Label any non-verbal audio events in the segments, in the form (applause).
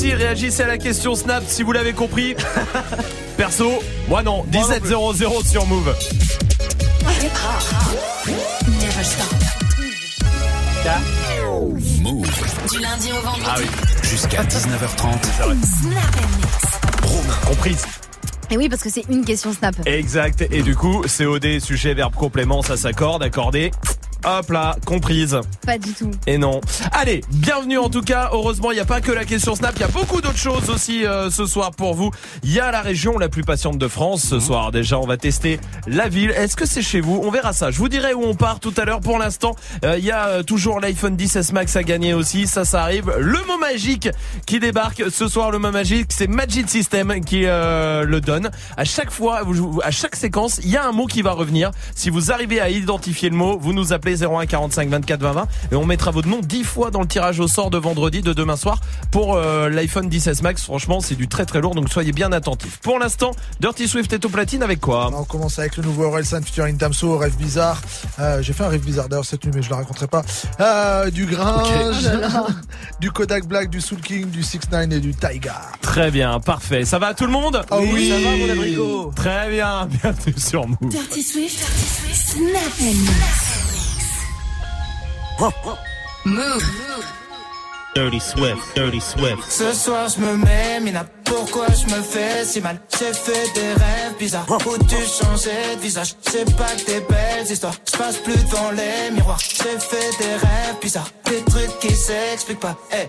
aussi, réagissez à la question Snap si vous l'avez compris. (laughs) Perso, moi non. 1700 sur Move. Move. Du lundi au vendredi. Ah oui, Jusqu'à 19h30. Snap and Romain. comprise. Et oui, parce que c'est une question Snap. Exact. Et du coup, COD, sujet, verbe, complément, ça s'accorde, accordé. Hop là, comprise. Pas du tout. Et non. Allez, bienvenue en tout cas. Heureusement, il n'y a pas que la question Snap, il y a beaucoup d'autres choses aussi euh, ce soir pour vous. Il y a la région la plus patiente de France ce soir. Déjà, on va tester la ville. Est-ce que c'est chez vous? On verra ça. Je vous dirai où on part tout à l'heure. Pour l'instant, euh, il y a euh, toujours l'iPhone 10s Max à gagner aussi. Ça, ça arrive. Le mot magique qui débarque ce soir. Le mot magique, c'est Magic System qui euh, le donne. À chaque fois, à chaque séquence, il y a un mot qui va revenir. Si vous arrivez à identifier le mot, vous nous appelez 01 45 24 20 20 et on mettra votre nom 10 fois dans le tirage au sort de vendredi de demain soir pour euh, l'iPhone 10s Max. Franchement, c'est du très très lourd, donc soyez bien attentifs. Pour l'instant, Dirty Swift est au platine avec quoi? On commence avec le nouveau Orelsan featuring Damso, rêve bizarre. Euh, J'ai fait un rêve bizarre d'ailleurs cette nuit, mais je le raconterai pas. Euh, du Gringe, (laughs) du Kodak Black, du Soul King, du 6 9 et du Taiga. Très bien, parfait. Ça va à tout le monde? Ah oui, Ça va, mon abricot Très bien, (laughs) bienvenue sur Move. Dirty Swift. Snap Move. Dirty Swift, Dirty Swift. Ce soir je me mets, Mina, pourquoi je me fais si mal? J'ai fait des rêves bizarres. Où tu changeais de visage? C'est pas que des belles histoires. Je passe plus devant les miroirs. J'ai fait des rêves bizarres. Des trucs qui s'expliquent pas. Hey,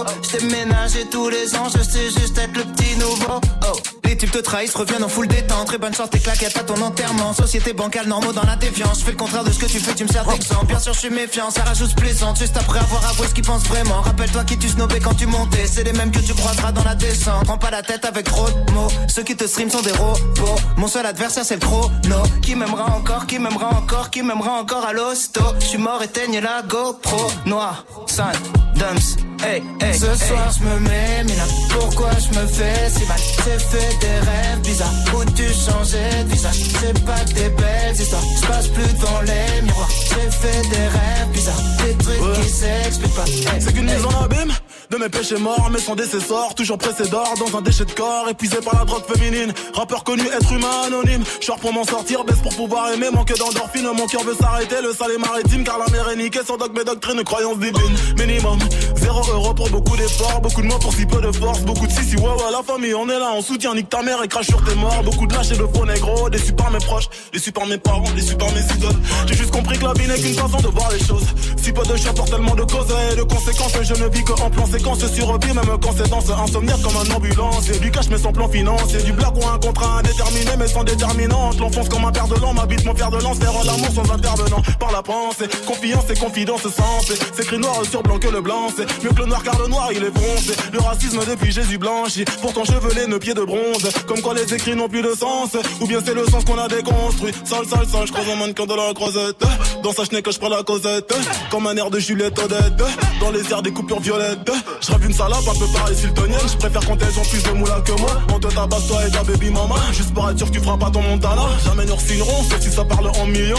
oublie-le J't'ai ménagé tous les ans Je sais juste être le petit nouveau. Oh. Les types te trahissent, reviennent en full détente. Très bonne chance, tes claquettes à ton enterrement. Société bancale, normaux dans la défiance. Je fais le contraire de ce que tu fais, tu me sers d'exemple. Bien sûr je suis méfiant, ça rajoute plaisante. Juste après avoir avoué ce qu'ils pensent vraiment. Rappelle-toi qui tu snobais quand tu montais. C'est les mêmes que tu croiseras dans la descente. Prends pas la tête avec trop de mots. Ceux qui te stream sont des robots. Mon seul adversaire c'est le chrono. Qui m'aimera encore, qui m'aimera encore Qui m'aimera encore à l'hosto. Je suis mort, éteigne la GoPro. Noir, sun, dumps Hey, hey, Ce soir je me mets, là pourquoi je me fais si mal? J'ai fait des rêves bizarres. Où tu changeais de visage? C'est pas des belles histoires. Je passe plus devant les miroirs. J'ai fait des rêves bizarres. Des trucs qui s'expliquent pas. Hey, C'est qu'une mise en abîme de mes péchés morts, mais sans décessor, toujours pressé d'or dans un déchet de corps, épuisé par la drogue féminine. Rappeur connu, être humain anonyme. Short pour m'en sortir, baisse pour pouvoir aimer, manque d'endorphine. Mon cœur veut s'arrêter, le sale est maritime, car la mer est niquée. Sans dogme et doctrine, croyance divine. Minimum, zéro euro pour beaucoup d'efforts, beaucoup de mots pour si peu de force, beaucoup de si si ouais ouais la famille, on est là, on soutient, nique ta mère et crache sur tes morts. Beaucoup de lâches et de faux négros, déçus par mes proches, déçus par mes parents, déçus par mes idoles. J'ai juste compris que la vie n'est qu'une façon de voir les choses. Si peu de choix pour tellement de causes et de conséquences, je ne vis que en plan séquence sur pied, même quand c'est dans ce insomniaque comme un ambulance. Et du cash mais sans plan financier, du blague ou un contrat indéterminé mais sans déterminante. L'enfonce comme un père de l'an, m'habite mon père de lance, vers l'amour sans intervenant. Par la pensée, confiance et confidence sens. C'est écrit noir sur blanc que le blanc, c'est mieux le noir car le noir il est bronzé. Le racisme depuis Jésus blanchi, pourtant chevelé, nos pieds de bronze. Comme quoi les écrits n'ont plus de sens, ou bien c'est le sens qu'on a déconstruit. Sale, sale, sale, je croise un mannequin de la croisette. Dans sa chenille que je prends la causette, comme un air de Juliette Odette. Dans les airs des coupures violettes, je rêve une salope un peu pareil siltonienne. Je préfère quand elles ont plus de moula que moi. On te tabasse toi et ta baby mama. Juste pour être sûr que tu feras pas ton montana. Jamais nous signerons, sauf si ça parle en millions.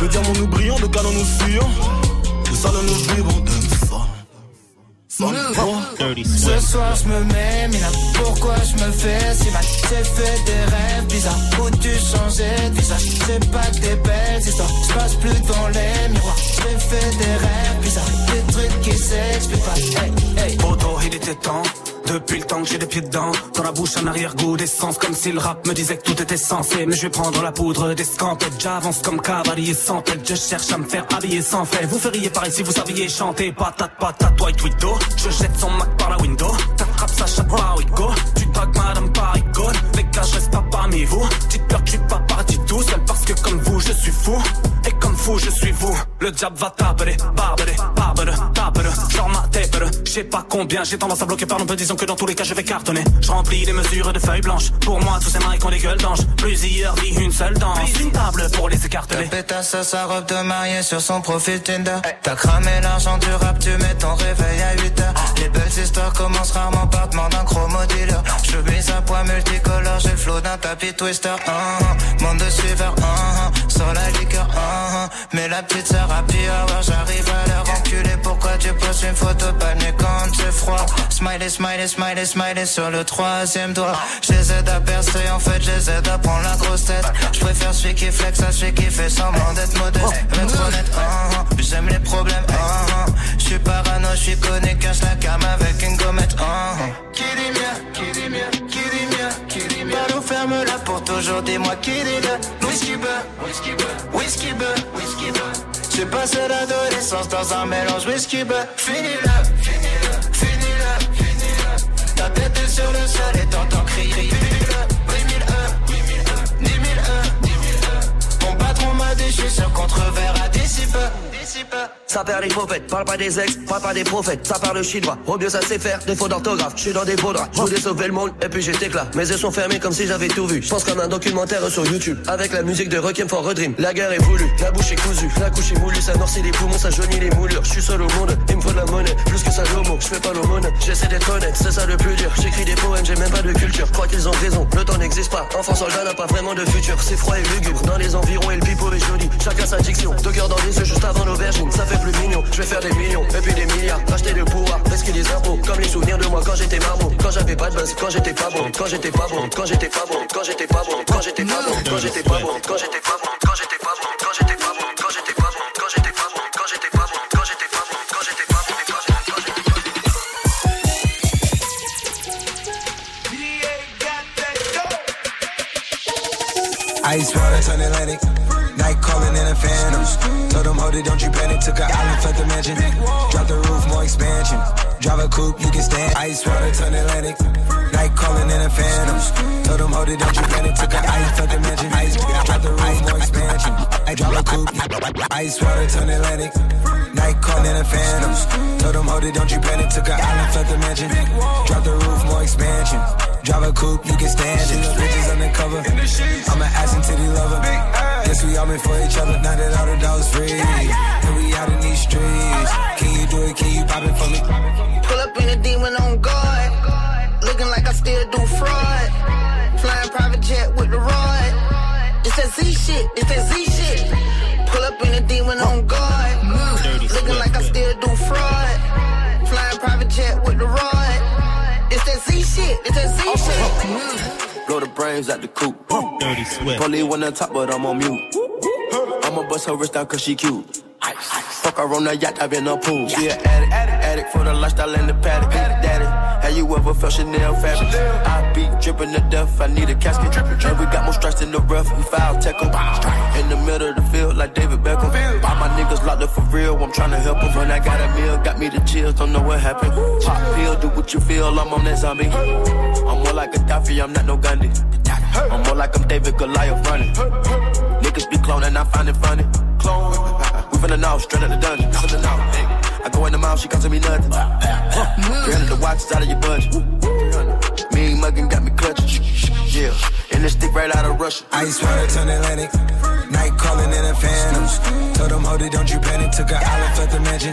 De diamants nous brillons, de canons nous fuyons. De salles nous vivons, Ce soir je me mets, mais là pourquoi je me fais si mal? J'ai fait des rêves bizarres. Où tu changeais de visage? C'est pas que des belles histoires. Je passe plus devant les miroirs. J'ai fait des rêves bizarres. Des trucs qui s'expliquent pas. Hey, hey. Poto, il était temps. Depuis le temps que j'ai les pieds dedans, dans la bouche un arrière-goût d'essence, comme si le rap me disait que tout était censé. Mais je vais prendre la poudre des scampettes, j'avance comme cavalier sans tête, je cherche à me faire habiller sans fait. Vous feriez pareil si vous saviez chanter, patate, patate, white widow. Je jette son Mac par la window, t'attrapes sa chatte par Wico. Tu dragues madame par icône, les gars, je reste pas parmi vous. Dites peur que pas seul parce que comme vous, je suis fou. Et comme fou, je suis vous. Le diable va taper, barbere, barbere, taper, genre ma tête, je sais pas combien. J'ai tendance à bloquer par peu, disons que dans tous les cas je vais cartonner. Je remplis les mesures de feuilles blanches. Pour moi, tous ces qui ont des gueules d'ange. Plusieurs vies, une seule danse. Une table pour les écarteler. Pétasse à sa robe de mariée sur son profil Tinder. T'as cramé l'argent du rap, tu mets ton réveil à 8 heures. Les belles histoires commencent rarement par demander un chromo dealer. Je mise à poids multicolore, j'ai le flow d'un tapis twister. Uh, monde de suiveurs, uh, sur la liqueur. Uh, mais la petite sœur pu avoir, j'arrive à leur enculer. Pourquoi tu poses une photo palmée quand c'est froid? Smiley, smiley, smiley, smiley sur le troisième doigt. Je les aide à percer, en fait, je les aide à prendre la grosse tête. Je préfère celui qui flex à celui qui fait semblant d'être modeste. Être honnête, uh, uh, j'aime les problèmes. Je suis parano, je suis connu, cache la cam avec une gommette. Qui dit mieux, qui dit mieux, Pardon, ferme-la pour toujours, dis-moi qui dit le whisky beurre, whisky beurre, whisky beurre, whisky beurre. J'ai passé l'adolescence dans un mélange whisky beurre. Finis-le, finis-le, finis-le, finis-le. Ta tête est sur le sol et t'entends crier. Finis-le, 8001, 10 001, 10 001. Mon patron m'a dit, je suis sûr qu'on te reverra d'ici peu, d'ici peu. Ça perd les prophètes, parle pas des ex, parle pas des prophètes, ça parle chinois. Au mieux ça sait faire, défaut d'orthographe, je suis dans des beaux draps, je voulais sauver le monde, et puis j'étais là. Mes yeux sont fermés comme si j'avais tout vu. Je pense comme un documentaire sur YouTube, avec la musique de Requiem for a. La guerre est voulue, la bouche est cousue, la couche est moulue, ça noircit les poumons, ça jaunit les moulures. Je suis seul au monde, il me faut de la monnaie, plus que ça l'homo, je fais pas l'aumône, j'essaie d'être honnête, c'est ça le plus dur. J'écris des poèmes, j'ai même pas de culture, crois qu'ils ont raison, le temps n'existe pas, enfant soldat n'a pas vraiment de futur, c'est froid et lugubre, dans les environs et le pipeau est joli, chacun sa diction, deux cœurs dans les yeux juste avant l'aubergine, ça fait plus mignon, je vais faire des millions, et puis des milliards, acheter le pouvoir, risquer les impôts, comme les souvenirs de moi quand j'étais marmot, quand j'avais pas de buzz, quand j'étais pas bon, quand j'étais pas bon, quand j'étais pas bon, quand j'étais pas bon, quand j'étais pas bon, quand j'étais pas bon, quand j'étais pas bon, quand j'étais pas bon, quand j'étais pas bon, quand j'étais pas bon, quand j'étais pas bon, quand j'étais pas bon, quand j'étais pas bon, quand j'étais pas bon, quand j'étais pas bon. Ice water turn Atlantic. Night calling in a phantom. Told them, hold it, don't you panic. Took an island, left the mansion. Drop the roof, more expansion. Drive a coupe, you can stand. Ice water turn Atlantic. Night calling in a phantom. Told them, hold it, don't you panic. Took an island, left the mansion. Ice, drop the roof, more expansion. I drive a coupe. Ice water turn Atlantic. Night calling in a phantom. Told them, hold it, don't you panic. Took an island, left the mansion. Drop the roof, more expansion. Drive a coupe, you can stand it. Bitches undercover. I'm an ass and titty lover. Guess we all meant for each other. Now that all the dogs free. And we out in these streets. Can you do it? Can you pop it for me? Pull up in a demon on guard. Looking like I still do fraud. Flying private jet with the rod. It's that Z shit. It's that Z shit. Pull up in a demon on guard. Looking like I still do fraud. Flying private jet with the rod. It's that Z shit. It's that Z oh, oh, shit. Oh. Blow the brains out the coop. Dirty Swift. Police one on top, but I'm on mute. I'ma bust her wrist down cause she cute. Fuck her on the yacht, I've been a pool. She an addict, addict for the lifestyle and the paddock. Daddy, have you ever felt Chanel fabric? I be dripping to death, I need a casket. And we got more strikes in the rough, we foul 'em. In the middle of the field, like David Beckham. All my niggas locked up for real, I'm tryna help 'em. When I got a meal, got me the chills, don't know what happened. Pop pill, do what you feel, I'm on that zombie. I'm more like a Gaddafi, I'm not no Gandhi. I'm more like I'm David Goliath running. Niggas be cloning, I find it funny. Clone. We finna know, straight out the dungeon. Finna know. Hey, I go in the mouth, she costing me nothing. Huh. 300 the watch out of your budget. Mean muggin' got me clutching. Yeah, and this stick right out of Russia. Ice water turn Atlantic. Night calling in a phantom. Told them, hold it, don't you panic. Took an island, left the mansion.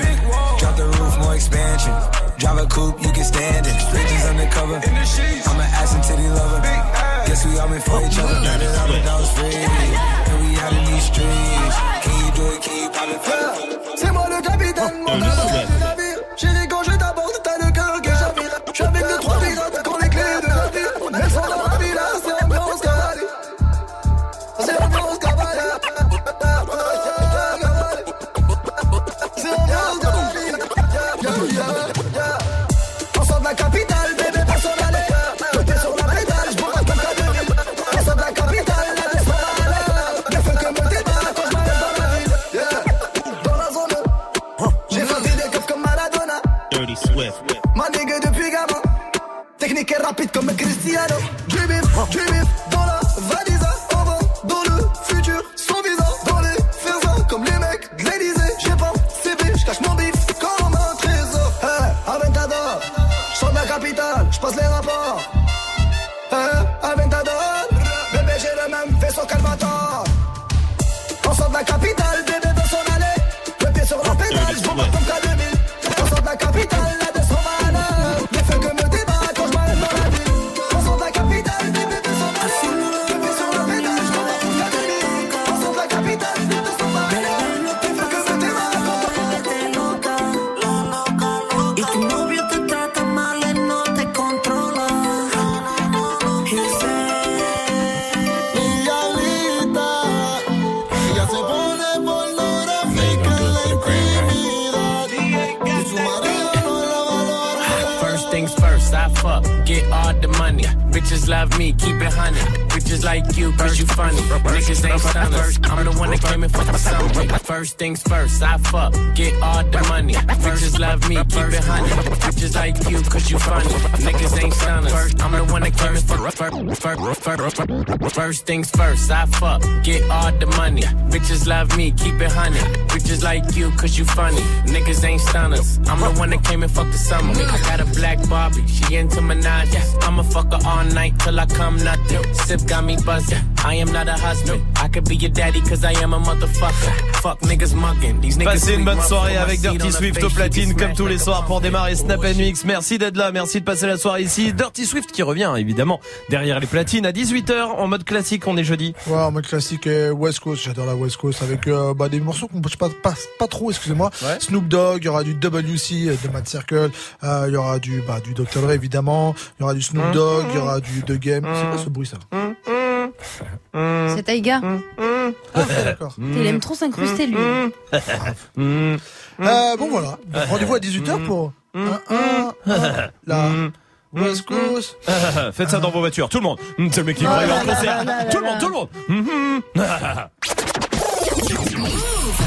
Drop the roof, more expansion. Drive a coupe, you can stand it. Bridges undercover. I'm an ass and titty lover. Guess we all meant for each other. Now that all the dogs free. First, things first, I fuck, get all the money. Bitches love me, keep it honey. Bitches like you, cause you funny. Niggas ain't stunners. I'm the one that came and fucked the summer. I got a black Barbie, she into Minaj. I'ma fuck her all night till I come nothing. Sip got me buzzing. I am not a husband. I could be your daddy cause I am a motherfucker. Fuck niggas mugging. These niggas Passez une bonne soirée avec Dirty Swift au platine comme tous les soirs pour démarrer Snap Mix. Merci d'être là, merci de passer la soirée ici. Dirty Swift qui revient évidemment derrière les platines à 18h en mode classique, on est jeudi. Ouais, en mode classique et West Coast, j'adore la West Coast avec euh, bah, des morceaux qu'on ne pas, pas, pas trop, excusez-moi. Snoop Dogg, il y aura du WC de Mad Circle, euh, il y aura du bah, du Dr Dre évidemment, il y aura du Snoop Dogg, il y aura du The Game. C'est quoi ce bruit ça? C'est Taïga. Ah, ok, d'accord. Il aime trop s'incruster, lui. Euh, bon voilà, Donc, rendez-vous à 18h pour un, un, West Coast. (laughs) Faites ça dans vos voitures, tout le monde. Hum, C'est le mec qui va arriver en concert. Tout le monde, tout le monde. Hum, (laughs) hum.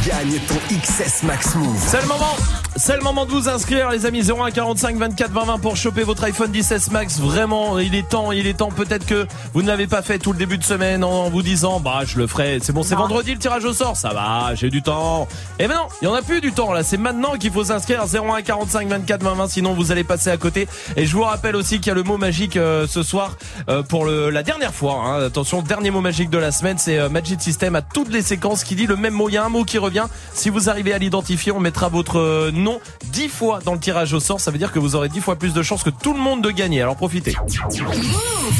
Gagne ton XS Max Move. C'est le moment. C'est le moment de vous inscrire, les amis. 01 45 24 20 20 pour choper votre iPhone 16 Max. Vraiment, il est temps, il est temps. Peut-être que vous ne l'avez pas fait tout le début de semaine en vous disant, bah, je le ferai. C'est bon, c'est vendredi le tirage au sort. Ça va, j'ai du temps. Et ben non, il y en a plus du temps là. C'est maintenant qu'il faut s'inscrire. 01 45 24 20 20. Sinon, vous allez passer à côté. Et je vous rappelle aussi qu'il y a le mot magique euh, ce soir euh, pour le, la dernière fois. hein. Attention, dernier mot magique de la semaine, c'est euh, Magic System à toutes les séquences qui dit le même mot. Il y a un mot qui revient. Si vous arrivez à l'identifier, on mettra votre nom 10 fois dans le tirage au sort. Ça veut dire que vous aurez 10 fois plus de chances que tout le monde de gagner. Alors profitez.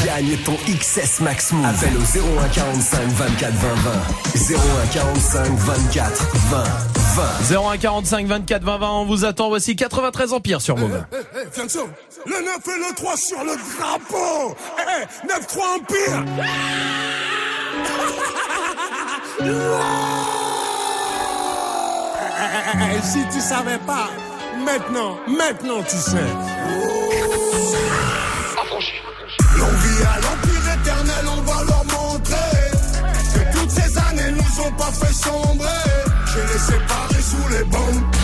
Gagne ton XS Max Move. Appelle au 01 45 24 20 20. 01 45 24 20 20. 01 45 24 20 20. On vous attend. Voici 93 Empire sur Move. Eh, eh, Fianso, le 9 et le 3 sur le drapeau Eh, 9-3 Empire Eh, (laughs) eh, Si tu savais pas, maintenant, maintenant tu sais. L'envie à l'empire éternel, on va leur montrer que toutes ces années nous ont pas fait sombrer. J'ai les séparés sous les bombes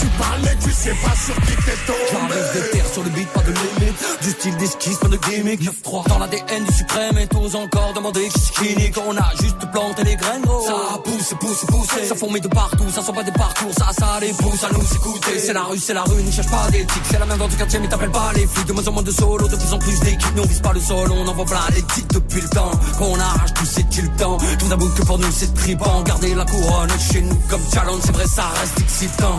Tu parles mais tu sais pas sur qui t'es tombé. J'arrive des terres sur le beat, pas de limite. Du style d'esquisse, pas de gimmick. 9-3 dans l'ADN du suprême et tous encore demander qui nique. On a juste planté les graines. Ça pousse, pousse, pousse. Ça fourmille de partout, ça sent pas des parcours. Ça, ça les pousse à nous écouter. C'est la rue, c'est la rue, ne cherche pas d'éthique. C'est la même dans du quartier, mais t'appelles pas les flics. De moins en moins de solo, de plus en plus d'équipes. Nous on vise pas le sol, on envoie plein les titres depuis le temps. Qu'on arrache tout, c'est-il le temps. Vous avoue que pour nous c'est tripant. Garder la couronne chez nous comme challenge, c'est vrai, ça reste excitant.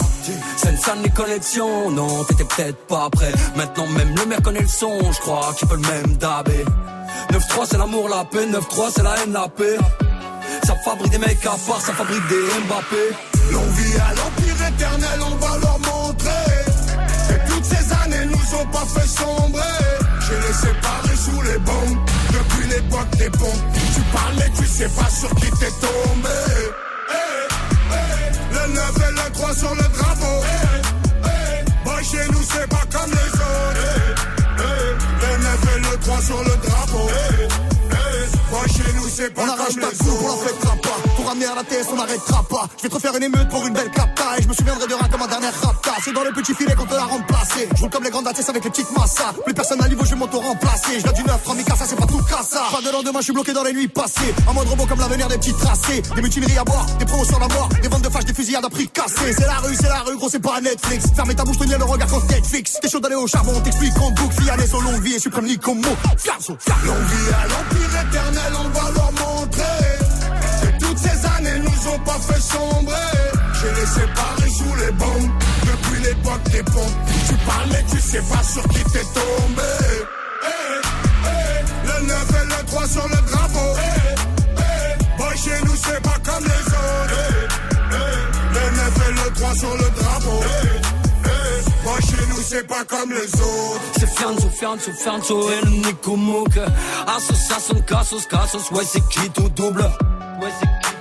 Une salle les connexions, non, t'étais peut-être pas prêt. Maintenant même le maire connaît le son, je crois qu'il peut le même dabé. 9-3 c'est l'amour, la paix, 9-3 c'est la haine, la paix. Ça fabrique des mecs à part, ça fabrique des Mbappé. L'envie à l'empire éternel, on va leur montrer que toutes ces années nous ont pas fait sombrer. J'ai les séparés sous les bombes depuis l'époque des pompes. Tu parles mais tu sais pas sur qui t'es tombé. Eh, eh, Le 9 et le 3 sur le drapeau. Eh, eh, Boy, chez nous c'est pas comme les autres. Eh, eh, Le 9 et le 3 sur le drapeau. Eh, eh, Boy, chez nous c'est pas On comme les autres. coupe, on la fêtera pas. La on n'arrêtera pas. Je vais te refaire une émeute pour une belle capta. Et je me souviendrai de rien comme ma dernière rapta. C'est dans le petit filet qu'on te l'a roule comme les grandes ATS avec les petites massas. Plus personne à niveau, je vais m'auto-remplacer. Je du 9, 3 ça c'est pas tout cassa. Pas de lendemain, je suis bloqué dans les nuits passées. En mode robot comme l'avenir des petits tracés. Des mutineries à boire, des promos sur la mort. Des ventes de fâches, des fusillades à prix cassés. C'est la rue, c'est la rue, gros, c'est pas Netflix. Fermez ta bouche, tenir le regard quand Netflix. T'es chaud d'aller au charbon, on t'explique en boucle. Fiané, son longue vie et suprême comme mot. Fianso, fianso. L'envie à l'empire éternel, on va leur montrer nous ont pas fait sombrer. J'ai les séparés sous les bombes depuis l'époque des pompes. Tu parles mais tu sais pas sur qui t'es tombé. Eh, eh, Le 9 et le 3 sur le drapeau. Eh, eh, Boy, chez nous c'est pas comme les autres. Le 9 et le 3 sur le drapeau. Boy, chez nous c'est pas comme les autres. C'est Fianzo, Fianzo, Fianzo et le Nico Mouk. Association, Cassos, Cassos, ouais, c'est qui tout double? Ouais, c'est qui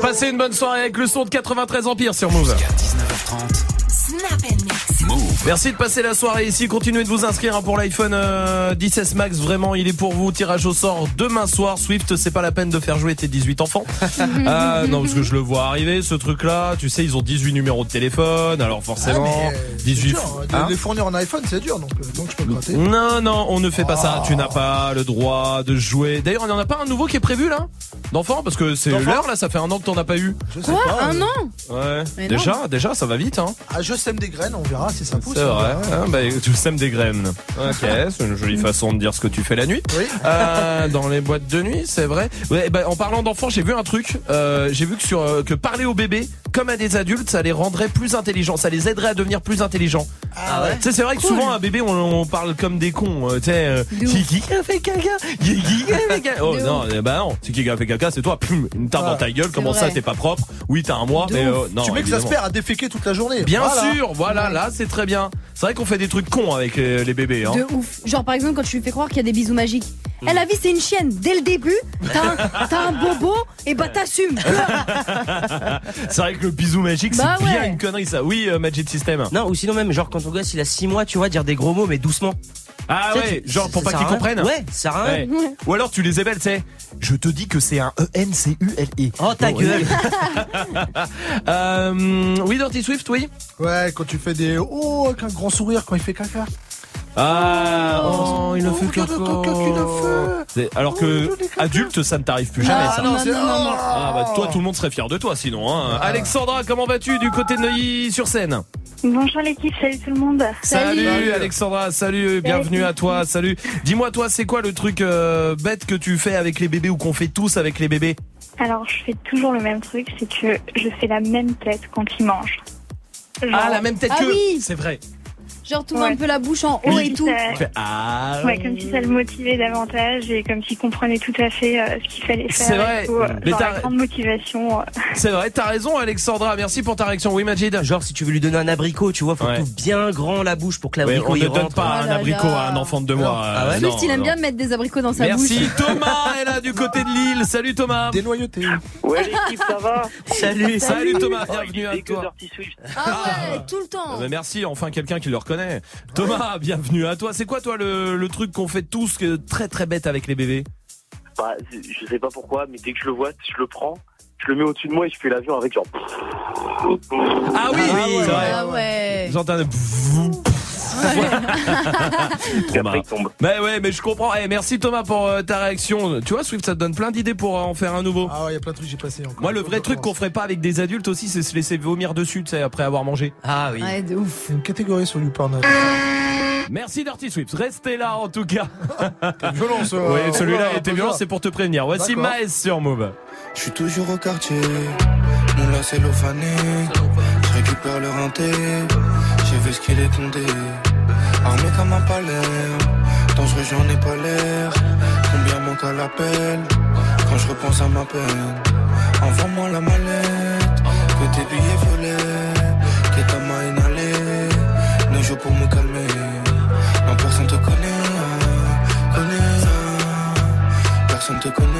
Passez une bonne soirée avec le son de 93 Empire sur Move. Snap and Merci de passer la soirée ici. Continuez de vous inscrire hein, pour l'iPhone euh, 16 Max. Vraiment, il est pour vous. Tirage au sort demain soir. Swift, c'est pas la peine de faire jouer tes 18 enfants. (laughs) Ah, non, parce que je le vois arriver, ce truc-là. Tu sais, ils ont 18 numéros de téléphone. Alors forcément, Ah, mais, euh, 18. dur, hein. Hein les fournir en iPhone, c'est dur, donc, euh, donc je peux gratter. non, non, on ne fait pas ça. Tu n'as pas le droit de jouer. D'ailleurs, il n'y en a pas un nouveau qui est prévu là? D'enfant Parce que c'est l'heure là, ça fait un an que t'en as pas eu. Je sais Quoi? pas. Un euh, an? Ouais. Mais déjà, déjà, ça va vite, hein. Ah, je sème des graines, on verra si ça pousse. C'est vrai. hein, bah, tu sèmes des graines. Ok, c'est une jolie façon de dire ce que tu fais la nuit. Oui. Euh, dans les boîtes de nuit, c'est vrai. Ouais, bah, en parlant d'enfants, j'ai vu un truc. Euh, j'ai vu que sur euh, que parler aux bébés comme à des adultes, ça les rendrait plus intelligents. Ça les aiderait à devenir plus intelligents. Ah ouais c'est vrai que Cool. souvent un bébé, on, on parle comme des cons. euh, Tu sais, euh, qui, qui a fait caca Qui, qui a fait caca (laughs) Oh non, eh bah non. Si qui a fait caca, c'est toi. Pum, une tarte Ah, dans ta gueule. Comment ça, t'es pas propre Oui, t'as un mois, mais euh, non. tu mets que ça se évidemment. perd à déféquer toute la journée. Bien Voilà. sûr, voilà, là c'est très bien. C'est vrai qu'on fait des trucs cons avec euh, les bébés. Hein. De ouf. Genre par exemple quand tu lui fais croire qu'il y a des bisous magiques. Elle la vie c'est une chienne. Dès le début, t'as un, t'as un bobo et bah t'assumes. (laughs) C'est vrai que le bisou magique, c'est Bah bien une connerie ça. Oui, euh, Magic System. Non, ou sinon même, genre quand ton gosse il a 6 mois, tu vois, dire des gros mots mais doucement. Ah Tu sais, ouais, tu- genre pour pas qu'ils comprennent. Ouais, ça sert à rien. Ouais. Ou alors tu les ébelles, tu sais. Je te dis que c'est un E E-N-C-U-L-E. Oh ta gueule. (laughs) Euh, oui, Dirty Swift, oui. Ouais, quand tu fais des oh avec un grand sourire quand il fait caca. Ah, oh, il a Oh, fait a fait. C'est- Alors Oh, que caca. adulte, ça ne t'arrive plus jamais Ah ça. non, c'est non, non, non. Ah bah toi, tout le monde serait fier de toi sinon. Hein. Alexandra, comment vas-tu du côté de Neuilly-sur-Seine Bonjour l'équipe, salut tout le monde. Salut, Alexandra, salut, bienvenue à toi, salut. Dis-moi toi, c'est quoi le truc euh, bête que tu fais avec les bébés ou qu'on fait tous avec les bébés? Alors je fais toujours le même truc, c'est que je fais la même tête quand ils mangent. Genre- Ah, la même tête Ah que oui. C'est vrai. Genre tout Ouais. un peu la bouche en haut et tout. ça- Tu fais, Ah. Ouais, comme si ça le motivait davantage et comme s'il comprenait tout à fait euh, ce qu'il fallait faire. C'est vrai. tout, euh, Mais genre t'as- la grande motivation. euh. (laughs) C'est vrai, t'as raison Alexandra, merci pour ta réaction. Oui Majid Genre si tu veux lui donner un abricot, tu vois, faut Ouais. tout bien grand la bouche pour que Ouais, l'abricot on il ne donne rentre. pas Oh un abricot là. à un enfant de deux mois. Ah ouais non, Juste il aime non. bien mettre des abricots dans sa Merci bouche. (laughs) Thomas est là du côté de Lille. Salut Thomas. Déloyauté. Ouais, l'équipe, ça va Salut. Salut Thomas, bienvenue à toi. Ah ouais, tout le Ah temps. bah merci, enfin quelqu'un qui le reconnaît. Thomas, bienvenue à toi. C'est quoi toi le, le truc qu'on fait tous que très très bête avec les bébés? Bah, je sais pas pourquoi, mais dès que je le vois, je le prends, je le mets au-dessus de moi et je fais l'avion avec genre. Ah oui, Ah. Ah ouais. J'entends un Et après, il tombe. Mais ouais, mais je comprends. Eh, merci Thomas pour euh, ta réaction. Tu vois, Swift, ça te donne plein d'idées pour euh, en faire un nouveau. Ah ouais, il y a plein de trucs que j'ai passé encore. Moi, le vrai truc qu'on ferait pas avec des adultes aussi, c'est se laisser vomir dessus, tu sais, après avoir mangé. Ah oui. Ouais, de ouf. C'est une catégorie sur YouPorn. Merci Dirty Swift. Restez là en tout cas. (laughs) T'es violent ça. Oui, celui-là était violent, c'est pour te prévenir. Voici. Maes sur Move. Je suis toujours au quartier, mon lacet cellophane. Je récupère le renté, j'ai vu ce qu'il est condé. Armé comme un palais, dangereux j'en ai pas l'air. Combien manque à l'appel quand je repense à ma peine? Envoie-moi la mallette, que tes billets violets, que ta main inhalée. Ne joue pour me calmer, non personne te connaît, connaît. Personne te connaît.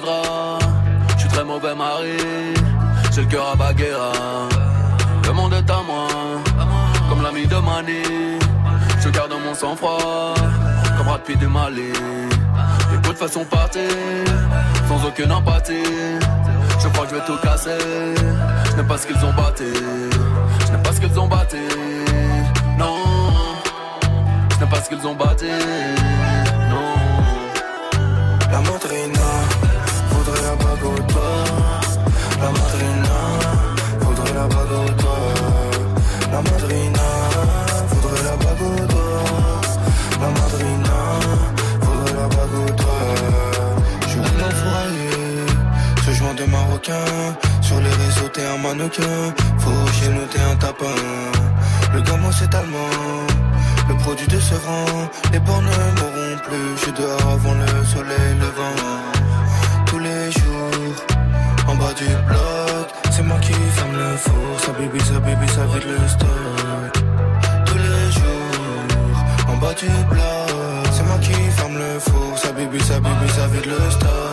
Je suis très mauvais mari. J'ai le cœur à Baguera. Le monde est à moi. Comme l'ami de Mani. Je garde mon sang-froid. Comme Brad Pitt du Mali. Les coups de façon partie, sans aucune empathie. Je crois que je vais tout casser. Je pas ce qu'ils ont battu. Je n'aime pas ce qu'ils ont battu. Non, je n'aime pas ce qu'ils ont battu. Mannequin. Faut chez nous, t'es un tapin. Le gamin, c'est allemand. Le produit de ce rang. Les porcs ne mourront plus. Je suis dehors avant le soleil levant. Tous les jours, en bas du bloc. C'est moi qui ferme le four. Ça baby, ça baby, ça vide le stock. Tous les jours, en bas du bloc. C'est moi qui ferme le four. Ça baby, ça baby, ça vide le stock.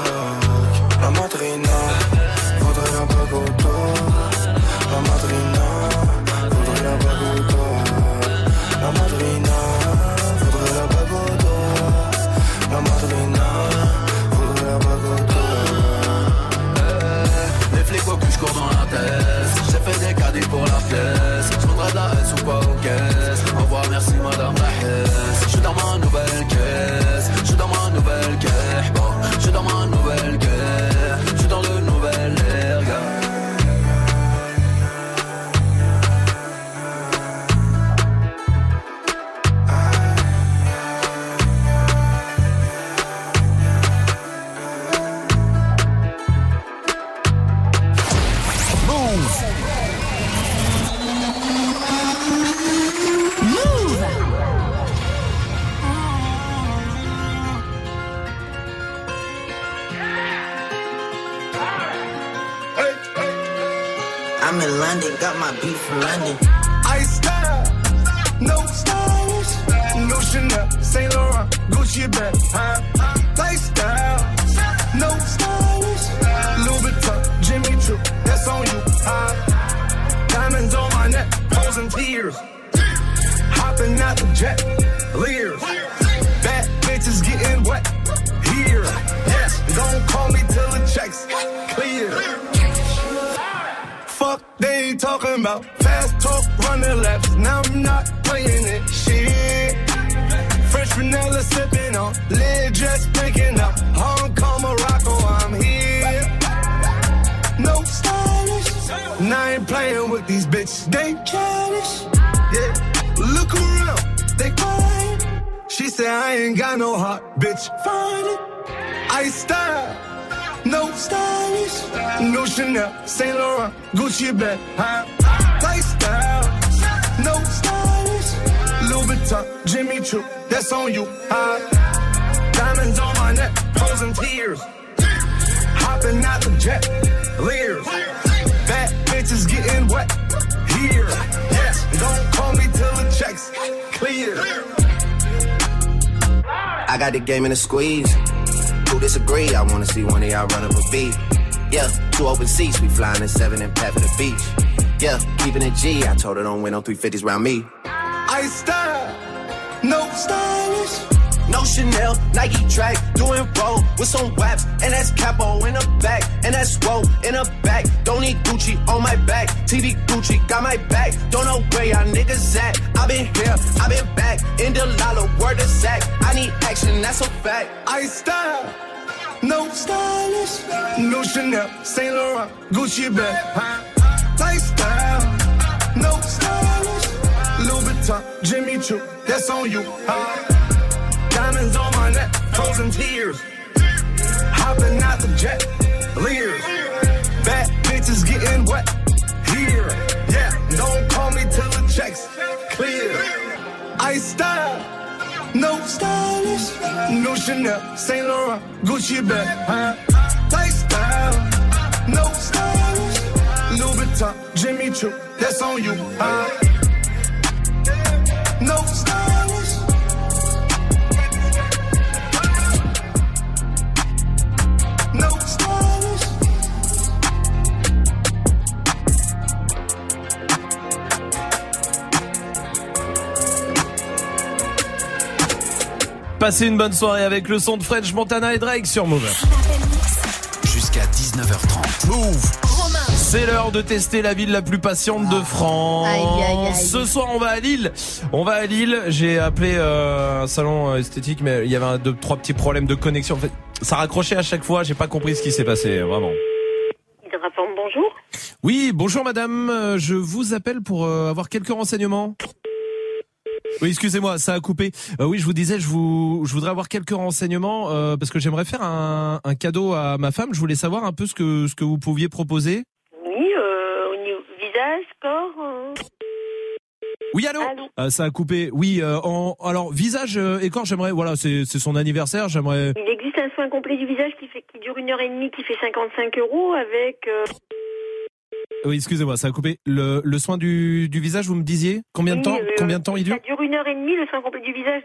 Got my beef from London. I style, no stylish, no Chanel, Saint Laurent, Gucci bag, huh? Lifestyle, no stylish, Louis Vuitton, Jimmy Choo, that's on you, huh? Diamonds on my neck, posing tears, hopping out the jet, leers, bad bitches getting wet, here, yes, don't call me till the checks talking about fast talk, running laps. Now I'm not playing it. Shit. Fresh vanilla sipping on, lid just picking up. Hong Kong, Morocco, I'm here. No stylish. And I ain't playing with these bitches. They childish. Yeah. Look around, they quiet. She said I ain't got no heart, bitch. Find it. I style. No stylish, no Chanel, Saint Laurent, Gucci bag, huh? No stylish, Louis Vuitton, Jimmy Choo, that's on you? Diamonds on my neck, frozen tears, hopping out the jet, leers, bad bitches getting wet, here, yes, don't call me till the checks clear. I got the game in a squeeze. Who disagree? I wanna see one of y'all run up a beat. Yeah, two open seats, we flying in seven and for the beach. Yeah, keeping it G. I told her don't win no 350s round me. I style, no stylish. No Chanel, Nike track, doing roll with some waps, and that's capo in the back, and that's roll in the back. Don't need Gucci on my back, TV Gucci got my back. Don't know where y'all niggas at. I been here, I been back, in the lala, word of Zach. I need action, that's a fact. I style, no stylish, no Chanel, Saint Laurent, Gucci bag, huh? Lifestyle, no stylish, Louis Vuitton, Jimmy Choo, that's on you, huh? Diamonds on my neck, frozen tears, hopping out the jet, leers, bad bitches getting wet, here, yeah, don't call me till the checks clear. I style. No stylish, no Chanel, Saint Laurent, Gucci bag, huh? Lifestyle, no stylish, Louis Vuitton, Jimmy Choo, that's on you, huh? No stylish. No stylish. Passez une bonne soirée avec le son de French Montana et Drake sur Move. Jusqu'à 19h30. Move. C'est l'heure de tester la ville la plus patiente de France. Aïe, aïe, aïe. Ce soir, on va à Lille. On va à Lille. J'ai appelé euh, un salon euh, esthétique, mais il y avait un, deux, trois petits problèmes de connexion. En fait, ça raccrochait à chaque fois. J'ai pas compris ce qui s'est passé, vraiment. bonjour. Oui, bonjour madame. Euh, Je vous appelle pour euh, avoir quelques renseignements. Oui, excusez-moi, ça a coupé. Euh, oui, je vous disais, je vous, je voudrais avoir quelques renseignements euh, parce que j'aimerais faire un, un cadeau à ma femme. Je voulais savoir un peu ce que ce que vous pouviez proposer. Oui, euh, au niveau encore. euh. Oui, allô, Euh, Ça a coupé. Oui, euh, en, alors visage euh, et corps, j'aimerais. Voilà, c'est c'est son anniversaire. J'aimerais. Il existe un soin complet du visage qui, fait, qui dure une heure et demie, qui fait 55 euros avec. euh, Oui, excusez-moi, ça a coupé. Le, le soin du, du visage, vous me disiez combien de temps oui, euh, Combien de temps il dure Ça dure une heure et demie, le soin complet du visage.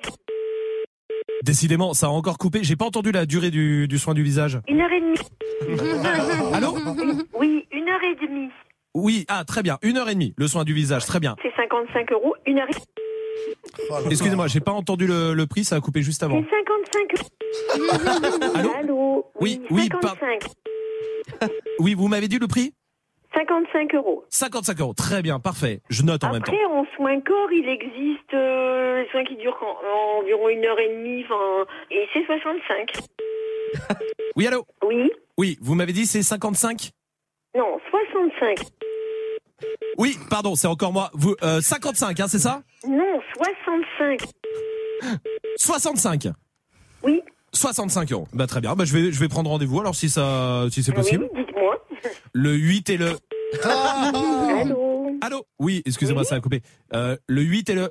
Décidément, ça a encore coupé. J'ai pas entendu la durée du, du soin du visage. Une heure et demie. (laughs) Allô Oui, une heure et demie. Oui, ah très bien. Une heure et demie. Le soin du visage, très bien. C'est 55 euros, une heure et demie. Excusez-moi, j'ai pas entendu le, le prix. Ça a coupé juste avant. C'est 55 euros. (laughs) Allô Oui, oui, par- 55. Oui, vous m'avez dit le prix 55 euros. 55 euros. Très bien, parfait. Je note en même temps. Après, en soins corps, il existe euh, les soins qui durent en- environ une heure et demie, et c'est 65. Oui, allô Oui Oui, vous m'avez dit c'est 55 Non, 65. Oui, pardon, c'est encore moi. Vous, euh, 55, hein, c'est ça Non, 65. 65 Oui. 65 euros. Bah très bien. Bah je vais je vais prendre rendez-vous alors si ça si c'est possible. Oui, dites-moi. Le 8 et le Allô Allô Oui, excusez-moi, ça a coupé. Euh, le 8 et le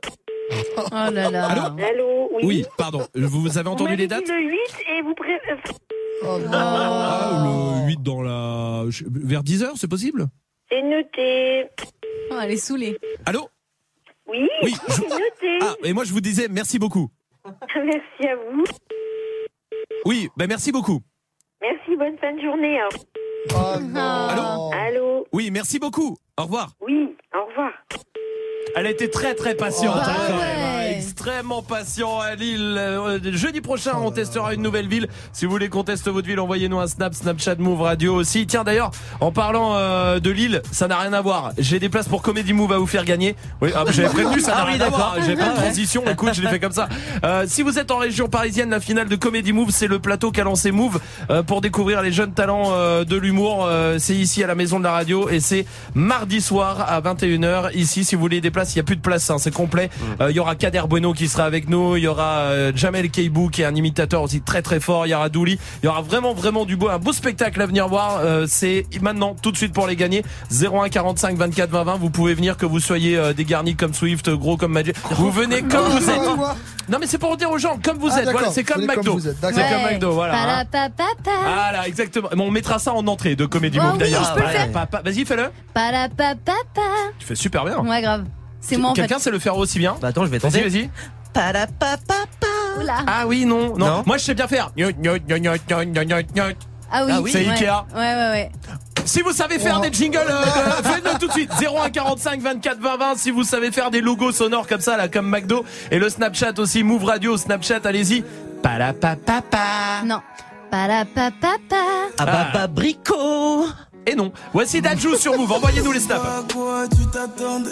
Oh là là. Allô Allô Oui. Oui, pardon. Vous, vous avez entendu les dit dates le 8 et vous pré... euh, Ah, le 8 dans la vers 10 heures, c'est possible C'est noté. Oh, elle est saoulée. Allô Oui, Oui, c'est noté. Ah, et moi je vous disais merci beaucoup. (laughs) Merci à vous. Oui, bah merci beaucoup. Merci, bonne fin de journée. hein. Allô Allô Oui, merci beaucoup. Au revoir. Oui, au revoir. Elle a été très très patiente, Bah hein, ouais. Extrêmement patient à Lille. Euh, jeudi prochain, Oh on testera une nouvelle ville. Si vous voulez qu'on teste votre ville, envoyez-nous un snap, Snapchat Move Radio aussi. Tiens d'ailleurs, en parlant euh, de Lille, ça n'a rien à voir. J'ai des places pour Comedy Move à vous faire gagner. Oui, ah, j'avais prévenu, ça n'a Ah oui, rien à voir. J'ai pas de transition. Écoute, je l'ai fait comme ça. Euh, si vous êtes en région parisienne, la finale de Comedy Move, c'est le plateau qu'a lancé Move euh, pour découvrir les jeunes talents de l'humour. C'est ici à la maison de la radio et c'est mardi soir à 21h. Ici, si vous voulez des places, il y a plus de place, hein, c'est complet. Euh, Il y aura Kader Bueno qui sera avec nous. Il y aura euh, Jamel Keibou qui est un imitateur aussi très très fort. Il y aura Douli. Il y aura vraiment vraiment du beau, un beau spectacle à venir voir. Euh, c'est maintenant tout de suite pour les gagner. 01 45 24 20 20. Vous pouvez venir que vous soyez euh, dégarnis comme Swift, gros comme Magic. Vous venez comme vous êtes. Non mais c'est pour dire aux gens comme vous Ah, êtes. Voilà, c'est comme McDo. C'est comme McDo. Voilà. exactement. Bon, on mettra ça en entrée de Comédie Oh Move oui, d'ailleurs. je peux le Ouais. faire. Papa- Vas-y, fais-le. Tu fais super bien. Ouais, grave. C'est moi en fait. Quelqu'un sait le faire aussi bien Bah attends, je vais Vas-y, tenter. vas-y. Oula. Ah oui, non, non. Non. Moi, je sais bien faire. Ah oui. Ah oui. C'est ouais. Ikea. Ouais, ouais, ouais. Si vous savez faire des jingles, euh, (laughs) faites-le tout de suite. 01 45 24 20 20. Si vous savez faire des logos sonores comme ça, là, comme McDo. Et le Snapchat aussi, Move Radio, Snapchat, allez-y. Palapapapa. Non. Parapapapa. Ah bah bah brico. Et non. Voici Dajou sur Move. Envoyez-nous les snaps. À quoi tu t'attendais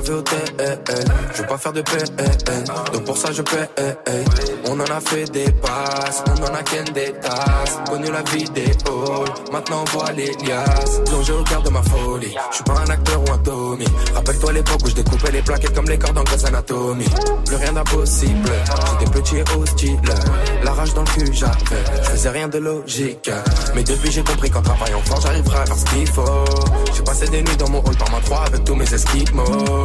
vu au TL. Je veux pas faire de PN, donc pour ça je paie. On en a fait des passes, on en a qu'un des tasses. Connu la vidéo, maintenant on voit les liasses. Plongé au cœur de ma folie, je suis pas un acteur ou un Tommy. Rappelle-toi l'époque où je découpais les plaquettes comme les cordes en Grey's Anatomy. Plus rien d'impossible, j'étais petit et hostile. La rage dans le cul j'avais, je faisais rien de logique. Mais depuis j'ai compris qu'en travaillant fort j'arriverai à faire ce qu'il faut. J'ai passé des nuits dans mon hall par ma 3 avec tous mes esquimaux.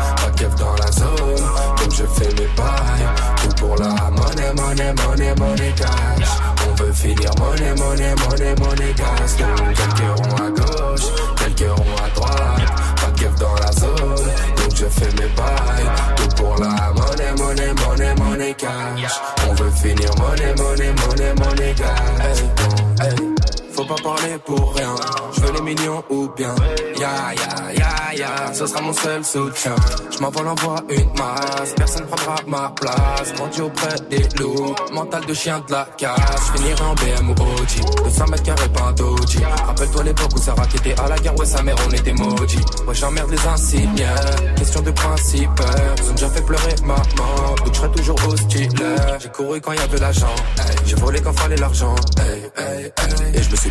pas de keuf dans la zone, donc je fais mes bails. Tout pour la monnaie, monnaie, monnaie, monnaie cash. On veut finir monnaie, monnaie, monnaie, monnaie. Donc quelques ronds à gauche, quelques ronds à droite, pas de dans la zone, donc je fais mes bails. Tout pour la monnaie, monnaie, monnaie, monnaie cash. On veut finir monnaie, monnaie, monnaie, monnaie gas. Hey, hey. Faut pas parler pour rien, je veux les millions ou bien. Ya ya ya ya, ce sera mon seul soutien. Je m'envole envoie une masse, personne prendra ma place. Grandi auprès des loups, mental de chien de la casse. Finir en BM ou OG, de 100 mètres carrés pas un doji. Rappelle-toi l'époque où Sarah qui était à la guerre, ouais sa mère on était maudits. Ouais j'emmerde les insignes, question de principe. Ils ont déjà fait pleurer maman, donc je serai toujours hostile. J'ai couru quand y avait l'argent, j'ai volé quand fallait l'argent. Et je me suis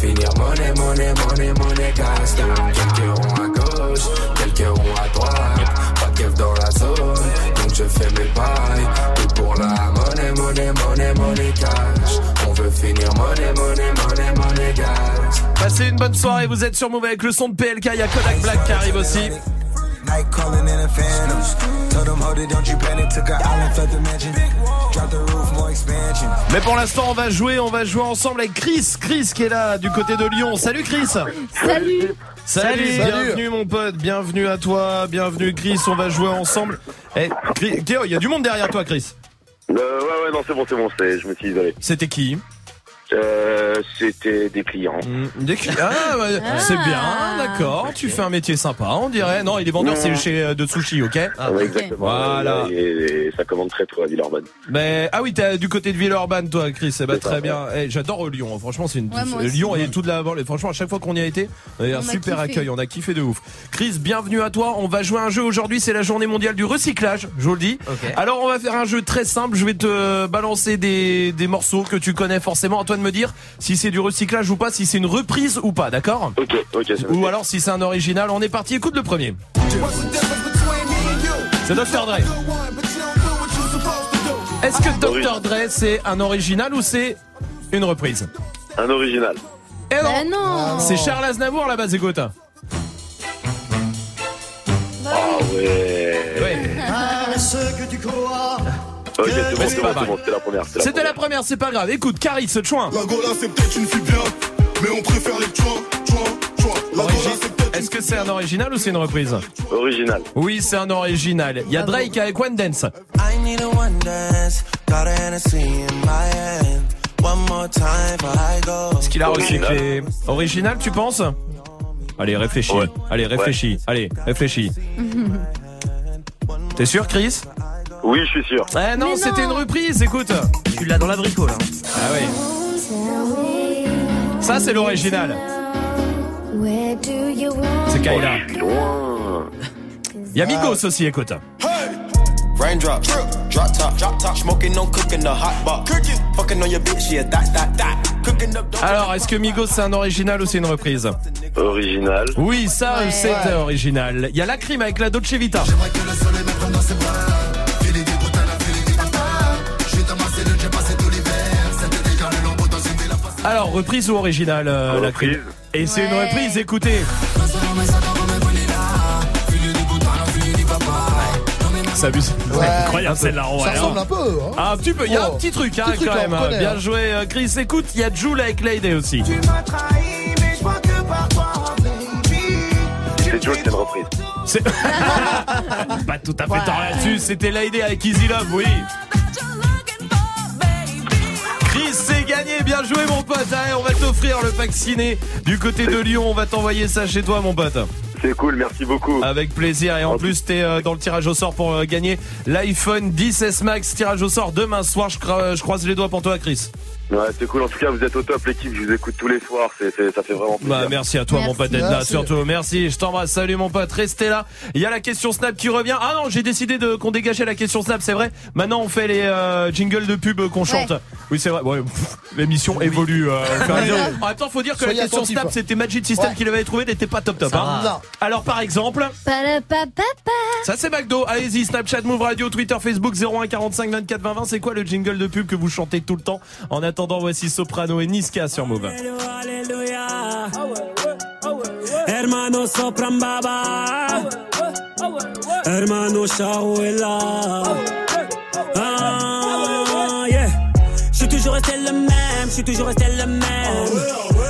finir monnaie, monnaie, monnaie, monnaie cash Donc quelques ronds à gauche, quelques ronds à droite. Pas de dans la zone, donc je fais mes pailles. Tout pour la monnaie, monnaie, monnaie, monnaie cash On veut finir monnaie, monnaie, monnaie, monnaie gas Passez une bonne soirée, vous êtes sur Move avec le son de PLK, il y a Kodak Black qui arrive aussi. Night calling in a phantom. Told them, hold it, don't you panic. Took a island, fled the mansion. Drop the roof, more expansion. Mais pour l'instant, on va jouer, on va jouer ensemble avec Chris. Chris qui est là du côté de Lyon. Salut Chris. Salut. Salut, Salut. bienvenue mon pote, bienvenue à toi, bienvenue Chris, on va jouer ensemble. Eh, Chris- il y a du monde derrière toi Chris. Euh, ouais, ouais, non, c'est bon, c'est bon, c'est, je me suis isolé. C'était qui? Euh, c'était des clients. Des cli- Ah, ouais, (laughs) c'est bien, d'accord. Tu fais un métier sympa, on dirait. Non, il est vendeur, c'est chez euh, de sushi, ok Ah, ouais, exactement. Voilà. Et, et ça commande très tôt à Villeurbanne. Mais ah oui, t'es du côté de Villeurbanne, toi, Chris. Eh ben, ça, très bien. Eh, J'adore Lyon. Franchement, c'est une Ouais. Lyon et tout de la Franchement, à chaque fois qu'on y a été, on a eu un super kiffé. accueil. On a kiffé de ouf. Chris, bienvenue à toi. On va jouer à un jeu aujourd'hui. C'est la journée mondiale du recyclage. Je vous le dis. Alors, on va faire un jeu très simple. Je vais te balancer des des morceaux que tu connais forcément. Toi de me dire si c'est du recyclage ou pas, si c'est une reprise ou pas. D'accord Ok, ok, Ou alors si c'est un original. On est parti. Écoute le premier. C'est Dr Dre. Est-ce que Dr Dre c'est un original ou c'est une reprise Un original. Eh non, Ben non. C'est Charles Aznavour la base écoute. Ah ouais. Ouais. Ok, c'est bon, Mais c'est c'est pas bon, c'est mal. bon, c'était la première. c'était la c'est pas grave. Écoute, Caris, ce chouin. L'Angola c'est peut-être une fille bien, mais on préfère les chouins, chouins, chouins. L'Angola c'est peut-être Est-ce que c'est un original ou c'est une reprise Original. Oui, c'est un original. Il y a Drake avec One Dance. I need a one dance, got a Hennessy in my hand. One more time before I go. Est-ce qu'il a recyclé Original, tu penses Allez, réfléchis. Ouais. Allez, réfléchis. Allez, réfléchis. (laughs) T'es sûr, Chris Oui, je suis sûr. Eh non, c'était une reprise, écoute. Tu l'as dans l'abricot là. Ah oui. Ça, c'est l'original. C'est Kayla. Il y a Migos aussi, écoute. Raindrop, drop top, drop top. Smoking on cooking the hot box. Cooking, fucking on your bitch, yeah, that, that, that. Alors, est-ce que Migos c'est un original ou c'est une reprise? Original. Oui, ça c'est original. Il y a la crime avec la Dolce Vita. Alors, reprise ou original euh, la crime Et c'est une reprise, écoutez. Ça abuse. Ouais. Incroyable celle-là. en Ça vrai, ressemble hein. un peu. Hein. Ah, un petit peu, il y a un Oh. petit truc hein, Petit truc, quand là, même. connaît, Bien hein. joué euh, Chris. Écoute, il y a Jules avec Lady aussi. C'est Joe, c'est une reprise. C'est (laughs) pas tout à fait tort là-dessus, c'était Lady avec Easy Love, oui. Chris, c'est gagné, bien joué mon pote. Allez, on va t'offrir le pack ciné du côté de Lyon. On va t'envoyer ça chez toi, mon pote. C'est cool, merci beaucoup. Avec plaisir. Et en plus, t'es euh, dans le tirage au sort pour euh, gagner l'iPhone 10s Max. Tirage au sort demain soir. Je, je croise les doigts pour toi, Chris. Ouais, c'est cool. En tout cas, vous êtes au top, l'équipe. Je vous écoute tous les soirs. C'est, c'est- ça fait vraiment plaisir. Bah, merci à toi, mon pote, d'être là. Surtout, merci. Je t'embrasse. Salut, mon pote. Restez là. Il y a la question Snap qui revient. Ah non, j'ai décidé de qu'on dégageait la question Snap. C'est vrai. Maintenant, on fait les euh, jingles de pub qu'on chante. Oui, c'est vrai. Ouais, pff, L'émission évolue. euh, en même temps, faut dire que Soyez la question. Snap, c'était Magic System Ouais. qui l'avait trouvé, n'était pas top top. Hein. Alors, par exemple. Ça c'est McDo, allez-y, Snapchat, Move Radio, Twitter, Facebook 01 45 24 20 20, c'est quoi le jingle de pub que vous chantez tout le temps En attendant, voici Soprano et Niska sur Move. Hermano sopran baba. Hermano Shahuela. Ah yeah. Je suis toujours resté le même, je suis toujours resté le même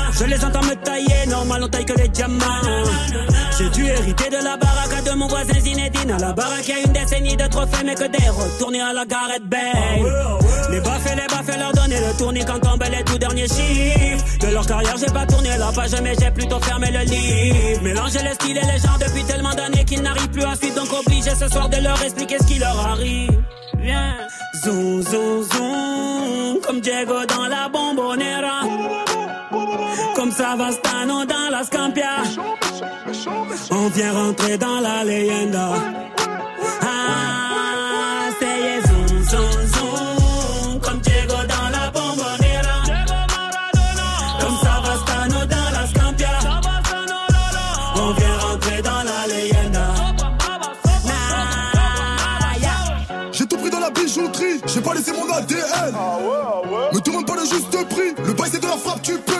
je les entends me tailler, normal on taille que les diamants. J'ai dû hériter de la baraque de mon voisin Zinedine. À la baraque, y a une décennie de trophées, mais que des retournés à la Gareth Bale. Les baffes les baffes, leur donner le tournis quand tombent les tout derniers chiffres. De leur carrière, j'ai pas tourné la page, mais j'ai plutôt fermé le livre. Mélanger les styles et les gens depuis tellement d'années qu'ils n'arrivent plus à suivre, donc obligé ce soir de leur expliquer ce qui leur arrive. Viens, zoom, zoom, zoom, comme Diego dans la bombonera. Comme Savastano dans la Scampia. On vient rentrer dans la leyenda. Ah, c'est zoom, zoom, zoom. Comme Diego dans la bombonera. Comme Savastano dans la Scampia. On vient rentrer dans la leyenda. Nah, yeah. J'ai tout pris dans la bijouterie, j'ai pas laissé mon ADN. Me demande pas le juste prix, le bail c'est de la frappe, tu paies.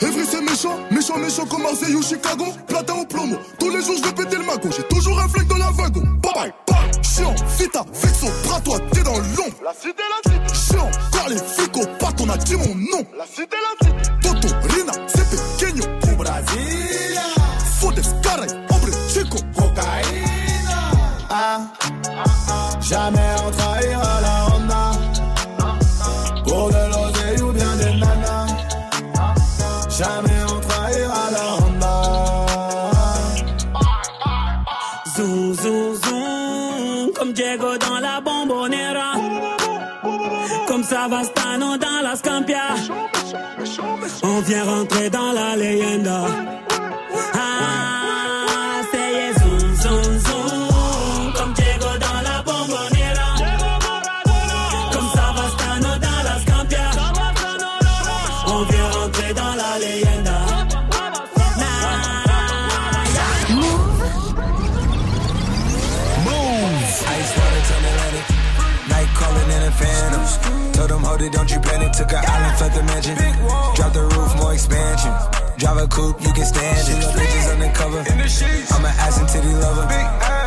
Evry c'est méchant, méchant, méchant comme Marseille ou Chicago. Platin au plomo, tous les jours je vais péter le magot. J'ai toujours un flingue dans la wagon. Bye bye, bye. Chiant, vita, vexo, bras toi, t'es dans l'ombre. La cité, la cité. Chiant, car les flics au pat, on a dit mon nom. La cité, la cité. Toto, Rina, c'est pequeño. Au Brasilia. Fodes, caray, hombre, chico. Cocaïna. Ah, jamais on trahira Comme Savastano dans la Scampia. On vient rentrer dans la leyenda. Them, hold it, don't you panic. Took an island, fled the mansion. Drop the roof, more expansion. Drive a coupe, you can stand it. Bridges undercover. I'm an ass and titty lover.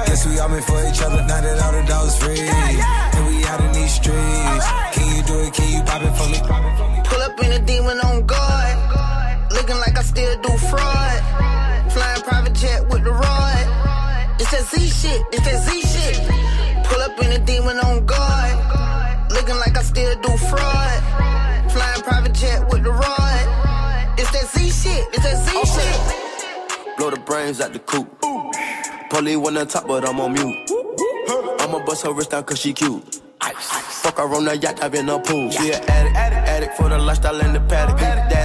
Guess we all meant for each other. Now that all the dogs free. And we out in these streets. Can you do it? Can you pop it for me? Pull up in a demon on guard. Looking like I still do fraud. Flying private jet with the rod. It's that Z shit, it's that Z shit. Pull up in a demon on guard. Looking like I still do fraud. Flying private jet with the rod. It's that Z shit, it's that Z oh. shit. Blow the brains out the coop. Polly one on top, but I'm on mute. I'ma bust her wrist down cause she cute. Fuck her on the yacht, I've been a pool. She an addict, addict, addict for the lifestyle and the paddock. Daddy,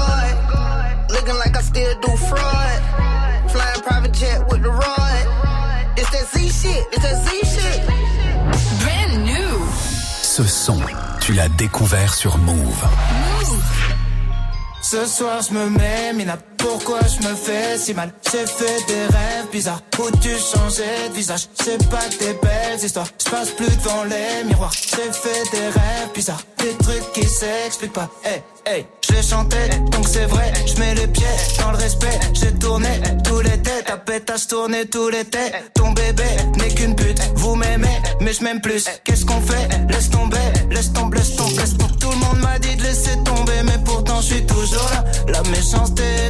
Shit, it's that Z shit. Brand new. Ce son, tu l'as découvert sur Move. Ce soir je me mets mina pourquoi je me fais si mal. J'ai fait des rêves bizarres Où tu changeais de visage. C'est pas des belles histoires Je passe plus devant les miroirs. J'ai fait des rêves bizarres Des trucs qui s'expliquent pas. Hey hey Je chantais donc c'est vrai Je mets les pieds dans le respect. J'ai tourné tous les têtes Ta pétasse tourné tous les têtes. Ton bébé n'est qu'une pute Vous m'aimez mais je m'aime plus. Qu'est-ce qu'on fait? Laisse tomber Laisse tomber laisse tomber. Tout le monde m'a dit de laisser tomber Mais pourtant je suis toujours là. La méchanceté est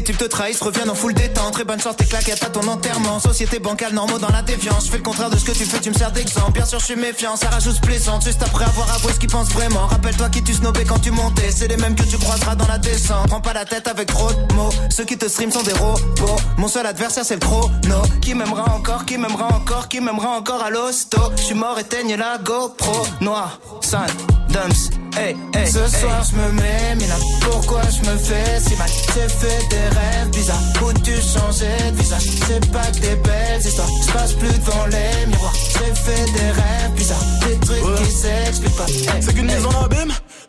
les types te trahissent, reviennent en full détente. Très bonne sorte, tes claquettes à ton enterrement. Société bancale, normaux dans la défiance. Je fais le contraire de ce que tu fais, tu me sers d'exemple. Bien sûr je suis méfiant, ça rajoute plaisante Juste après avoir avoué ce qu'ils pensent vraiment. Rappelle-toi qui tu snobais quand tu montais. C'est les mêmes que tu croiseras dans la descente. Prends pas la tête avec trop de mots. Ceux qui te stream sont des robots. Mon seul adversaire c'est le chrono. Qui m'aimera encore, qui m'aimera encore Qui m'aimera encore à l'hosto. Je suis mort, éteigne la GoPro. Noir, sale, dumps Hey, hey, Ce soir je me mets mina. Pourquoi je me fais si mal? J'ai fait des rêves bizarres. Où tu changeais de visage? C'est pas que des belles histoires. Je passe plus devant les miroirs. J'ai fait des rêves bizarres. Des trucs qui s'expliquent pas. Hey, C'est qu'une hey. mise en abîme?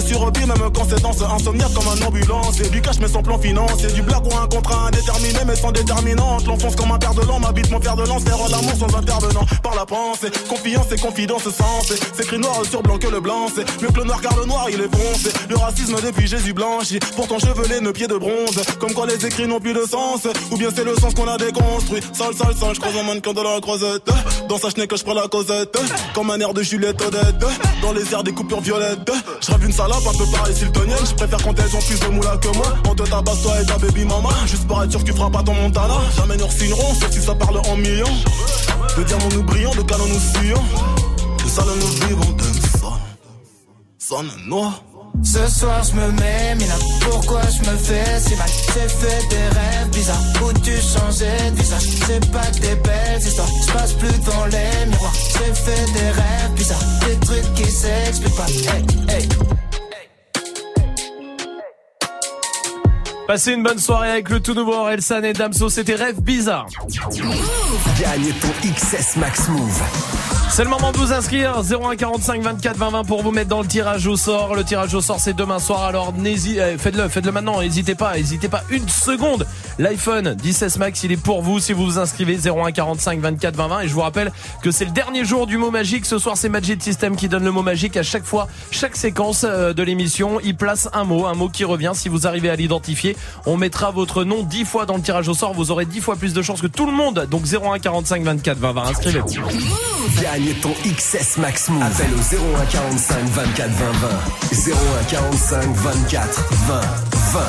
sur vie, même quand c'est danse, insomniaque comme un ambulance. Et du cash mais sans plan financier, du blague ou un contrat indéterminé mais sans déterminante. L'enfonce comme un père de l'an, m'habite mon fer de lance, faire l'amour sans intervenant. Par la pensée, confiance et confidence sens. C'est écrit noir sur blanc que le blanc, c'est mieux que le noir car le noir il est foncé. Le racisme depuis Jésus blanchi, pourtant chevelé, nos pieds de bronze. Comme quoi les écrits n'ont plus de sens, ou bien c'est le sens qu'on a déconstruit. Sale, sale, sale, je croise un mannequin de la croisette. Dans sa chenille que je prends la causette, comme un air de Juliette Odette. Dans les airs des coupures violettes, je une un peu pareil siltonienne. Je préfère quand elles ont plus de moula que moi. On te tabasse toi et ta baby mama, juste pour être sûr que tu feras pas ton montana. Jamais nous signerons, sauf si ça parle en millions. De diamants nous brillons, de canons nous fuyons. De salon nous vivons, de son. Sonne noir. Ce soir je me mets mina Pourquoi je me fais si mal? J'ai fait des rêves bizarres Où tu changeais de visage? C'est pas des belles histoires Je passe plus dans les miroirs J'ai fait des rêves bizarres Des trucs qui s'expliquent pas Hey hey Passez une bonne soirée avec le tout nouveau Orelsan et Damso, c'était Rêve Bizarre. Gagne ton XS Max Move. C'est le moment de vous inscrire 0145 24 20 20 pour vous mettre dans le tirage au sort. Le tirage au sort c'est demain soir alors n'hésitez faites-le, faites-le maintenant, n'hésitez pas, n'hésitez pas une seconde. L'iPhone 16 Max, il est pour vous si vous vous inscrivez 0145 24 20 20 et je vous rappelle que c'est le dernier jour du mot magique. Ce soir c'est Magic System qui donne le mot magique à chaque fois, chaque séquence euh, de l'émission, il place un mot, un mot qui revient. Si vous arrivez à l'identifier, on mettra votre nom 10 fois dans le tirage au sort, vous aurez 10 fois plus de chances que tout le monde. Donc 0145 24 20 20, inscrivez-vous. Gagne ton XS Max Move. Appelle au 0145 24 20 20. 0145 24 20 20.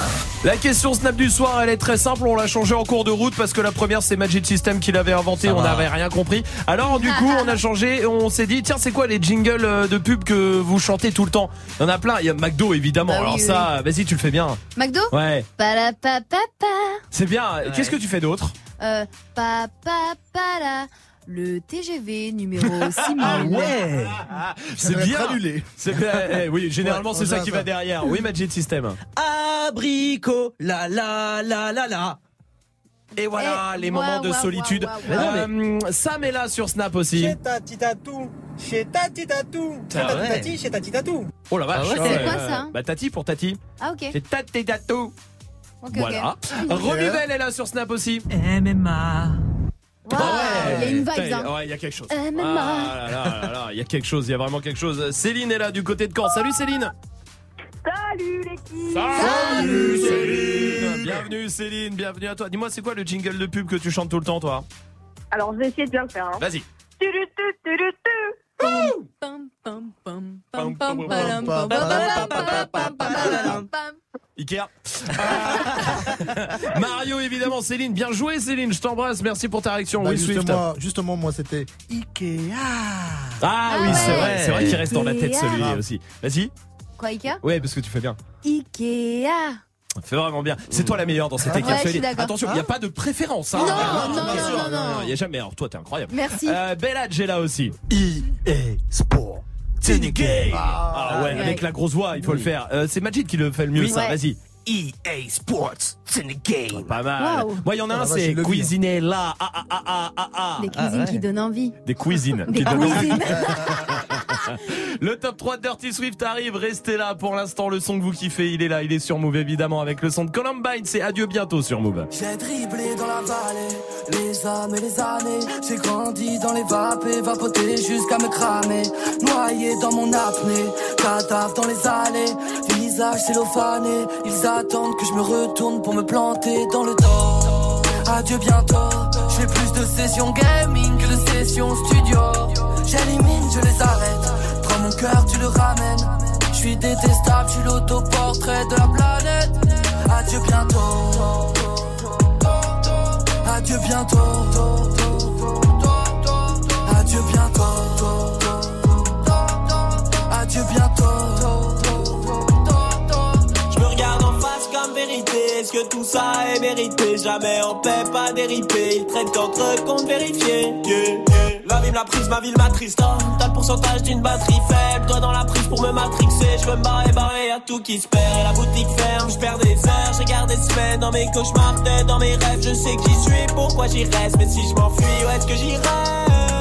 La question Snap du soir, elle est très simple. On l'a changée en cours de route parce que la première, c'est Magic System qui l'avait inventé. Ça on va. n'avait rien compris. Alors, du coup, on a (laughs) changé. On s'est dit, tiens, c'est quoi les jingles euh, de pub que vous chantez tout le temps? Il y en a plein. Il y a McDo, évidemment. Bah oui, Alors oui, ça, vas-y, tu le fais bien. McDo? Ouais. C'est bien. Qu'est-ce que tu fais d'autre? Euh, papapala. Le TGV numéro (laughs) 6000. (laughs) C'est bien. C'est bien. Eh, oui, généralement, c'est ça qui va derrière. Oui, Magic System. Abricot, la la la la la. Et voilà, Eh, les moments de solitude. Euh, Sam est là sur Snap aussi. Chez Tati Tatou, chez Tati Tatou, chez Ah Tati ouais. Tati, chez Tati Tatou. Oh la vache. Ah ouais, c'est quoi, ça? Bah Tati pour Tati. Ah, ok. C'est Tati Tatou. Ok, Voilà. (laughs) ok. Renouvel est là sur Snap aussi. MMA. Waouh, il y a une vibe, hein. Ouais, il y a quelque chose. MMA. Ah là là là là, il y a quelque chose, il y a vraiment quelque chose. Céline est là du côté de Caen. Salut Céline. Salut l'équipe Salut Céline. Bienvenue Céline, bienvenue à toi. Dis-moi, c'est quoi le jingle de pub que tu chantes tout le temps, toi? Alors je vais essayer de bien le faire. Hein. Vas-y. Ikea. Euh, Mario, évidemment. Céline, bien joué, Céline. Je t'embrasse. Merci pour ta réaction. Bah, oui, Swift. justement, justement, moi, c'était Ikea. Ah, oui, c'est ouais. vrai. C'est vrai qu'il reste dans la tête celui-là aussi. Vas-y. Quoi, Ikea? Ouais, parce que tu fais bien. Ikea. Fais vraiment bien. C'est toi la meilleure dans cette Ouais, équipe. je suis d'accord. Attention, il n'y a pas de préférence. Hein. Non, Ah, non, non, sûr. non, non. Il n'y a jamais. Alors toi, t'es incroyable. Merci. Euh, est là aussi. EA Sport. C'est une game. Ah, ouais, ouais. avec la grosse voix, il faut le faire. Euh, c'est Majid qui le fait le mieux, Oui. ça. Ouais. Vas-y. EA Sports, c'est une game. Pas mal. Wow. Moi, il y en a un, vache, c'est vit, cuisiner là. Ah, ah, ah, ah, ah, ah. Des cuisines qui donnent envie. Des cuisines. (laughs) Des qui donnent envie. (laughs) (laughs) Le top 3 de Dirty Swift arrive. Restez là pour l'instant. Le son que vous kiffez, il est là. Il est sur Move évidemment avec le son de Columbine. C'est adieu bientôt sur Move. J'ai dribblé dans la vallée, les âmes et les années. J'ai grandi dans les vapes vapoté jusqu'à me cramer. Noyé dans mon apnée, cadavre dans les allées. Visage cellophané, ils attendent que je me retourne pour me planter dans le dos. Adieu bientôt, je fais plus de sessions gaming que de sessions studio. J'élimine, je les arrête. Cœur, tu le ramènes. Je suis détestable, je suis l'autoportrait de la planète. Adieu bientôt. Adieu bientôt. Adieu bientôt. Adieu bientôt. Est-ce que tout ça est mérité? Jamais on paie pas déripé Ils traitent qu'entre comptes vérifiés. La vie me l'a prise, ma ville m'attriste. Hein. T'as le pourcentage d'une batterie faible. Toi dans la prise pour me matrixer. Je veux me barrer, barrer, y'a tout qui se perd. Et la boutique ferme, je perds des heures. Garde des semaines dans mes cauchemars Tête dans mes rêves, je sais qui suis Pourquoi j'y reste. Mais si je m'enfuis, où est-ce que j'irai?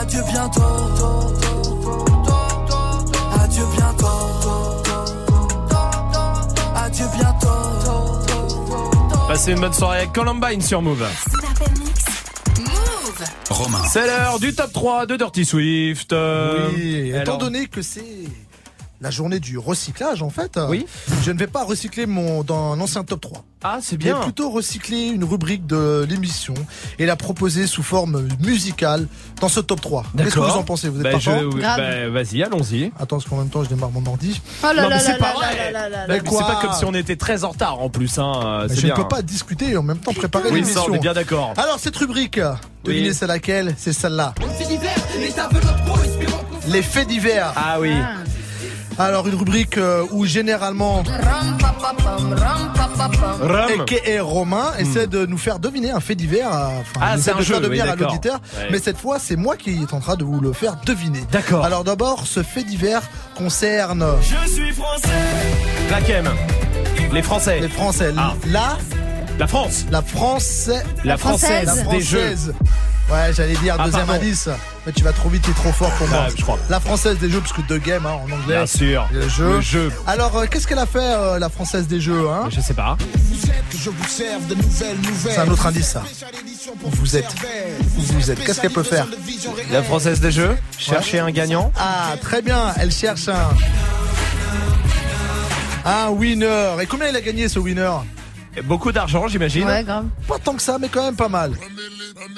Adieu bientôt. Adieu bientôt. Adieu bientôt. Passez une bonne soirée avec Columbine sur Move. Romain. C'est l'heure du top 3 de Dirty Swift. Euh, Oui, étant alors- donné que c'est la journée du recyclage en fait, je ne vais pas recycler mon dans un ancien top 3. Ah, c'est Je bien. vais plutôt recycler une rubrique de l'émission et la proposer sous forme musicale dans ce top 3. Qu'est-ce que vous en pensez? Vous êtes Bah, je- bah, Vas-y, allons-y. Attends, parce qu'en même temps, je démarre mon ordi. Oh là Non, là mais c'est pas vrai. Mais Bah, C'est pas comme si on était très en retard en plus. Hein. Mais je bien. ne peux pas discuter et en même temps préparer Oui, l'émission. on est bien d'accord. Alors, cette rubrique, devinez c'est laquelle? C'est celle-là. Les faits divers. Ah oui. Alors, une rubrique euh, où généralement Rum. et Romain essaie de nous faire deviner un fait divers. Enfin, Ah, il c'est un de jeu, faire deviner oui, à d'accord. l'auditeur. Ouais. Mais cette fois, c'est moi qui tenterai de vous le faire deviner. D'accord. Alors d'abord, ce fait divers concerne Je suis français La Kem. Les Français. les Français. Ah. La, La France. la France, La française, la des jeux. française. Ouais, j'allais dire Ah, deuxième pardon. indice. Mais tu vas trop vite, t'es trop fort pour moi. Ah, je crois. La française des jeux, parce que deux games hein, en anglais. Bien sûr. Le jeu. Le jeu. Alors, euh, qu'est-ce qu'elle a fait, euh, la française des jeux hein Je sais pas. je vous serve de nouvelles nouvelles. C'est un autre indice, ça. Où vous êtes Où vous êtes Qu'est-ce qu'elle peut faire La Française des Jeux. Chercher un gagnant. Ah, très bien, elle cherche un. Un winner. Et combien il a gagné ce winner? Beaucoup d'argent, j'imagine. Ouais, grave. Pas tant que ça, mais quand même pas mal.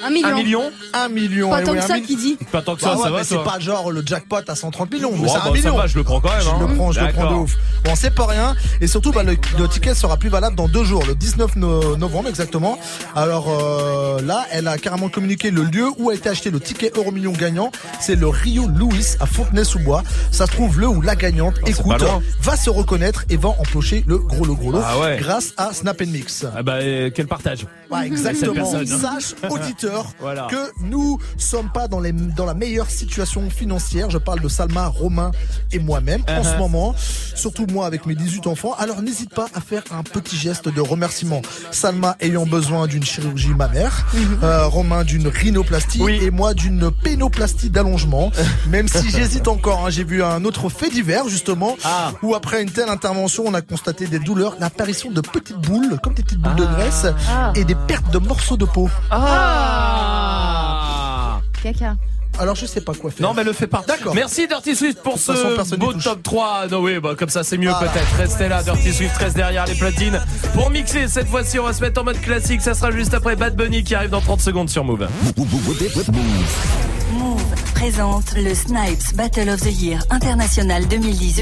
Un million. Un million Un million. Pas eh tant oui, que ça qui dit. Pas tant que Bah ça, ouais, ça mais va, c'est pas genre le jackpot à 130 millions, mais Oh, c'est bah, un million. Ça va, je le prends quand même. Je hein. le prends, je le prends de ouf. Bon, c'est pas rien. Et surtout, bah, le, le ticket sera plus valable dans deux jours, le 19 no- novembre exactement. Alors euh, là, elle a carrément communiqué le lieu où a été acheté le ticket Euro Million gagnant. C'est le Rio Louis à Fontenay-sous-Bois. Ça se trouve le ou la gagnante, c'est écoute, va se reconnaître et va empocher le gros lot gros lot Ah ouais. grâce à Snap Mix. Ah bah, euh, quel partage. Ouais, exactement. Hein. Sache, auditeur, (laughs) Voilà. que nous sommes pas dans, les, dans la meilleure situation financière. Je parle de Salma, Romain et moi-même en Uh-huh. ce moment. Surtout moi avec mes 18 enfants. Alors n'hésite pas à faire un petit geste de remerciement. Salma ayant besoin d'une chirurgie mammaire, euh, Romain d'une rhinoplastie Oui. et moi d'une pénoplastie d'allongement. (laughs) Même si j'hésite encore, hein. j'ai vu un autre fait divers justement Ah. où après une telle intervention, on a constaté des douleurs, l'apparition de petites boules, comme des petites boules de graisse Ah. et des pertes de morceaux de peau. Ah Caca. Alors je sais pas quoi faire. Non, mais le fais pas. D'accord. Merci Dirty Swift pour façon, ce beau top 3. Non, oui, bah, comme ça c'est mieux Voilà. peut-être. Restez là, Dirty Swift reste derrière les platines. Pour mixer, cette fois-ci, on va se mettre en mode classique. Ça sera juste après Bad Bunny qui arrive dans 30 secondes sur Move. Move présente le Snipes Battle of the Year International 2010.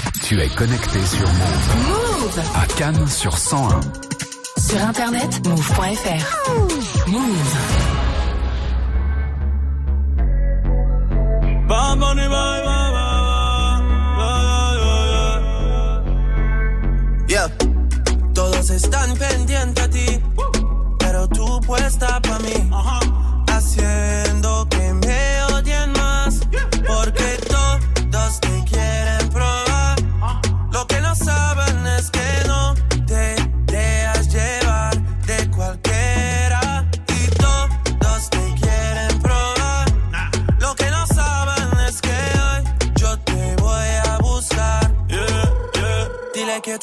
Tu es connecté sur Move. Move À Cannes sur 101. Sur internet, move.fr. Move. Bye, bye, bye. Todos están pendientes a ti, pero tú puesta pa' mí, haciendo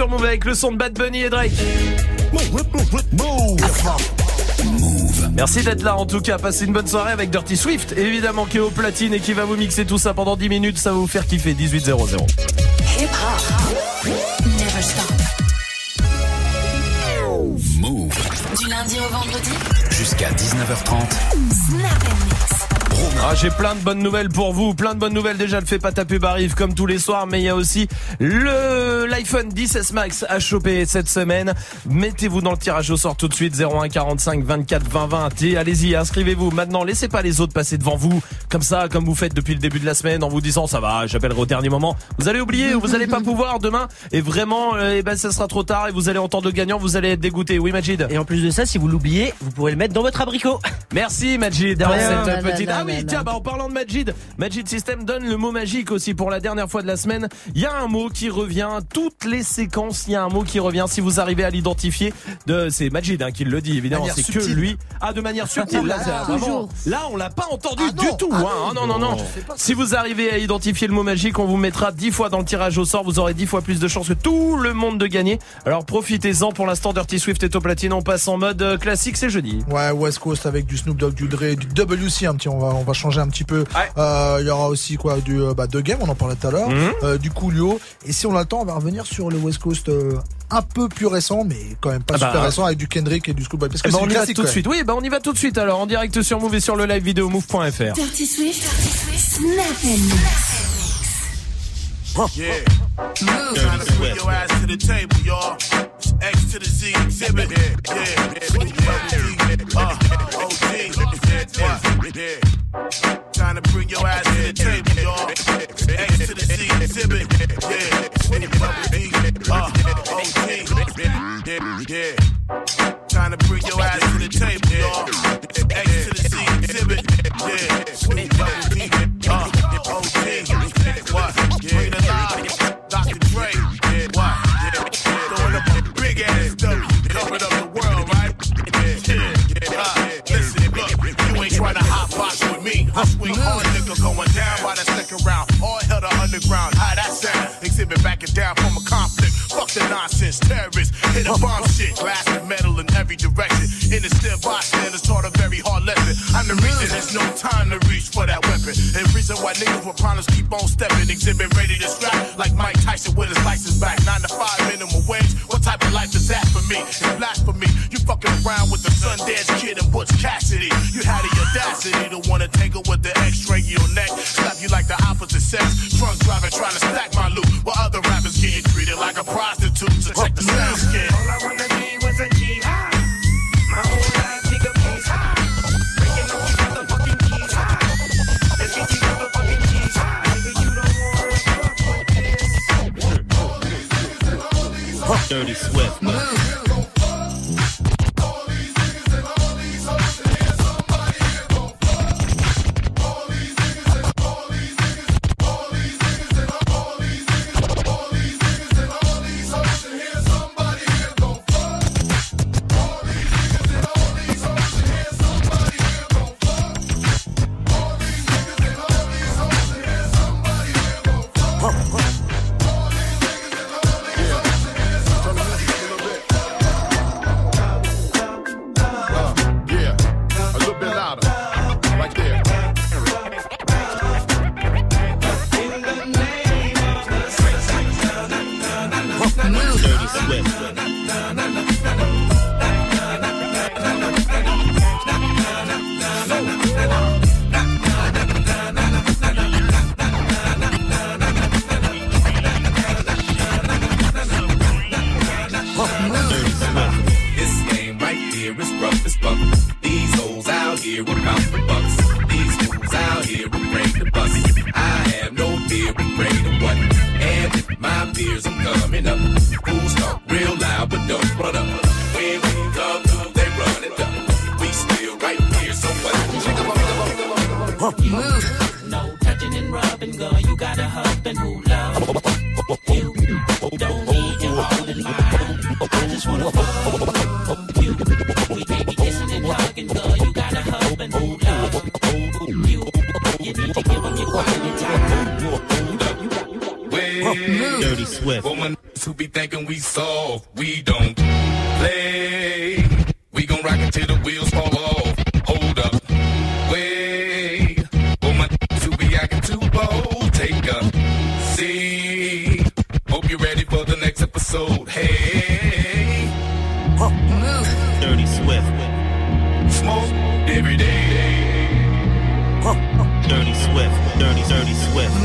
sur Move avec le son de Bad Bunny et Drake. Merci d'être là en tout cas, passez une bonne soirée avec Dirty Swift, évidemment qui est au platine et qui va vous mixer tout ça pendant 10 minutes, ça va vous faire kiffer, 18 00. Hip hop. Never stop. Move. Du lundi au vendredi. Jusqu'à 19h30. Snap Ah, j'ai plein de bonnes nouvelles pour vous, plein de bonnes nouvelles. Déjà, le fait pas ta pub arrive comme tous les soirs, mais il y a aussi le l'iPhone 10s Max à choper cette semaine. Mettez-vous dans le tirage au sort tout de suite 01 45 24 20 20. Et allez-y, inscrivez-vous. Maintenant, laissez pas les autres passer devant vous comme ça, comme vous faites depuis le début de la semaine en vous disant ça va, j'appellerai au dernier moment. Vous allez oublier, (laughs) vous allez pas pouvoir demain et vraiment euh, eh ben ça sera trop tard et vous allez entendre le gagnant, vous allez être dégoûté. Oui, Majid. Et en plus de ça, si vous l'oubliez, vous pourrez le mettre dans votre abricot. Merci Majid pour cette petite. Ah oui, tiens, bah en parlant de Majid, Majid System donne le mot magique aussi pour la dernière fois de la semaine. Il y a un mot qui revient toutes les séquences. Il y a un mot qui revient. Si vous arrivez à l'identifier, de c'est Majid hein, qui le dit évidemment. C'est que lui. Ah, de manière subtile. Là, vraiment- Toujours. là, on l'a pas entendu Ah du tout. ah hein. non. Ah non, non, Si vous arrivez à identifier le mot magique, on vous mettra 10 fois dans le tirage au sort. Vous aurez 10 fois plus de chances que tout le monde de gagner. Alors profitez-en. Pour l'instant, Dirty Swift est au platine. On passe en mode euh, classique. C'est jeudi. Ouais, West Coast avec du Snoop Dogg, du Dre, du WC un petit. On va, on va changer un petit peu. Euh, Il y aura aussi quoi, du euh, bah, de game, on en parlait tout à l'heure, Mhm. euh, du Coolio. Et si on a le temps, on va revenir sur le West Coast euh, un peu plus récent, mais quand même pas Ah bah, super récent avec du Kendrick et du Schoolboy. Parce que Eh ben, on y va tout de suite. Oui, bah on y va tout de suite alors en direct sur Move et sur le live vidéo move.fr. Dirty Swift. Snap and mix. Yeah. Trying to bring your ass to the table, y'all. It's X to the Z exhibit. Yeah, yeah, yeah. Uh, OG. Yeah, yeah. Trying to bring your ass to the table, y'all. X to the Z exhibit. Yeah, uh, OG. Yeah. Trying to bring your ass to the table, y'all. X to the Z exhibit. Yeah, I swing uh-huh. hard nigga going down by the second round. All hell the underground. How that sound? Exhibit backing down from a conflict. Fuck the nonsense. Terrorists hit a bomb shit. Glass and metal in every direction. In the still bystanders taught a very hard lesson. I'm the reason there's no time to reach for that weapon. And reason why niggas with problems keep on stepping. Exhibit ready to scrap like Mike Tyson with his license back. Nine to five minimum wage. What type of life is that for me? It's blasphemy. You fucking around with the Sundance Kid and Butch Cassidy. You had the audacity to wanna tangle with the X-ray your neck. Slap you like the opposite sex. Drunk driving trying to stack my loot. While other rappers getting treated like a prostitute. So check the sound skin. All I wanna be was a G. My Dirty Swift. Dirty Swift. For my who be thinking we soft, we don't play. We gon' rock it till the wheels fall off. Hold up, wait. For my who be acting too bold, take a seat. Hope you're ready for the next episode. Hey, huh. Dirty Swift. smoke every day. Huh. Dirty Swift. Dirty, dirty Swift.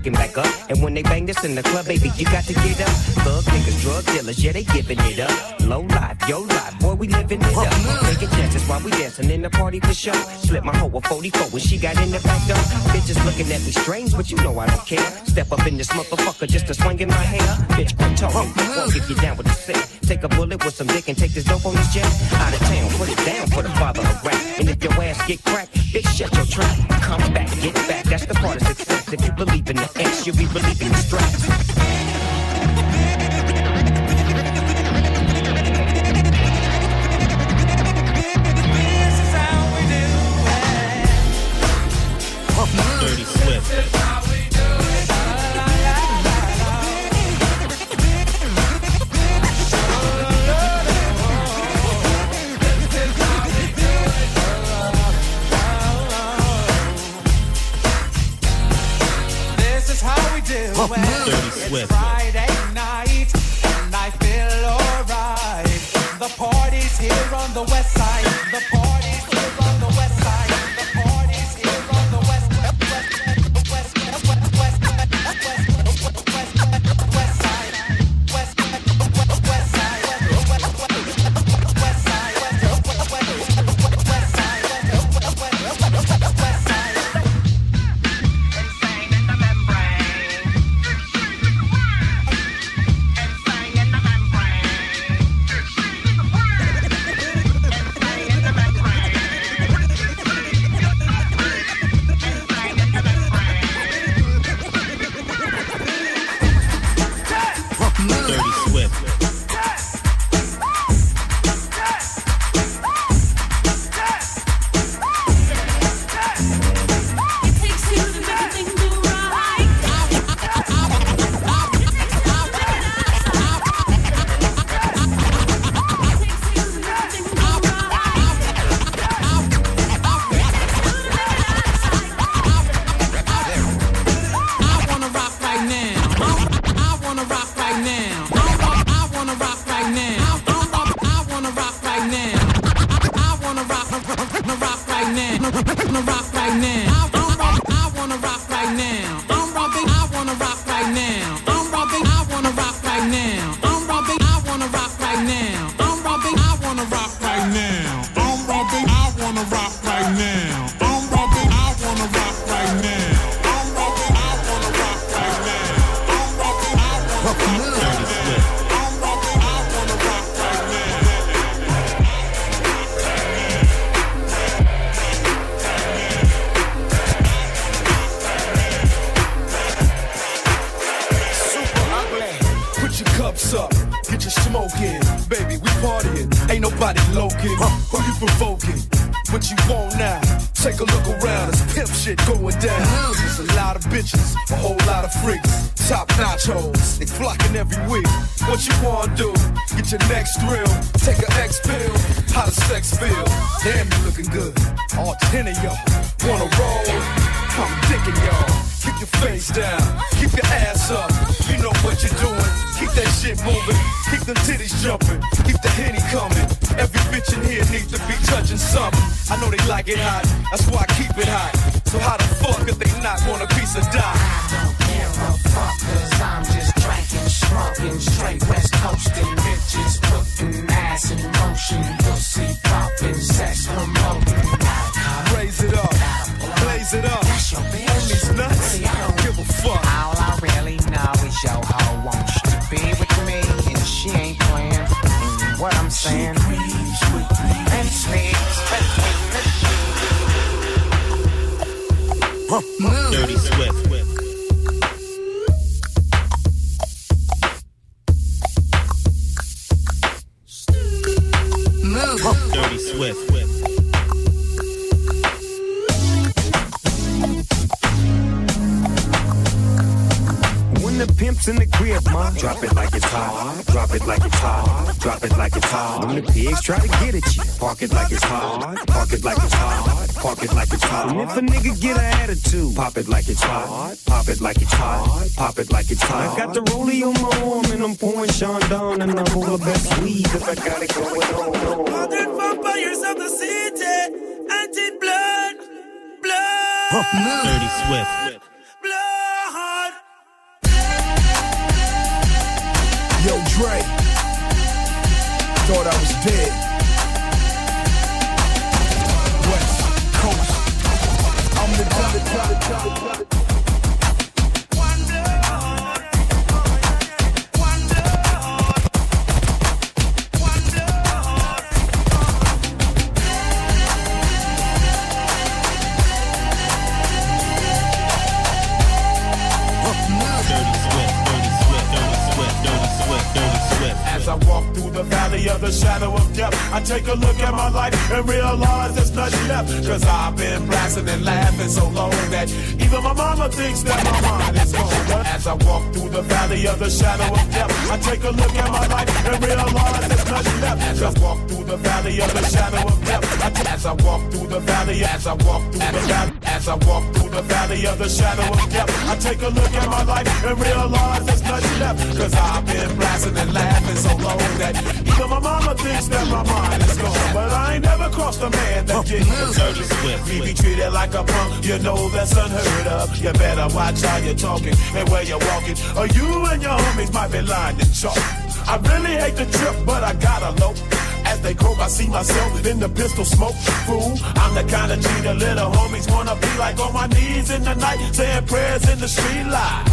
Hooking back up. And when they bang this in the club, baby, you got to get up. Thug niggas, drug dealers, yeah, they giving it up. Low life, yo life, boy, we living it up. Taking chances while we dancing in the party for show. Slip my hoe a 44 when she got in the back door. Bitches looking at me strange, but you know I don't care. Step up in this motherfucker just to swing in my hair. Bitch, quit talking. Won't get you down with the sick. Take a bullet with some dick and take this dope on this jet. Out of town, put it down for the father of rap. And if your ass get cracked, bitch, shut your trap. Come back, get back. That's the part of success. If you believe in the X, you'll be believing the straps. Here to be touching something. I know they like it hot. That's why I keep it hot. So how the fuck if they not want a piece of die? I don't care a fuck, cause I'm just drinking, smoking, straight west coasting, bitches putting ass in motion, if a nigga get an attitude, pop it like it's hot. Pop it like it's hot. Pop it like it's hot. I got the rollie on my arm and I'm pouring Sean down and I'm all the best weed cause I got it going on. Hundred vampires of the city, anti-blood, blood. Dirty Swift. Left. Cause I've been blasting and laughing so long that even my mama thinks that my mind is gone. As I walk through the valley of the shadow of death, I take a look at my life and realize there's nothing left. As I walk through the valley of the shadow of death, as I walk through the valley, as I walk through the valley, as I walk through the valley of the shadow of death, I take a look at my life and realize there's nothing left. Cause I've been blasting and laughing so long that my mama thinks that my mind is gone. But I ain't never crossed a man that didn't Dirty Swift. We be treated like a punk, you know that's unheard of. You better watch how you're talking and where you're walking, or you and your homies might be lying to chalk. I really hate the trip, but I gotta low. As they croak, I see myself in the pistol smoke. Fool, I'm the kind of G the little homies wanna be like on my knees in the night, saying prayers in the street light.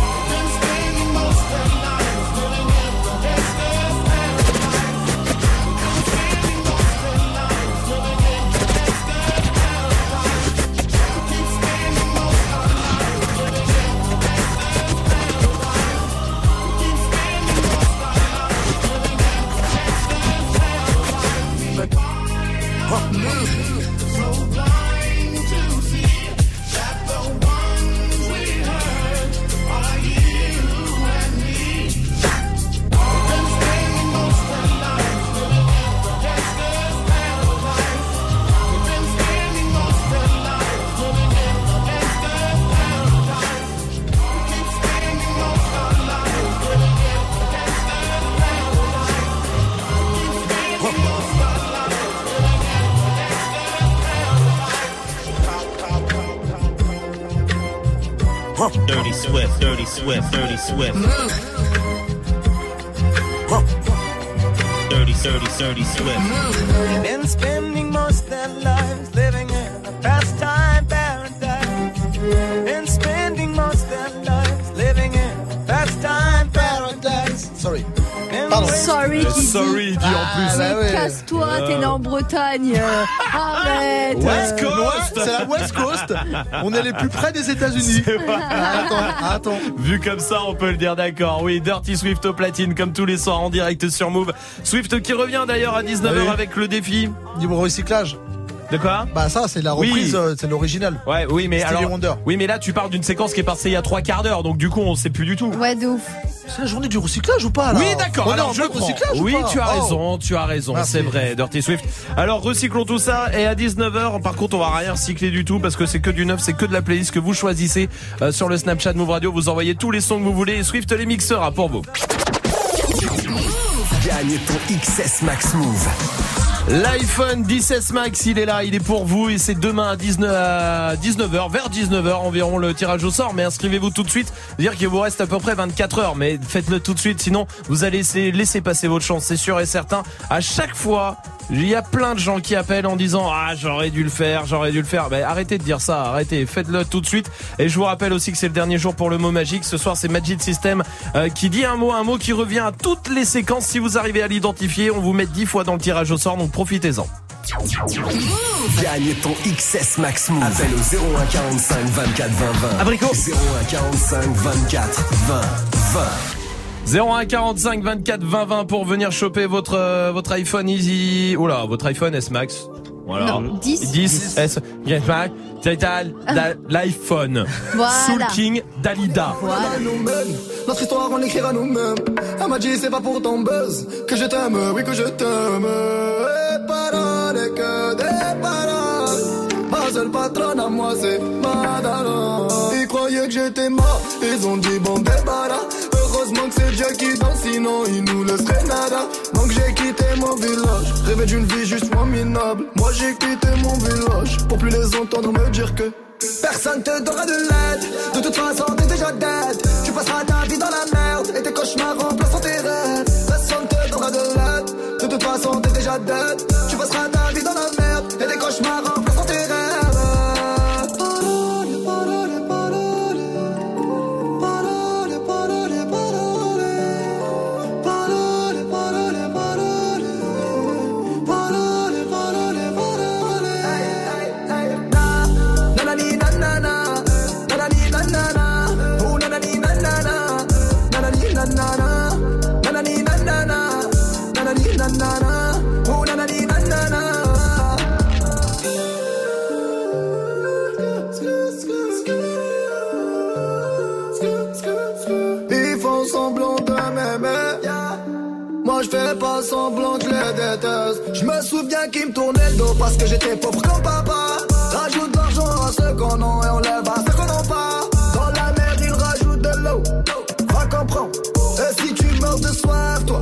Swift. Dirty Swift. Dirty Dirty, dirty, Swift. Sorry. Dit. En plus. Mais bah ouais. casse-toi, Euh. t'es né en Bretagne. euh, (laughs) Arrête. West euh. Coast. C'est la West Coast. On est les plus près des États-Unis. Ah, Attends, attends. Vu comme ça, on peut le dire d'accord. Oui, Dirty Swift au platine, comme tous les soirs en direct sur Move. Swift qui revient d'ailleurs à 19h Oui. avec le défi. Niveau recyclage. De quoi Bah ça, c'est la Oui. reprise, euh, c'est l'original. Ouais, oui, mais Stevie alors. Wonder. Oui, mais là, tu parles d'une séquence qui est passée il y a trois quarts d'heure, donc du coup, on sait plus du tout. Ouais, de ouf. C'est la journée du recyclage ou pas là Oui, d'accord. Alors, je prends. recyclage ou Oui, pas tu as Oh. raison, tu as raison. Merci. C'est vrai, Dirty Swift. Alors, recyclons tout ça. Et à 19h, par contre, on va rien recycler du tout parce que c'est que du neuf, c'est que de la playlist que vous choisissez euh, sur le Snapchat Move Radio. Vous envoyez tous les sons que vous voulez. Et Swift les mixeurs hein, pour vous. Gagne ton XS Max Move. L'iPhone 16 Max, il est là, il est pour vous et c'est demain à 19, à 19h, vers 19h environ le tirage au sort. Mais inscrivez-vous tout de suite, dire qu'il vous reste à peu près 24 heures. Mais faites-le tout de suite, sinon vous allez laisser, laisser passer votre chance, c'est sûr et certain. À chaque fois, il y a plein de gens qui appellent en disant ah j'aurais dû le faire, j'aurais dû le faire. Mais arrêtez de dire ça, arrêtez, faites-le tout de suite. Et je vous rappelle aussi que c'est le dernier jour pour le mot magique. Ce soir c'est Magic System euh, qui dit un mot, un mot qui revient à toutes les séquences. Si vous arrivez à l'identifier, on vous met 10 fois dans le tirage au sort, donc profitez-en. Gagne ton XS Max Move. Appelle au 01 45 24 20 20. Abricot. 01 45 24 20 20. 01 45 24 20 20 pour venir choper votre euh, votre iPhone Easy. Oula, votre iPhone S Max. Voilà. Non, 10. 10 S S Max. L'iPhone. Voilà. Soul King Dalida. Voilà. Notre histoire, on l'écrira nous-mêmes. Elle m'a dit, c'est pas pour ton buzz que je t'aime, oui, que je t'aime. Et paroles, que des paroles. Ma seule patronne à moi, c'est Madara. Ils croyaient que j'étais mort, ils ont dit, bon, débarras. Heureusement que c'est Dieu qui danse, sinon il nous laisserait nada. Donc j'ai quitté mon village, rêvé d'une vie juste moins minable. Moi j'ai quitté mon village pour plus les entendre me dire que Personne te donnera de l'aide. De toute façon, t'es déjà dead. Tu passeras ta vie dans la merde. Et tes cauchemars remplaceront tes rêves. Personne te donnera de l'aide. De toute façon, t'es déjà dead. Je fais pas semblant que les déteste. Je me souviens qu'ils me tournaient le dos parce que j'étais pauvre comme papa. Rajoute de l'argent à ceux qu'on a et on lève à ceux qu'on n'a pas. Dans la mer ils rajoutent de l'eau. Va comprendre. Et si tu meurs de soif, toi,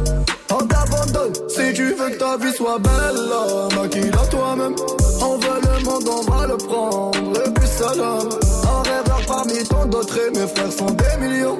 on t'abandonne. Si tu veux que ta vie soit belle, maquille-la toi-même. On veut le monde, on va le prendre. Et puis salam. Un rêveur parmi tant d'autres et mes frères sont des millions.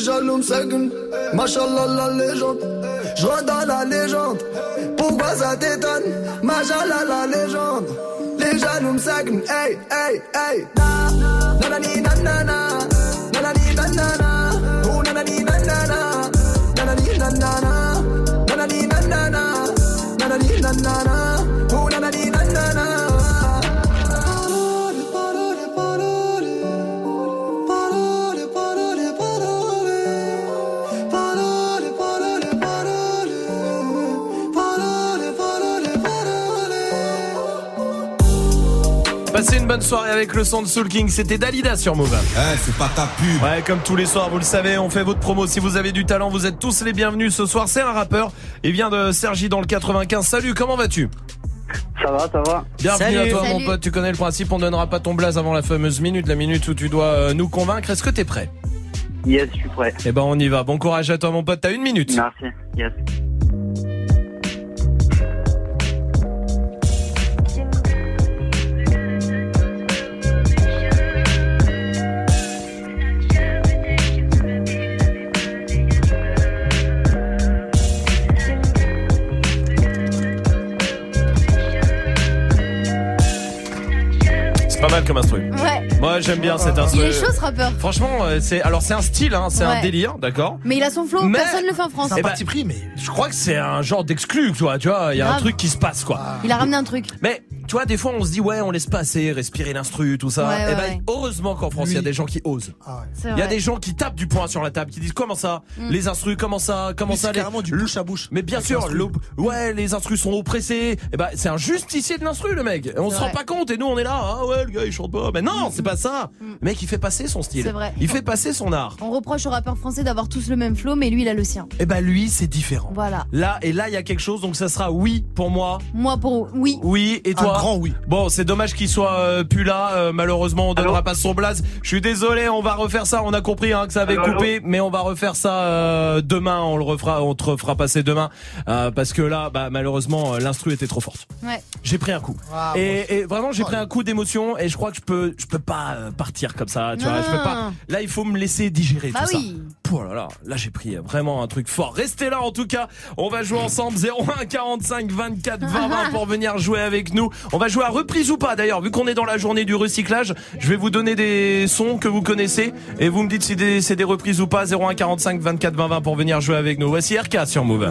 jaloux me seguent. Machallah la légende. Je dans la légende. Pourquoi ça t'étonne? Machallah la légende. Les jaloux me seguent. Hey, hey, hey. Na, nanana. Oh, Passez une bonne soirée avec le son de Soul King. C'était Dalida sur Move. Eh, c'est pas ta pub. Ouais, comme tous les soirs, vous le savez, on fait votre promo. Si vous avez du talent, vous êtes tous les bienvenus. Ce soir, c'est un rappeur. Il vient de Sergi dans le 95. Salut, comment vas-tu? Ça va, ça va. Bienvenue à toi, mon pote. Tu connais le principe. On donnera pas ton blaze avant la fameuse minute, la minute où tu dois euh, nous convaincre. Est-ce que t'es prêt? Yes, je suis prêt. Eh ben, on y va. Bon courage à toi, mon pote. T'as une minute. Merci. Yes. Mal comme instru. Ouais. Moi, j'aime bien cet instru. Il est chaud ce rappeur. Franchement, euh, c'est alors c'est un style, hein, c'est un délire, d'accord. Mais il a son flow, Mais- personne ne le fait en France. Eh ben, Je crois que c'est un genre d'exclu, toi. Tu vois, il y a un truc qui se passe, quoi. Il a ramené un truc. Mais tu vois, des fois, on se dit ouais, on laisse passer, respirer l'instru, tout ça. Ouais, Eh ouais, ben, ouais. heureusement qu'en France, il y a des gens qui osent. C'est Il y a des gens qui tapent du poing sur la table, qui disent comment ça, Mm. les instrus, comment ça, comment Oui, ça, c'est les... carrément du bouche à bouche. Mais bien sûr, le- ouais, les instrus sont oppressés. Et ben, c'est un justicier de l'instru, le mec. On se rend pas compte et nous, on est là, ah ouais, le gars, il chante pas. Mais non, c'est pas ça. Le mec, il fait passer son style. C'est vrai. Il fait passer son art. On reproche aux rappeurs français d'avoir tous le même flow, mais lui, il a le sien. Et ben, lui, c'est différent. Voilà. Là et là, il y a quelque chose, donc ça sera oui pour moi. Moi, pour oui. Oui, et toi grand oui. Bon, c'est dommage qu'il soit euh, plus là. euh, malheureusement, on donnera pas son blaze. Je suis désolé, on va refaire ça. On a compris hein, que ça avait Allô, allô coupé, mais on va refaire ça euh, demain. On le refera, on te refera passer demain euh, parce que là, bah, malheureusement, euh, l'instru était trop forte. Ouais. J'ai pris un coup. Ah, et, et vraiment, j'ai pris un coup d'émotion et je crois que je peux, je peux pas euh, partir comme ça. Tu vois, je peux pas. Là, il faut me laisser digérer Bah tout oui. ça. Oh là là, là j'ai pris vraiment un truc fort. Restez là en tout cas. On va jouer ensemble 01 45 24 20 20 pour venir jouer avec nous. On va jouer à reprise ou pas d'ailleurs. Vu qu'on est dans la journée du recyclage, je vais vous donner des sons que vous connaissez et vous me dites si c'est des reprises ou pas. 01 45 24 20 20 pour venir jouer avec nous. Voici RK sur Move.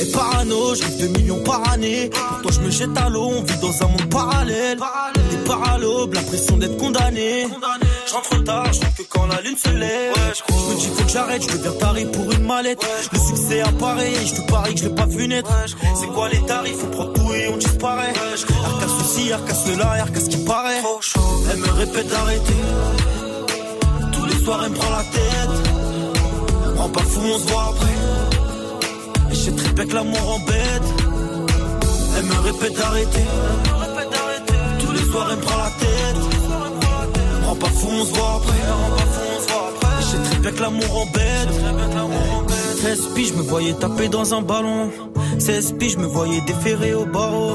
Et parano, je rêve de millions par année. Pour toi, je me jette à l'eau, on vit dans un monde parallèle. Des paralobes, la pression d'être condamné. Je rentre tard, je que quand la lune se lève. je me dis, faut que j'arrête, je deviens taré pour une mallette. Le succès apparaît, je te parie que je l'ai pas vu naître. C'est quoi les tarifs, faut prendre tout et on disparaît. Arca ceci, arca cela, arca ce qui paraît. Elle me répète d'arrêter. Tous les soirs, elle me prend la tête. Prends pas fou, on se voit après. Et je sais très bien que l'amour. Elle me répète d'arrêter. Tous les soirs, elle me prend la tête. Prends pas fou, on se voit après. Je sais très bien que l'amour embête. 16 piges, je me voyais taper dans un ballon. 16 piges, je me voyais déférer au barreau.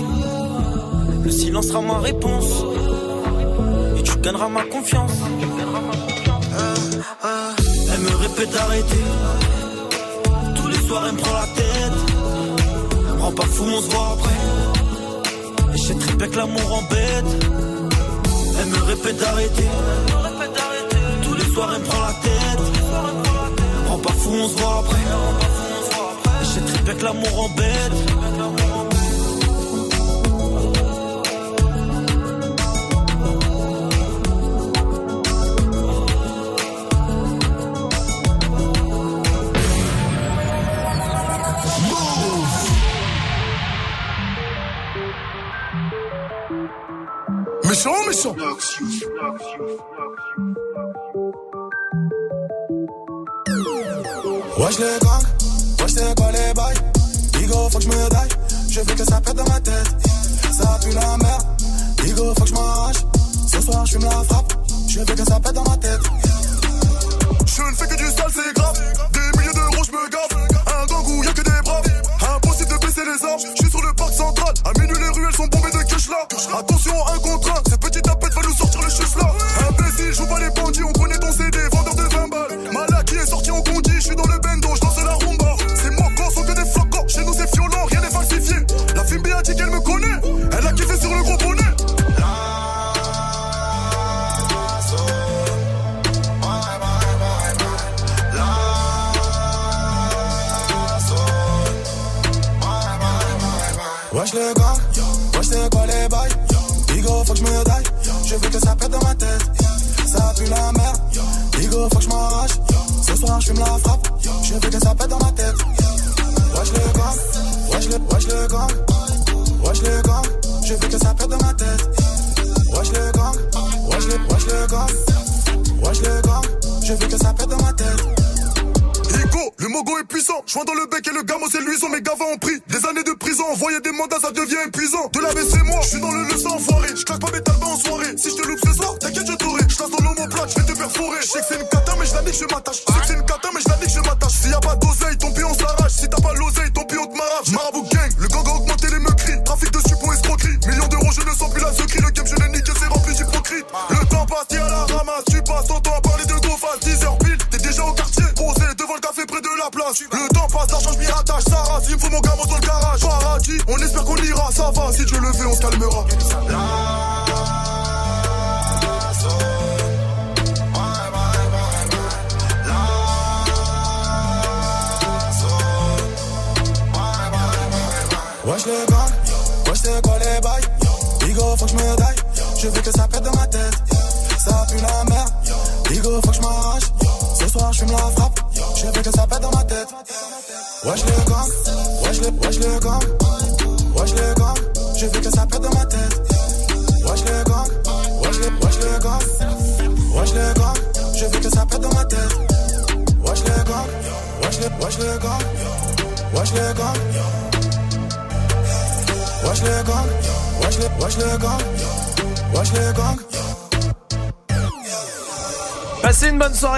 Le silence sera ma réponse. Et tu gagneras ma confiance. Elle me répète d'arrêter. Tous les soirs, elle me prend la tête. Rends pas fou, on se voit après. Et je sais que l'amour embête. Elle me répète d'arrêter. Tous les soirs, elle me prend la tête. Rends pas fou, on se voit après. Et je sais que l'amour embête. Méchant, méchant. Wesh les gangs, wesh c'est quoi les bails Bigo, faut que je me daille Je veux que ça pète dans ma tête Ça pue la merde. Digo, faut que je m'arrache. Ce soir, je fume la frappe. Je veux que ça pète dans ma tête. Je ne fais que du sale, c'est grave. Des milliers d'euros, je me gaffe.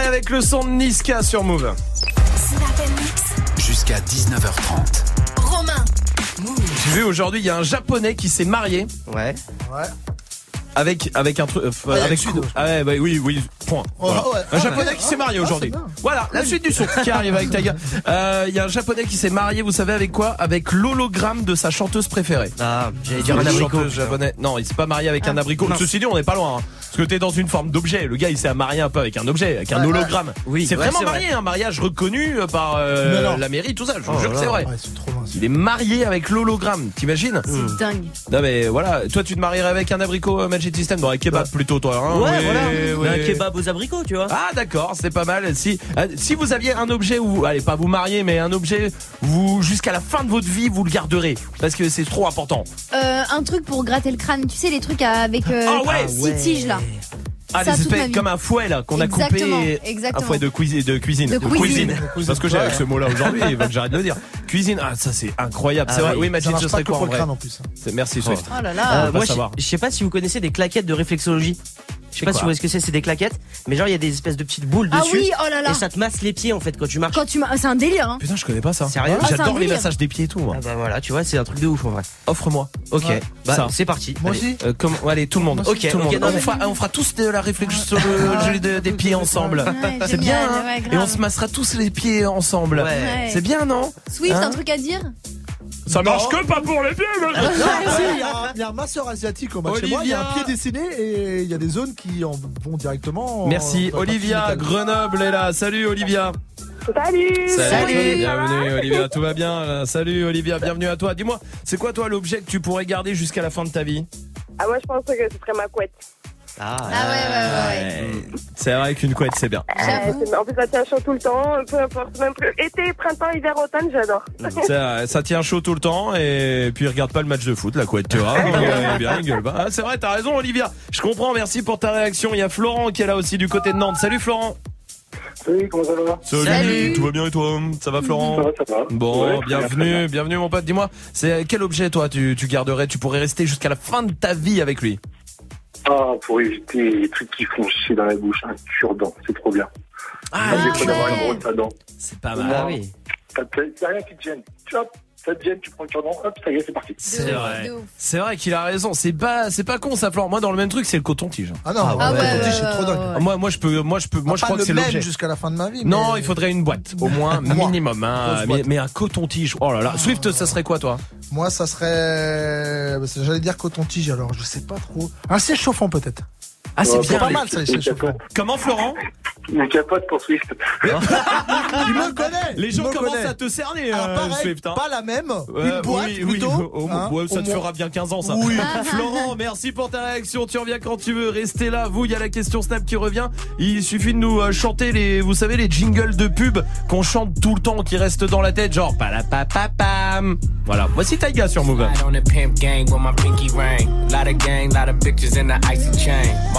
Avec le son de Niska sur Move. Jusqu'à 19h30. Romain. J'ai vu aujourd'hui, il y a un japonais qui s'est marié. Ouais. Ouais. Avec, avec un truc. euh, Ouais, avec. Ah ouais, bah oui, oui, point. Voilà. ouais. Un Ah, japonais qui s'est marié Ah, aujourd'hui. Voilà, la suite du son qui arrive avec Taga. (laughs) Euh, Il y a un japonais qui s'est marié, vous savez avec quoi? Avec l'hologramme de sa chanteuse préférée. Ah, j'allais dire un abricot. japonais. Non, il s'est pas marié avec un abricot. Non. Ceci dit, on n'est pas loin. hein. Parce que t'es dans une forme d'objet. Le gars, il s'est marié un peu avec un objet, avec un hologramme. Oui, c'est ouais, vraiment marié, un mariage reconnu euh, par euh, la mairie, tout ça. Je vous Oh jure que c'est vrai. Il est marié avec l'hologramme, t'imagines C'est dingue. Non mais voilà, toi tu te marierais avec un abricot euh, Magic System dans un kebab plutôt toi. Hein Ouais, Ouais, voilà. ouais. Mais Un kebab aux abricots, tu vois. Ah d'accord, c'est pas mal. Si euh, si vous aviez un objet où allez pas vous marier mais un objet vous jusqu'à la fin de votre vie vous le garderez parce que c'est trop important. Euh, un truc pour gratter le crâne, tu sais, les trucs avec euh, Ah ouais. six tiges là. Ah Ça, ma espèces comme un fouet là qu'on a coupé exactement. un fouet de cuisine de cuisine De cuisine. Parce que j'ai avec ce mot là aujourd'hui, il faut que j'arrête de le dire. Cuisine, ah ça c'est incroyable. Ah c'est vrai. oui. Marche ce serait quoi en le vrai crâne en plus. Merci Swift. Oh là Euh, là. va moi, je sais pas si vous connaissez des claquettes de réflexologie. Je sais pas si vous voyez ce que c'est, c'est des claquettes, mais genre il y a des espèces de petites boules Ah dessus. oui, oh là là. Et ça te masse les pieds en fait quand tu marches. Quand tu c'est un délire. Hein. Putain, je connais pas ça. Sérieux Ah, J'adore les massages des pieds et tout. moi. Ah bah voilà, tu vois, c'est un truc de ouf en vrai. Offre-moi. Ok, Ouais. bah Ça. c'est parti. Moi Allez. aussi. Euh, comme, allez, tout le monde. Ok, tout le monde. non, on, mais- fera, on fera tous de la réflexiologie (laughs) de- des pieds ensemble. Ouais, C'est bien, hein ouais. Et on se massera tous les pieds ensemble. Ouais. Ouais. C'est bien, non Swift, Hein un truc à dire Ça marche que pas pour les pieds, mais- il y, a un- il y a un masseur asiatique au match chez moi, il y a un Olivia. pied dessiné et il y a des zones qui en vont directement. en- Merci. Olivia. Grenoble est là. Salut, Olivia. Salut Salut. Bienvenue, Olivia. Tout va bien? Euh, Salut, Olivia. Bienvenue à toi. Dis-moi, c'est quoi, toi, l'objet que tu pourrais garder jusqu'à la fin de ta vie? Ah, moi, je pense que ce serait ma couette. Ah, Ah ouais, ouais, ouais. Ouais. C'est vrai qu'une couette, c'est bien. Euh, c'est- en plus, ça tient chaud tout le temps, peu importe, même plus. Été, printemps, hiver, automne, j'adore. Ça, ça tient chaud tout le temps et puis regarde pas le match de foot, la couette, tu vois. Euh, (laughs) bien, il gueule pas. Ah, c'est vrai, t'as raison, Olivia. Je comprends, merci pour ta réaction. Il y a Florent qui est là aussi du côté de Nantes. Salut, Florent. Salut, comment ça va? Salut, tout va bien et toi? Ça va Florent? Ça va, ça va. Bon, Ouais, bienvenue, bien. bienvenue mon pote. Dis-moi, c'est quel objet toi tu, tu garderais? Tu pourrais rester jusqu'à la fin de ta vie avec lui? Ah, pour éviter les trucs qui font chier dans la bouche, un cure-dent, c'est trop bien. Ah, ouais. dents. C'est pas mal. Ah oui. t'as- rien qui te gêne. Tu vois, ça te gêne, tu prends le cure-dent, hop, ça y est, c'est parti. C'est vrai. C'est vrai qu'il a raison. C'est pas, c'est pas con ça, Florent. Moi, dans le même truc, c'est le coton-tige. Ah non, Ah ouais, le coton-tige, c'est trop dingue. Ah, Moi, moi, je peux, moi, je peux, moi, je crois que le c'est l'objet. jusqu'à la fin de ma vie. Non, mais- il faudrait une boîte, au (laughs) moins Moi. minimum. Hein, mais, mais un coton-tige. Oh là là. Swift, ça serait quoi, toi? Moi, ça serait. J'allais dire coton-tige, alors je sais pas trop. Un siège chauffant, peut-être. Ah, c'est Ouais, bien. pas mal, ça. Comment, Florent Une capote pour Swift. (laughs) Il me connaît Les gens me commencent à te cerner, Alors, euh, pareil, Swift. hein. Pas la même. Une boîte, oui, oui, plutôt. (laughs) hein, ouais, ça te moins. fera bien 15 ans, ça. Oui. (laughs) Florent, merci pour ta réaction. Tu reviens quand tu veux. Restez là. Vous, il y a la question Snap qui revient. Il suffit de nous euh, chanter les, vous savez, les jingles de pub qu'on chante tout le temps, qui restent dans la tête, genre palapapapam. Voilà. Voici Taiga sur Move.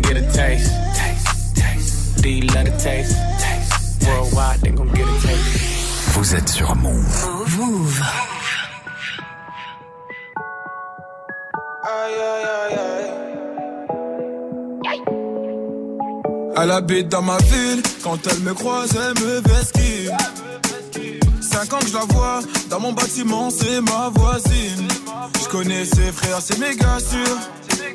Taste. She can get a taste. taste. taste. Do you love the taste? taste. Worldwide, they gon' get a taste. Vous êtes sur Move. Move. Elle habite dans ma ville, quand elle me croise, elle me vesquille. Cinq ans que je la vois, dans mon bâtiment, c'est ma voisine. Je connais ses frères, c'est méga sûr,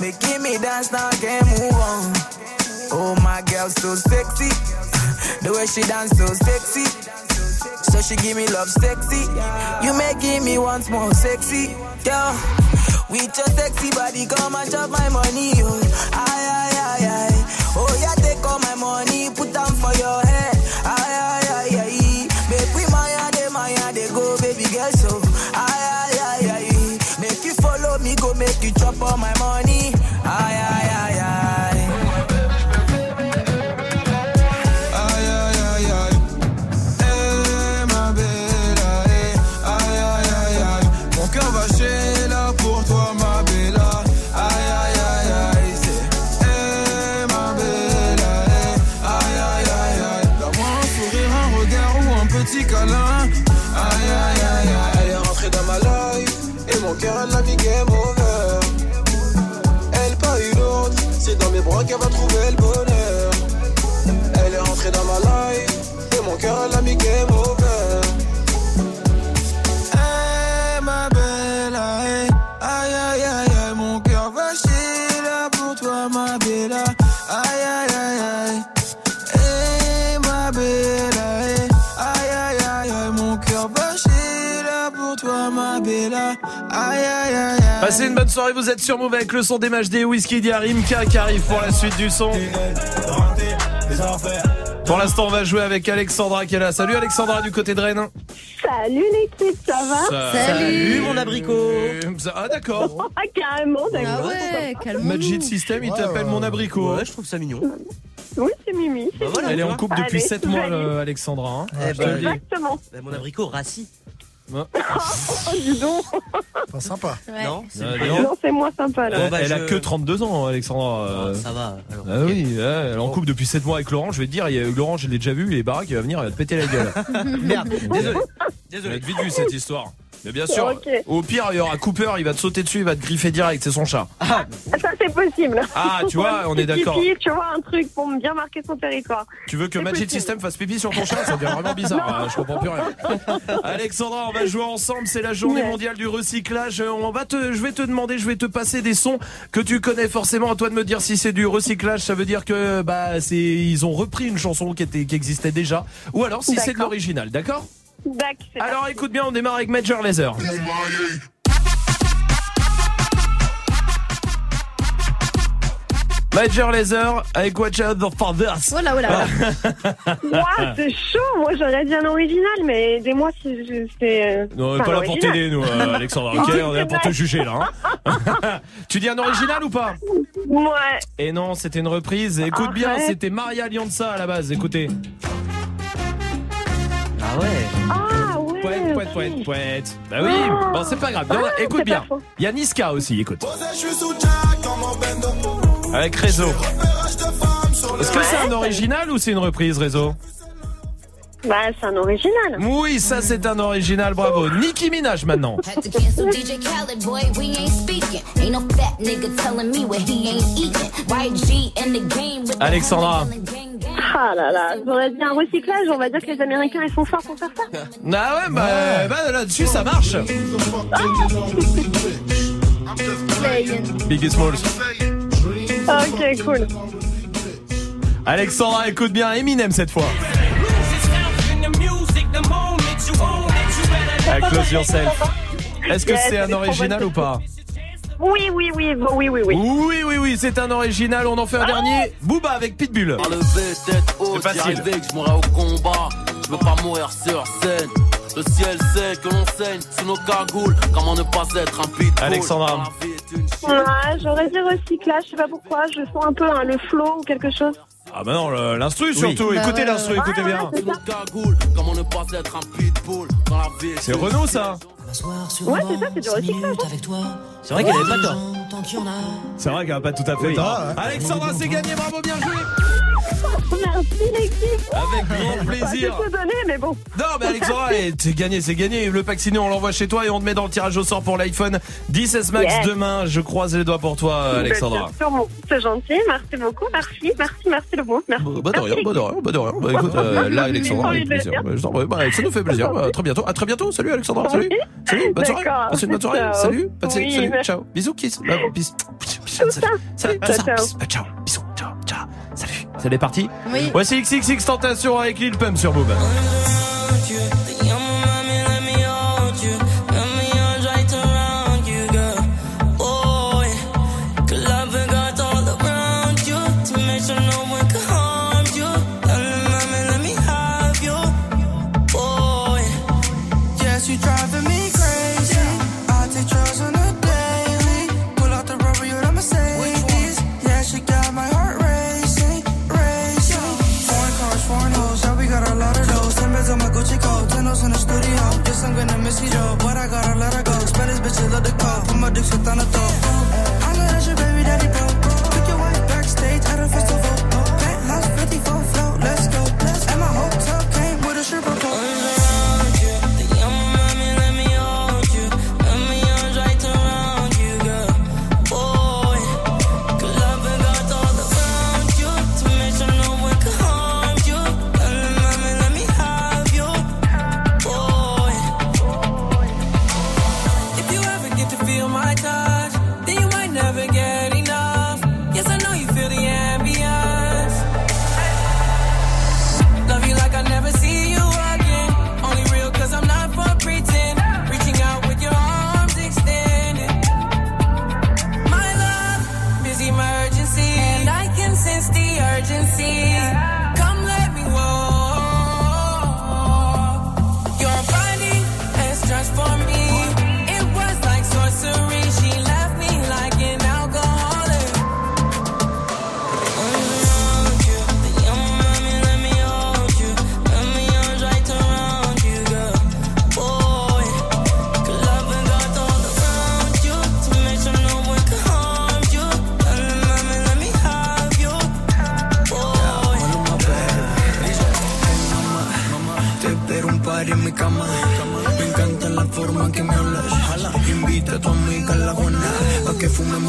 Making me dance, now can't move on. Oh, my girl, so sexy. The way she dance, so sexy. So she give me love sexy. You making me once more sexy, girl. With your sexy body, come and chop my money, oh. Aye, aye, aye, aye. Oh, yeah, take all my money, put them for your head. Passez une bonne soirée, vous êtes sur Move avec le son des matchs des Whisky Rimka qui arrive pour la suite du son. Pour l'instant, on va jouer avec Alexandra qui est là. Salut Alexandra du côté de Rennes. Salut l'équipe, ça va? Salut mon abricot. Ah d'accord. (laughs) Ah, carrément, d'accord. Ah ouais, calme Magic System, il t'appelle mon abricot. Ouais, je trouve ça mignon. Oui, c'est Mimi. Bah voilà. Elle est en couple depuis Allez, 7 tout mois, le- Alexandra. hein. Eh Je te le ben, dis. Exactement. Bah, mon abricot rassis. (laughs) Oh, dis donc. Pas sympa. Non, c'est pas- non. Non, c'est moins sympa là. Bon, bah, elle a que 32 ans, Alexandra. euh. Ça va. alors, Ah oui, elle est en couple depuis 7 mois avec Laurent. Je vais te dire, il y a Laurent, je l'ai déjà vu, il est baraque, il va venir, il va te péter la gueule. (laughs) Merde, désolé. Désolé. être vite vu cette histoire. Mais bien sûr, au pire, il y aura Cooper, il va te sauter dessus, il va te griffer direct, c'est son chat. Ça, c'est possible. Ah, tu vois, on est d'accord. pipi, Tu vois, un truc pour bien marquer son territoire. Tu veux que Magic possible. System fasse pipi sur ton chat Ça devient vraiment bizarre, hein, je comprends plus rien. (laughs) Alexandra, on va jouer ensemble, c'est la journée mondiale du recyclage. Euh, On va te, je vais te demander, je vais te passer des sons que tu connais forcément. À toi de me dire si c'est du recyclage, ça veut dire que bah c'est ils ont repris une chanson qui était qui existait déjà, ou alors si c'est de l'original, d'accord? Alors écoute bien, on démarre avec Major Laser. Major Laser avec Watch Out the Fathers. Voilà, voilà, voilà. Ouah, c'est chaud. Moi, j'aurais dit un original, mais aidez-moi si je- c'est. Non, on est pas là pour t'aider, nous, euh, Alexandra. Ok, on est là pour te juger, là. hein. (laughs) tu dis un original ou pas? Ouais. Et non, c'était une reprise. Écoute bien, Arrête. c'était Maria Lianza à la base. Écoutez. Ah ouais. Ah ouais. Poète, poète, poète, poète. Bah oui, Ah. bon, c'est pas grave. Bien, Ah, écoute bien. Il y a Niska aussi, écoute. Avec Réseau. Est-ce que c'est un original ou c'est une reprise, Réseau Bah, c'est un original. Oui, ça c'est un original, bravo. Nicki Minaj maintenant. Alexandra. Ah là là, j'aurais dit un recyclage. On va dire que les Américains, ils sont forts pour faire ça. Ah ouais, bah, bah, là-dessus ça marche. (laughs) Biggie Smalls. Ok, cool. Alexandra, écoute bien Eminem cette fois. Avec Close Yourself. Est-ce que c'est un original ou pas? Oui, oui, oui, oui, oui, oui. Oui, oui, oui, c'est un original. On en fait un dernier. Booba avec Pitbull. C'est facile. je mourrais au combat. Je veux pas mourir sur scène. Le ciel sait que l'on saigne sous nos cagoules. Comment ne pas être un pitbull Alexandra. Ouais, j'aurais dit recyclage. Je sais pas pourquoi. Je sens un peu hein, le flow ou quelque chose. Ah bah non, l'instru surtout, Bah écoutez ouais, l'instru, ouais. écoutez bien. C'est Renault ça Ouais, c'est ça, c'est du recyclage. C'est vrai qu'elle avait pas tort. C'est vrai qu'elle a pas tout à fait Oui. tort. Ah. Alexandra, c'est gagné, bravo, bien joué Merci l'équipe. Avec grand plaisir. Pas tout donné, mais bon. Non mais Alexandra, c'est gagné, c'est gagné. Le pack on l'envoie chez toi et on te met dans le tirage au sort pour l'iPhone 10S Max Yes. demain. Je croise les doigts pour toi, Alexandra. C'est gentil, merci beaucoup, merci, merci, merci le bon, merci. Bah de rien, bah de rien, bah de rien. Bah écoute, euh, (laughs) là Alexandra, avec plaisir. Bah, je. Bah, ça nous fait plaisir. Bah, à très bientôt. À très bientôt. Salut Alexandra. Salut. Salut. Bonne soirée. Passez une bonne soirée. Salut. Oui, Salut. Ciao. Bisous, kiss. Bah, bis. Salut. Salut. Ciao. Ah, Ciao. Bisous. Ciao. Ciao. Salut. C'est parti. Oui. Voici XXX Tentation avec Lil Pump sur Boom. Spanish bitches love the call, put my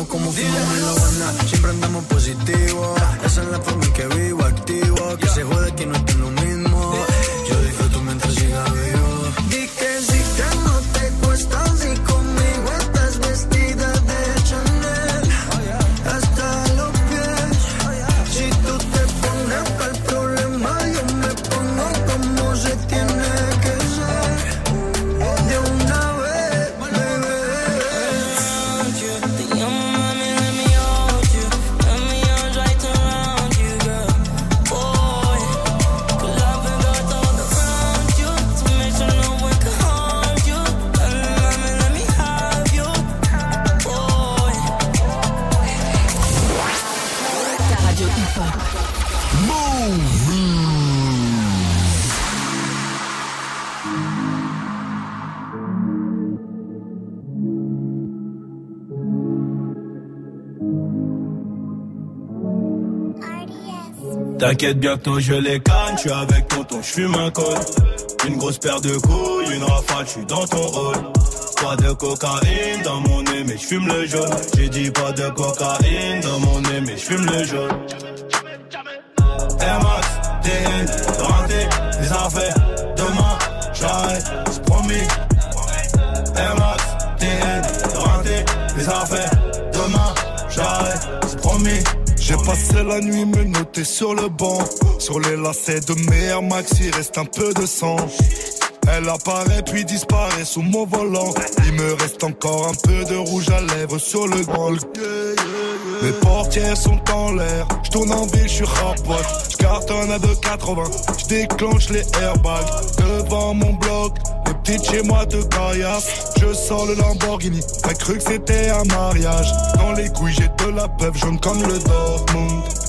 como fumamos en la Habana. Siempre andamos positivo. Esa es la forma en que vivo, activo. Que se jode que no T'inquiète bientôt je les canne, je suis avec tonton, je fume un col. Une grosse paire de couilles, une rafale, je suis dans ton rôle. Pas de cocaïne dans mon nez, mais je fume le jaune. J'ai dit pas de cocaïne dans mon nez, mais je fume le jaune. La nuit me noter sur le banc. Sur les lacets de mes Max, il reste un peu de sang. Elle apparaît puis disparaît sous mon volant. Il me reste encore un peu de rouge à lèvres sur le grand. Mes portières sont en l'air. Je tourne en ville, je suis rapote. Je cartonne à 2,80. Je déclenche les airbags devant mon bloc. Les petites chez moi de caillasse. Je sors le Lamborghini. T'as cru que c'était un mariage. Dans les couilles, j'ai de la peuple jaune comme le Dortmund.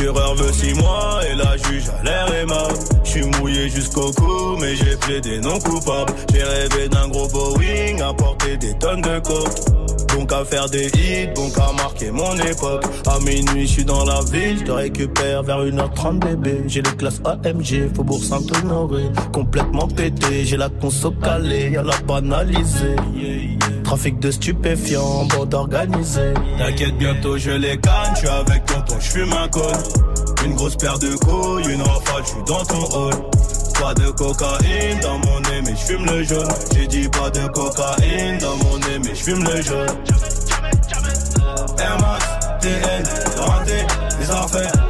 Procureur veut 6 mois et la juge a l'air aimable. Je suis mouillé jusqu'au cou, mais j'ai plaidé non coupable. J'ai rêvé d'un gros Boeing, à porter des tonnes de coke. Donc à faire des hits, donc à marquer mon époque. À minuit, je suis dans la ville, je te récupère vers 1h30 bébé. J'ai les classes AMG, Faubourg Saint-Honoré. Complètement pété, j'ai la conso calée, y'a la banalisée. Trafic de stupéfiants, bande organisée. T'inquiète, bientôt je les canne, je suis avec tonton, je fume un col. Une grosse paire de couilles, une rafale, je suis dans ton hall. Pas de cocaïne dans mon nez, mais je fume le jaune. J'ai dit pas de cocaïne dans mon nez, mais je fume le jaune. Air Max, TN, raté, les affaires.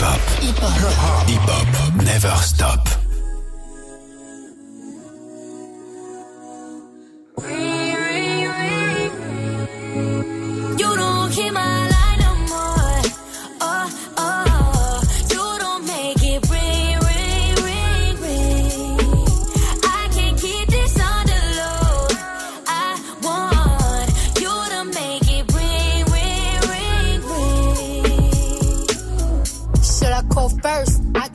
Hop. Hip hop. Hip hop. Never stop.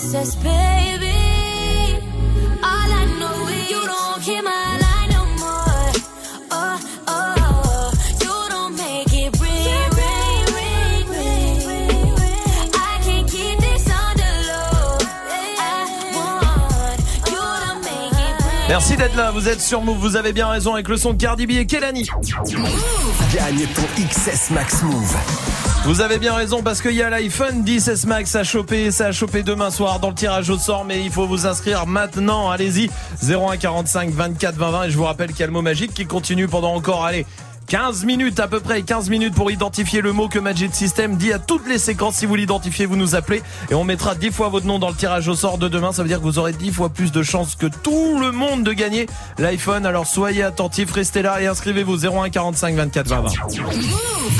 I just miss us, baby. All I know is you don't keep my line no more. Oh, oh, you don't make it ring, ring, ring, ring. I can't keep this on the low. I want you to make it ring. Merci d'être là, vous êtes sur Move, vous avez bien raison avec le son de Cardi B et Kelani. Gagne ton XS Max Move. Vous avez bien raison parce qu'il y a l'iPhone 10S Max à choper, ça a chopé demain soir dans le tirage au sort, mais il faut vous inscrire maintenant. Allez-y, 01 45 24 20 20 et je vous rappelle qu'il y a le mot magique qui continue pendant encore, allez, 15 minutes à peu près, 15 minutes pour identifier le mot que Magic System dit à toutes les séquences. Si vous l'identifiez, vous nous appelez et on mettra 10 fois votre nom dans le tirage au sort de demain. Ça veut dire que vous aurez 10 fois plus de chances que tout le monde de gagner l'iPhone. Alors soyez attentifs, restez là et inscrivez-vous 01 45 24 20 20.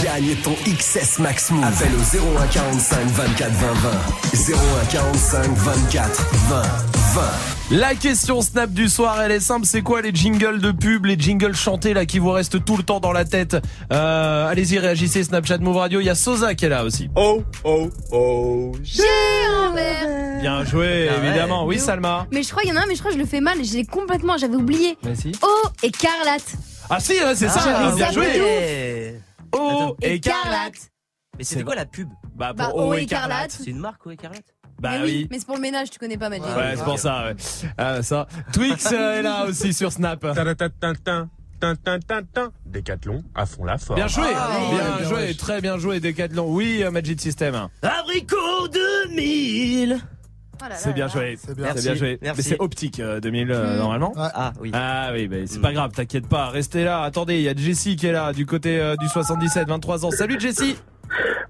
Gagne ton XS Max Move. Appelle au 01 45 24 20 20. 01 45 24 20 20. La question Snap du soir, elle est simple. C'est quoi les jingles de pub, les jingles chantés là qui vous restent tout le temps dans la tête? Euh, Allez-y, réagissez. Snapchat Move Radio. Il y a Sosa qui est là aussi. Oh, oh, oh. J'ai envers. Bien joué, Ah ouais. évidemment. Oui, Salma. Mais je crois qu'il y en a un, mais je crois que je le fais mal. J'ai complètement, j'avais oublié. Vas-y. Oh, écarlate. Ah si, ouais, c'est ça. j'avais bien joué. Oh, écarlate. Mais c'était quoi la pub? Bah, Bah, pour Oh, Oh, écarlate. C'est une marque, oh, écarlate? Bah mais oui. Mais c'est pour le ménage, tu connais pas Magic. Ouais, c'est pour ça, ouais. Ah, ça. Twix euh, est là aussi sur Snap. Décathlon à fond la forme. Bien joué, Ah, bien bien joué, très bien joué, Decathlon. Oui, euh, Magic System. Abricot 2000 Oh là là C'est bien joué. C'est bien. Joué. merci. Mais c'est optique euh, 2000 euh, Mm. normalement. Ouais. Ah oui. Ah oui, bah, c'est pas grave, t'inquiète pas, restez là. Attendez, il y a Jessie qui est là du côté euh, du 77, 23 ans. Salut Jessie.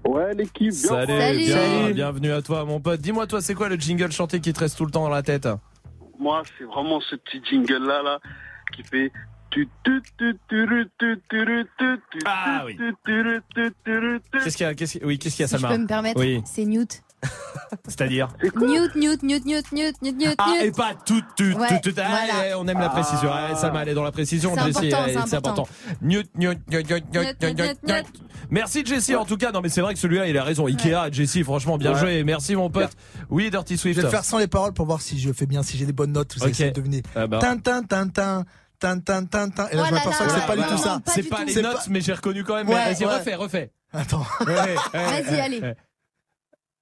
Ouais, l'équipe. Bien Salut, Salut. Bienvenue à toi, mon pote. Dis-moi, toi, c'est quoi le jingle chanté qui te reste tout le temps dans la tête Moi, c'est vraiment ce petit jingle-là, là, qui fait. Ah oui. Qu'est-ce qu'il y a, qu'est-ce qu'il y a, oui, qu'est-ce qu'il y a, si Salma Je peux me permettre, c'est Newt. C'est-à-dire Newt, Newt, Newt, Newt, Newt, Newt, Newt. Ah, et pas tout, tout, ouais, tout, tout. Voilà. On aime la précision. Ah. Ça m'a allé dans la précision. Jessie. C'est important, important. Newt, Newt, Newt, Newt, Newt, Newt, Merci Jessie, en tout cas. Non, mais c'est vrai que celui-là, il a raison. Ikea, Jessie, franchement, bien ouais. joué. Merci, mon pote. Oui, Dirty Swift. Je vais le faire sans les paroles pour voir si je fais bien, si j'ai des bonnes notes. Vous okay. essayez de deviner. Ah bah. Tintin, tintin. Tin, tin, tin, tin. Et là, je m'aperçois que c'est pas du tout ça. C'est pas les notes, mais j'ai reconnu quand même. Vas-y, refais, refais. Attends. Vas-y, allez.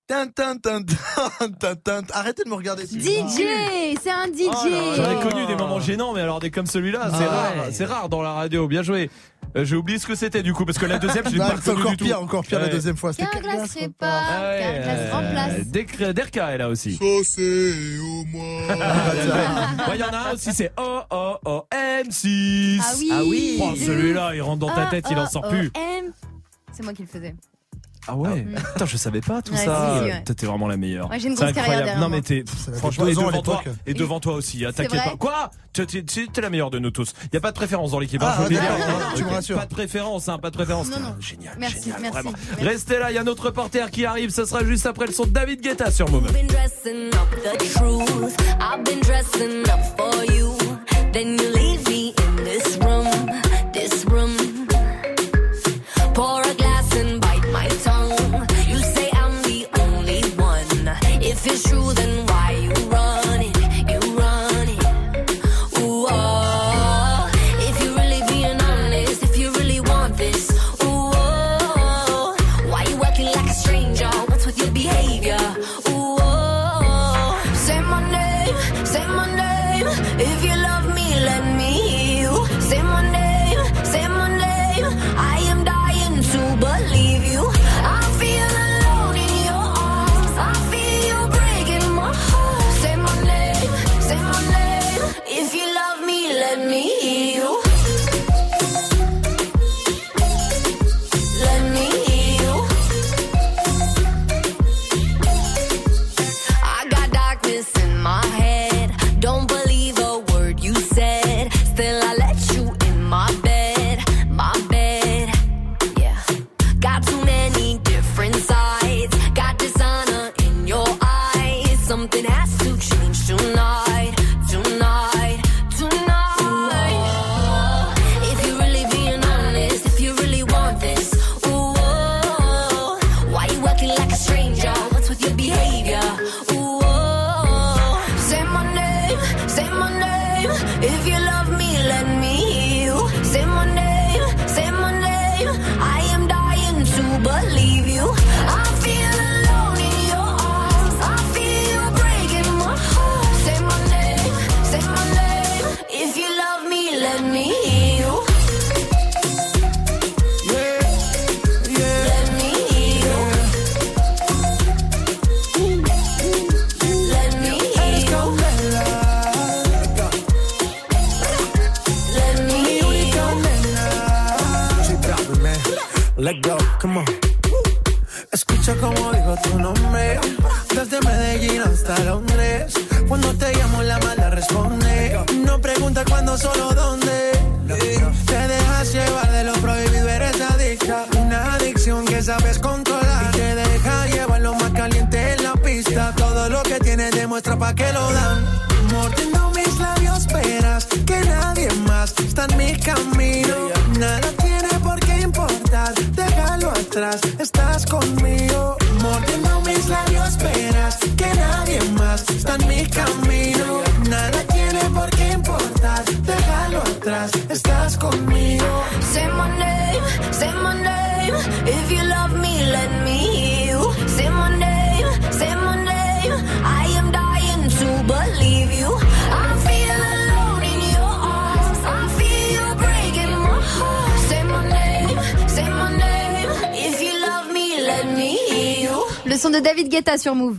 (laughs) Arrêtez de me regarder. DJ, c'est un DJ. Oh J'en ai connu des moments gênants, mais alors des comme celui-là, c'est Ah rare. ouais. C'est rare dans la radio. Bien joué. Euh, J'ai oublié ce que c'était du coup parce que la deuxième, je l'ai Non, (laughs) pas reconnu encore du tout. pire, encore pire la deuxième fois. C'était Carglass Carglass, répare, Ah ouais, Carglass remplace. euh, Derka est là aussi. Saucé au moins. (laughs) Ouais, il y en a un aussi, c'est Oh Oh Oh M6. Ah oui. Ah oui. Oh, celui-là, il rentre dans ta Ah, tête, il en sort oh, plus. M. C'est moi qui le faisais. Ah ouais. Mm. (laughs) Putain, je savais pas tout Ouais, ça. si, si, ouais. Toi, t'es vraiment la meilleure. Ouais, j'ai une C'est grosse carrière Non, mais t'es, franchement, et devant toi, et devant toi aussi. hein, T'inquiète pas. Quoi? T'es la meilleure de nous tous. Y a pas de préférence dans l'équipe. hein, Ah, tu me rassures. Pas de préférence, hein, pas de préférence. Non, non. Génial. Merci, génial, merci, vraiment. merci. Restez là, il y a notre reporter qui arrive. Ce sera juste après le son de David Guetta sur Move. been dressing up the truth. I've been dressing up for you. Then you leave me in this room, pa' que lo dan. David Guetta sur Move.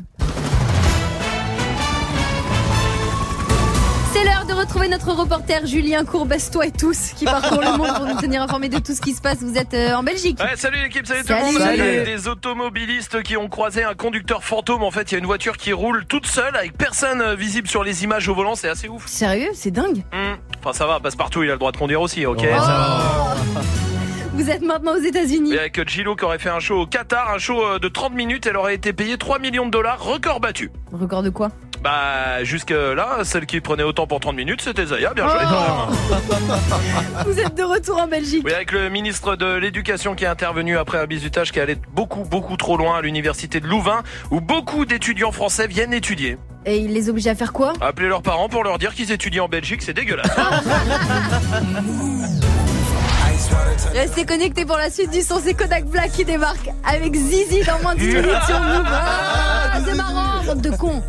C'est l'heure de retrouver notre reporter Julien Courbes-toi et tous qui parcourt le monde pour nous tenir informés de tout ce qui se passe. Vous êtes euh, en Belgique. Ouais, salut l'équipe, salut, tout le monde. Il y a Salut. Des automobilistes qui ont croisé un conducteur fantôme. En fait, il y a une voiture qui roule toute seule avec personne euh, visible sur les images au volant. C'est assez ouf. Sérieux, c'est dingue. Hmm. Enfin, ça va, passe partout. Il a le droit de conduire aussi, ok Oh. ça va. Vous êtes maintenant aux États-Unis. Et avec Gilo qui aurait fait un show au Qatar, un show euh, de 30 minutes, elle aurait été payée 3 millions de dollars, record battu. Record de quoi? Bah, jusque là, celle qui prenait autant pour 30 minutes, c'était Zaya, bien joué. (laughs) Vous êtes de retour en Belgique. Oui, avec le ministre de l'Éducation qui est intervenu après un bizutage qui allait beaucoup, beaucoup trop loin à l'université de Louvain, où beaucoup d'étudiants français viennent étudier. Et il les oblige à faire quoi? Appeler leurs parents pour leur dire qu'ils étudient en Belgique, c'est dégueulasse. (laughs) Restez connectés pour la suite du son, c'est Kodak Black qui débarque avec Zizi dans moins de 10 minutes sur Move. Ah, c'est marrant, bande de cons.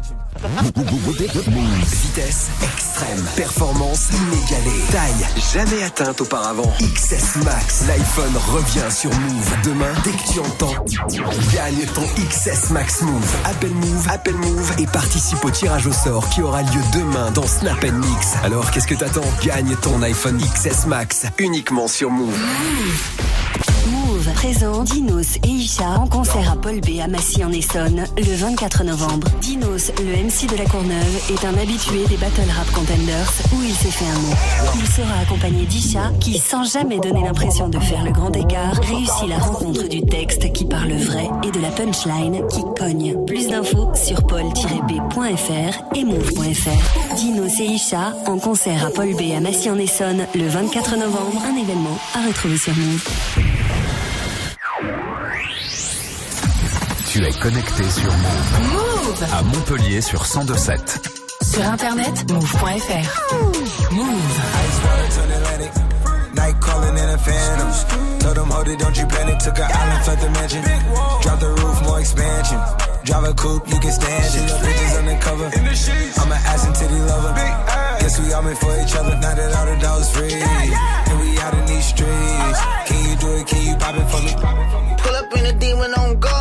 Vitesse extrême, performance inégalée, taille jamais atteinte auparavant. XS Max, l'iPhone revient sur Move. Demain, dès que tu entends, gagne ton XS Max Move. Appelle Move, appelle Move et participe au tirage au sort qui aura lieu demain dans Snap Mix. Alors qu'est-ce que t'attends? Gagne ton iPhone XS Max uniquement sur Move. Move présente Dinos et Isha en concert à Paul B à Massy en Essonne le 24 novembre. Dinos, le MC de la Courneuve, est un habitué des Battle Rap Contenders où il s'est fait un nom. Il sera accompagné d'Isha qui, sans jamais donner l'impression de faire le grand écart, réussit la rencontre du texte qui parle vrai et de la punchline qui cogne. Plus d'infos sur paul-b.fr et move.fr. Dinos et Isha en concert à Paul B à Massy en Essonne le 24 novembre. Un événement à retrouver sur Move. Tu es connecté sur. Move À Montpellier sur 1027. Sur internet, move.fr. Move. Night calling in a phantom. Told them, hold it, don't you panic. Took an island, left the mansion. Drop the roof, more expansion. Drive a coupe, you can stand it. Bitches undercover. I'm an ass and titty lover. Guess we all meant for each other. Now that all the dogs free. And we out in these streets. Can you do it? Can you pop it for me? Pull up in a demon on guard.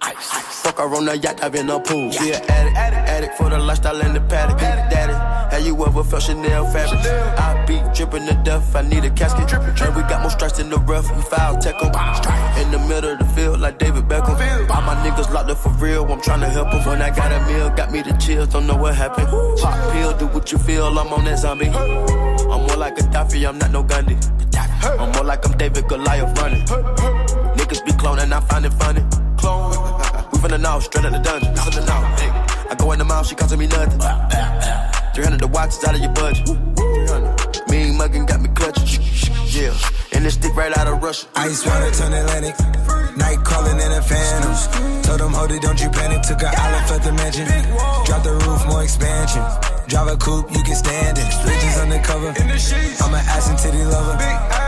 Fuck her on the yacht, I've been a pool. She an addict, addict, addict for the lifestyle and the paddock. Daddy, have you ever felt Chanel fabric? I be dripping to death, I need a casket. And we got more strikes in the rough, we foul tech 'em. In the middle of the field, like David Beckham. All my niggas locked up for real, I'm tryna help 'em. When I got a meal, got me the chills, don't know what happened. Pop pill, do what you feel, I'm on that zombie. I'm more like a Gaddafi, I'm not no Gandhi. I'm more like I'm David Goliath running. Niggas be cloning, I find it funny. Clone. (laughs) We from the north, straight out the dungeon. The north, nigga. I go in the mouth, she costing me nothing. (laughs) 300 the watch is out of your budget. Mean muggin' got me clutching. (laughs) Yeah. And this stick right out of Russia. Ice water turn Atlantic. Night calling in a phantom. Told them, hold it, don't you panic. Took an island, left the mansion. Drop the roof, more expansion. Drive a coupe, you can stand it. Bridges undercover. I'm an ass and titty lover.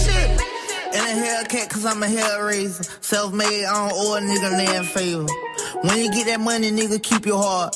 In a Hellcat, cause I'm a hellraiser. Self made, I don't owe a nigga land favor. When you get that money, nigga, keep your heart.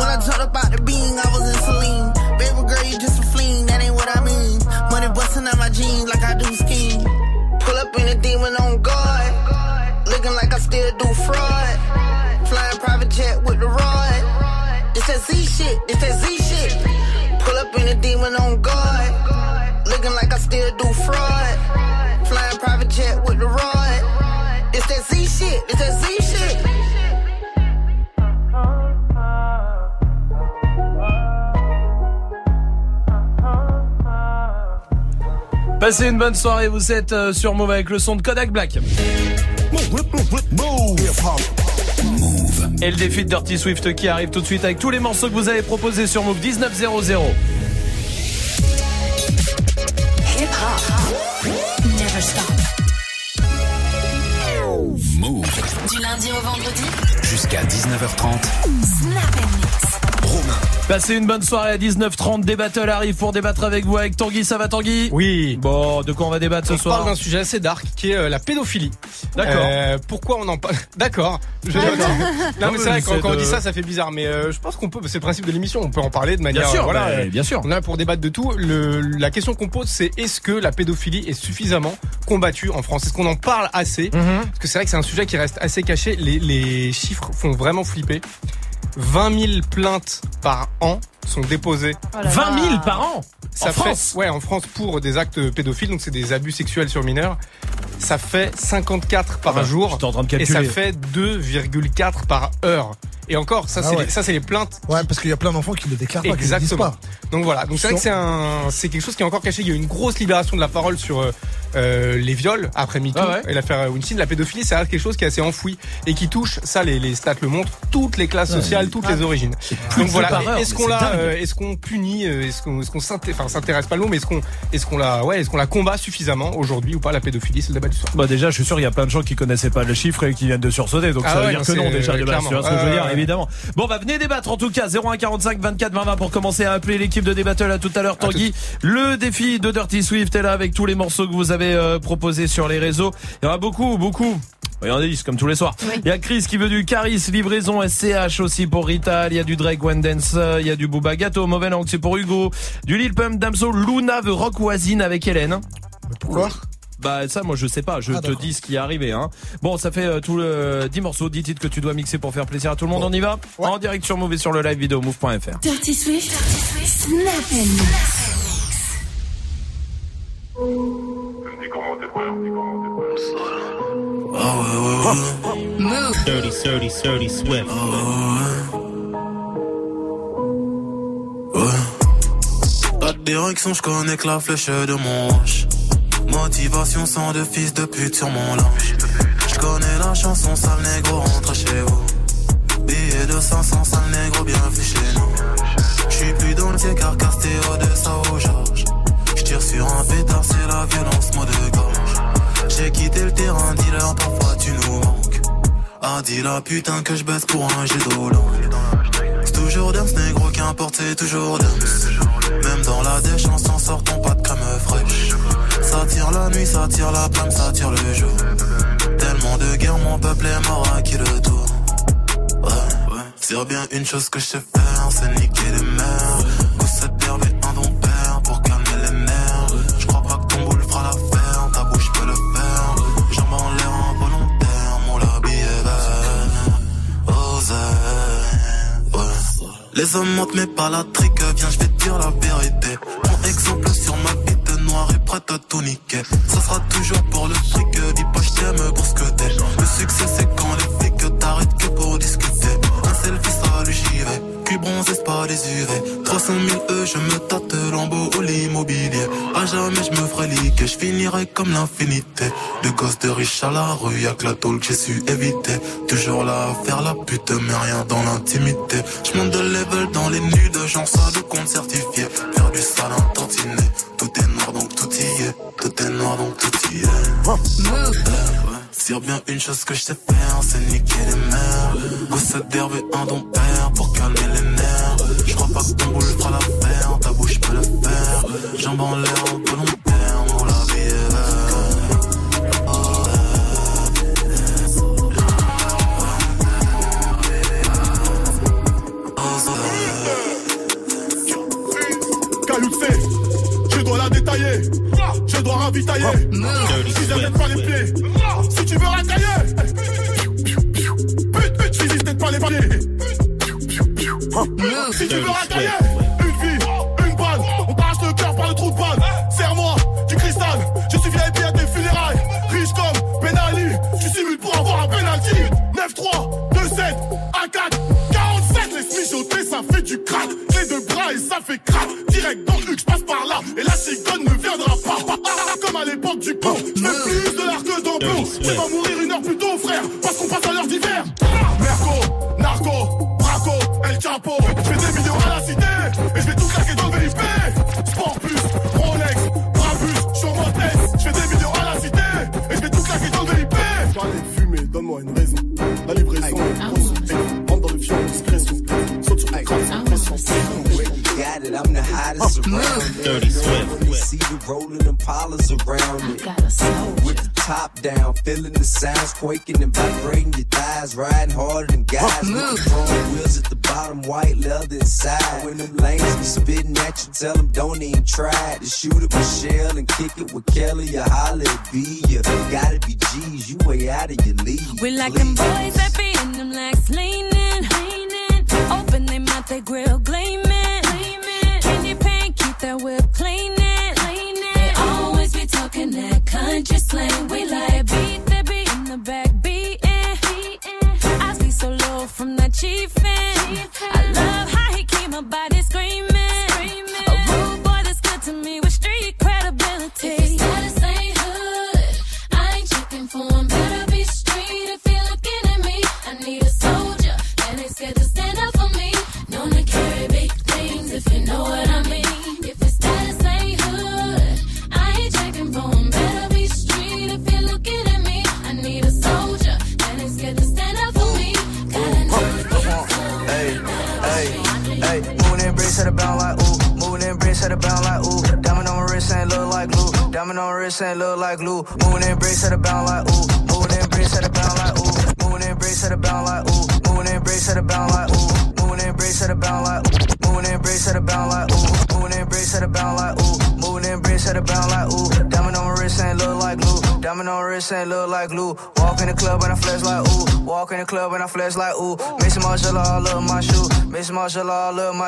When I jumped about the beam, I was in Celine. Baby girl, you just a fleen, that ain't what I mean. Money busting out my jeans like I do skiing. Pull up in a demon on guard. Looking like I still do fraud. Flying private jet with the rod. It's that Z shit, it's that Z shit. Pull up in a demon on guard. Looking like I still do fraud. Flying private jet with the rod. It's that Z shit, it's that Z shit. Passez une bonne soirée, vous êtes euh, sur Move avec le son de Kodak Black. Et le défi de Dirty Swift qui arrive tout de suite avec tous les morceaux que vous avez proposés sur Move 1900. Hip hop. Never stop. Move Du lundi au vendredi. jusqu'à 19h30. Snap and mix. Romain. Passez une bonne soirée à 19h30. Des battles arrivent pour débattre avec vous avec Tanguy. Ça va Tanguy? Oui. Bon, de quoi on va débattre ce On soir parle d'un sujet assez dark qui est euh, la pédophilie. D'accord. Euh, pourquoi on en parle (laughs) D'accord. Je- D'accord. (laughs) Non Non, mais c'est vrai quand, quand on dit ça, ça fait bizarre. Mais euh, je pense qu'on peut. C'est le principe de l'émission. On peut en parler de manière. sûr, voilà. bah, euh, bien sûr. On est là pour débattre de tout. Le, la question qu'on pose, c'est est-ce que la pédophilie est suffisamment combattue en France? Est-ce qu'on en parle assez? Mhm. Parce que c'est vrai que c'est un sujet qui reste assez caché. Les, les chiffres font vraiment flipper. 20 000 plaintes par an sont déposées. Oh là 20 000 là. par an Ça En fait- France Ouais, en France pour des actes pédophiles, donc c'est des abus sexuels sur mineurs. Ça fait 54 par Ah bah, jour. j'étais en train de et ça fait 2,4 par heure. Et encore, ça Ah c'est ouais. les, ça c'est les plaintes. Ouais, parce qu'il y a plein d'enfants qui le déclarent pas, qui le disent Exactement. pas. Donc voilà. Donc c'est vrai que c'est un, c'est quelque chose qui est encore caché. Il y a eu une grosse libération de la parole sur euh, euh, les viols après MeToo Ah ouais. et l'affaire Weinstein. La pédophilie, c'est quelque chose qui est assez enfoui et qui touche, ça les, les stats le montrent, toutes les classes Ouais. sociales, toutes les origines. plus Donc voilà. Est-ce qu'on la, euh, est-ce qu'on punit, euh, est-ce qu'on, est-ce qu'on enfin, s'intéresse pas le mot, mais est-ce qu'on, est-ce qu'on la, ouais, est-ce qu'on la combat suffisamment aujourd'hui ou pas la pédophilie, c'est le débat du soir. Bah déjà, je suis sûr il y a plein de gens qui connaissaient pas le chiffre et qui viennent de sursauter, donc Ah ça veut dire que non déjà de base, clairement. tu vois ce que je veux dire. Évidemment. Bon, bah venez débattre en tout cas 0145 24 20 20 pour commencer à appeler l'équipe de Débattle à tout à l'heure Tanguy. Le défi de Dirty Swift est là avec tous les morceaux que vous avez euh, proposés sur les réseaux. Il y en a beaucoup, beaucoup. Il y en a 10 comme tous les soirs. Il y a Chris qui veut du Caris, livraison SCH aussi pour Rital. Il y a du Drake One Dance, euh, il y a du Booba Gâteau, Mauvais Langue c'est pour Hugo. Du Lil Pump, Damso, Luna veut Rock Voisine avec Hélène. pourquoi? Bah ça moi je sais pas, je Ah, te dis ce qui est arrivé hein. Bon ça fait euh, tout le 10 morceaux, 10 titres que tu dois mixer pour faire plaisir à tout le monde, on y va En direct sur Move et sur le live vidéo move.fr. Dirty Swift. Snap and mix. Move. Dirty, dirty, dirty, swift. Pas de direction, je connais que la flèche de mon. Motivation sans de fils de pute sur mon linge. Je connais la chanson, sale négro, rentre chez vous. Billet de 500, sale négro, bienvenue chez nous. J'suis plus dans le car Castéo de Sao Georges. J'tire sur un pétard, c'est la violence, mot de gorge. J'ai quitté le terrain, dealer, parfois tu nous manques. Ah, dis la putain que je baisse pour un jet d'eau C'est toujours Dams, négro, qu'importe, c'est toujours Dams. Même dans la dèche, on s'en sortant pas de crème fraîche. Ça tire la nuit, ça tire la plume, ça tire le jour. Tellement de guerre, mon peuple est mort à qui le tour? Ouais, ouais. C'est bien une chose que je sais faire, c'est niquer les mères. Pousse cette et un don père pour calmer les nerfs. Je crois pas que ton boule fera l'affaire, ta bouche peut le faire. Jambes en l'air involontaire, mon labi est vert. Ouais. Les hommes mentent mais pas la trique viens, je vais te dire la vérité. Tout. Ça sera toujours pour le fric, dis pas je t'aime pour ce que t'es. Le succès c'est vais. Cul bronzé, c'est pas UV. 300 000 E, je me tâte lambeau ou l'immobilier. À jamais je me ferai liquer, je finirai comme l'infinité. De gosses de riches à la rue, y'a que la tôle que j'ai su éviter. Toujours là à faire la pute, mais rien dans l'intimité. Je monte de level dans les nudes, genre ça de compte certifié. Faire du sale un tantinet. Tout est noir donc tout y est. Tout est noir donc tout y est. Euh, ouais. Sur bien une chose que je sais faire, c'est niquer les mères. Gosse d'herbe et un don père pour calmer les pas que ton boule fera l'affaire, ta bouche peut le faire. Jambes en l'air, shoot at Michelle and kick it with Kelly or holla at B. You gotta be G's, you way out of your league. We like them boys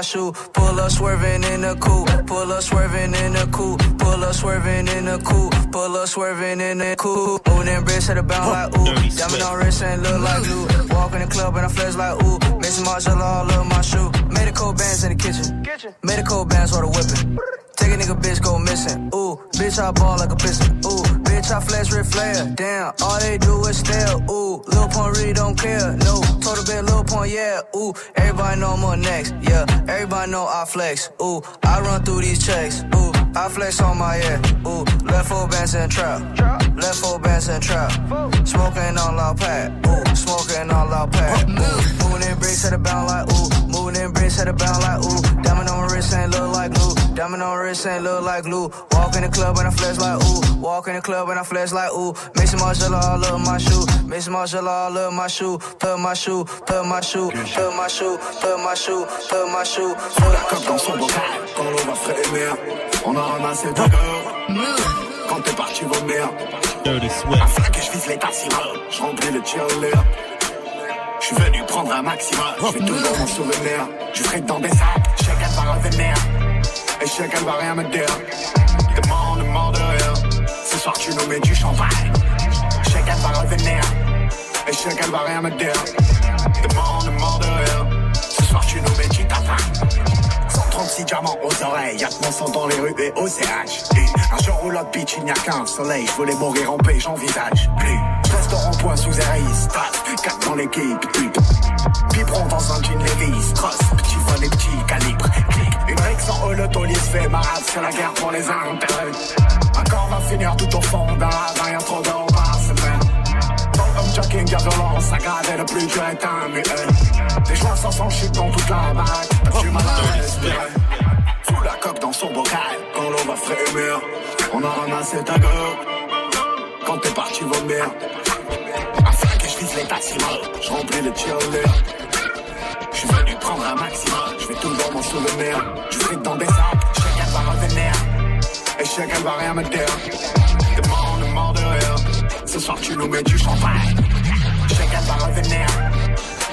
shoe, pull up swerving in the coupe, pull up swerving in the coupe, pull up swerving in the coupe, pull up swerving in the coupe, moving in bricks at the bound like ooh, diamond on wrist ain't look like glue, walk in the club and I flex like ooh, Mason Margiela all up my shoe, made a cold bands in the kitchen, made a cold bands for the whipping. Take a nigga bitch go missing. Ooh, bitch I ball like a piston. Ooh, bitch I flash red flare. Damn, all they do is stare. Ooh, Lil Pump really don't care. No, total bit Lil Pump, yeah. I'm next. Yeah, everybody know I flex. Ooh, I run through these checks. Ooh, I flex on my yeah. Ooh, left four bands in trap. Left four bands in trap. Smoking on loud pack. Ooh, smoking on loud pack. Ooh, moving in bricks at the bound like ooh. Moving in bricks at the bound like ooh. Diamond on my wrist ain't look like glue. Diamond on my wrist ain't look like glue. Walk in the club and I flex like ooh. Walk in the club and I flex like ooh. Mason Margiela all up my shoe. Mason Margiela all up my shoe. Put my shoe, put my shoe, put my shoe, put my shoe, put my shoe. Put my Comme dans son bocal, quand l'eau va frémir, on a ramassé ta gueule. Quand t'es parti vomir, un flaque et je vise les tassimos, je remplis le tirelire. Je suis venu prendre un maximum, je vais tout dans mon souvenir. Je ferai dans des sacs, chacun va revenir. Et qu'elle va rien me dire. Soir tu nous mets du champagne. Qu'elle va revenir. Et qu'elle va rien me dire. Demande, demande de rien. Ce soir tu nous mets du tapin. 136 diamants aux oreilles, y'a que mon sang dans les rues et au CH. Un jour où l'autre bitch, il n'y a qu'un soleil, je voulais mourir en paix, j'envisage plus. Au rond-point sous RI, strat, 4 dans l'équipe, pipe. Piperon dans un jean Levi's, cross, petit fun et petit calibre, clic. Une règle sans holotolie se fait marade, c'est la guerre pour les intérêts. je suis dans toute la baraque. tu m'as mal à respirer. Sous la coque dans son bocal. Quand l'on va frémir, on a ramassé ta gueule. Quand t'es parti vomir. À 5 et je vise les taximales. Je remplis les cheerleaders. Je suis venu prendre un maximum. Je vais toujours m'en souvenir. Je suis dans des sables. Chacun va revenir. Et chacun va rien me dire. T'es mort, on est mort de rire. Ce soir, tu nous mets du champagne. Chacun va revenir.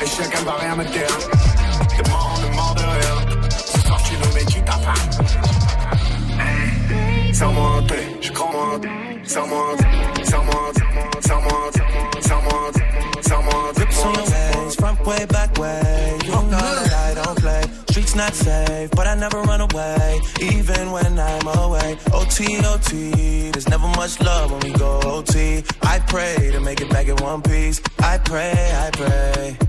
Et qu'elle va rien me dire. Demande, demande de rien. Ce soir tu nous mets du tapin. Ça monte, je monte, ça monte, ça monte, ça monte, ça monte, ça monte. Grips on your ways, front way, back way. You know that I don't play. Streets not safe, but I never run away, even when I'm away. OT, OT, there's never much love when we go OT. I pray to make it back in one piece. I pray, I pray.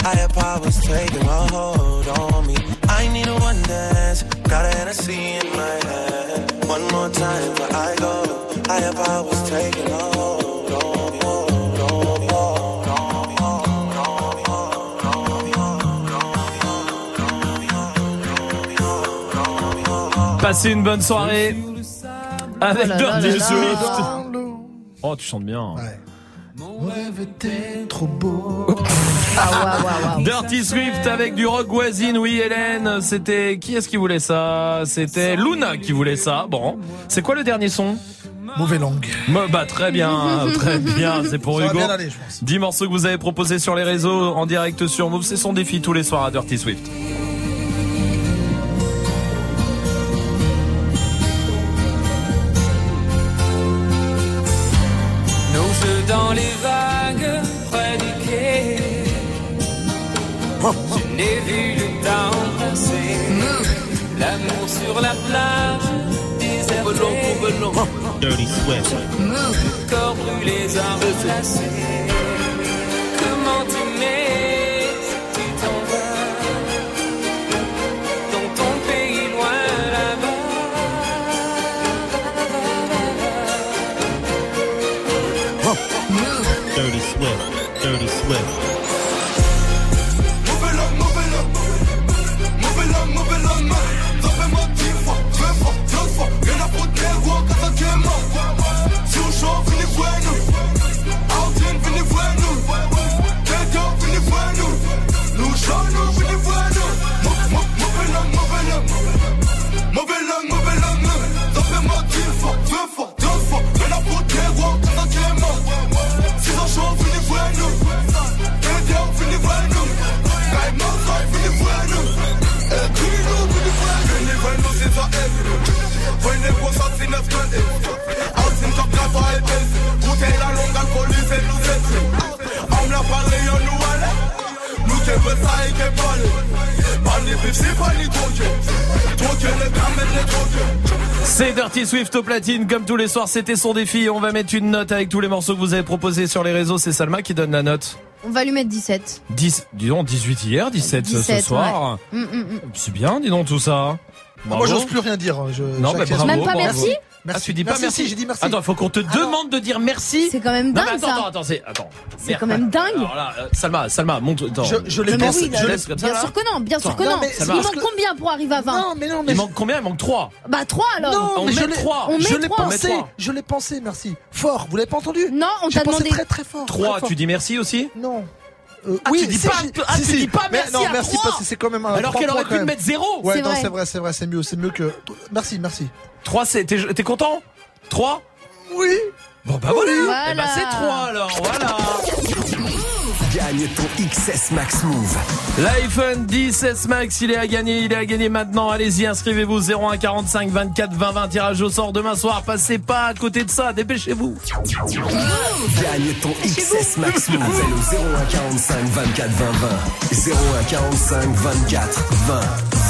Higher powers taking a hold on me. I need a one dance. Got a Hennessy in my hand. One more time before I go. Higher powers taking a hold on me. Passez une bonne soirée avec Oh Dirty Swift. Oh, tu chantes bien. Mon rêve était trop beau. (laughs) Dirty Swift avec du rock voisine, oui Hélène, c'était qui est-ce qui voulait ça? C'était Luna qui voulait ça. Bon, c'est quoi le dernier son? Mauvais langue. Bah très bien, très bien, c'est pour Ça va Hugo. bien aller, je pense. 10 morceaux que vous avez proposés sur les réseaux en direct sur Move, c'est son défi tous les soirs à Dirty Swift. Le corps brûlé à remplacer. En le. C'est Dirty Swift au platine, comme tous les soirs, c'était son défi. On va mettre une note avec tous les morceaux que vous avez proposés sur les réseaux. C'est Salma qui donne la note. On va lui mettre 17. 10, dis donc, 18 hier, 17, ce 17, soir. ouais. Mm, mm, mm. C'est bien, dis donc tout ça. Moi, j'ose plus rien dire. Je, Non, bah, bravo, Même pas bravo. merci Ah, tu dis pas Merci, merci. si, j'ai dit merci. Attends, il faut qu'on te demande de dire merci. C'est quand même Non, dingue mais attends, ça. attends, attends, c'est, attends. C'est quand même dingue. Alors là, euh, Salma, Salma, monte, attends. Je- je Non, oui, laisse comme ça, bien là. sûr que non, bien sûr que non. Il manque combien pour arriver à 20 Non, mais non, mais Il manque combien? Il manque 3. Bah 3 alors. Non, On mais met je l'ai- trois. On met Je l'ai pensé, je l'ai pensé, merci. Fort, vous l'avez pas entendu? Non, on t'a pensé demandé. très très fort. 3, très fort. tu dis merci aussi? Non. Euh, Ah, oui, tu dis pas- ah, si, tu si. dis pas Mais merci non, à merci trois. parce que c'est quand même un Alors qu'elle aurait pu mettre 0. Ouais, C'est non, vrai. c'est vrai, c'est vrai, c'est mieux, c'est mieux que. Merci, merci. 3, c'est, t'es, content? 3? Oui. Bon, bah voilà. Voilà. Eh ben, c'est 3 alors, voilà. Gagne ton XS Max Move. L'iPhone 10 S Max, il est à gagner, il est à gagner maintenant. Allez-y, inscrivez-vous 01 45 24 20 20 tirage au sort demain soir. Passez pas à côté de ça, dépêchez-vous. Gagne ton XS Max Move. Appelle au 01 45 24 20 20. 01 45 24 20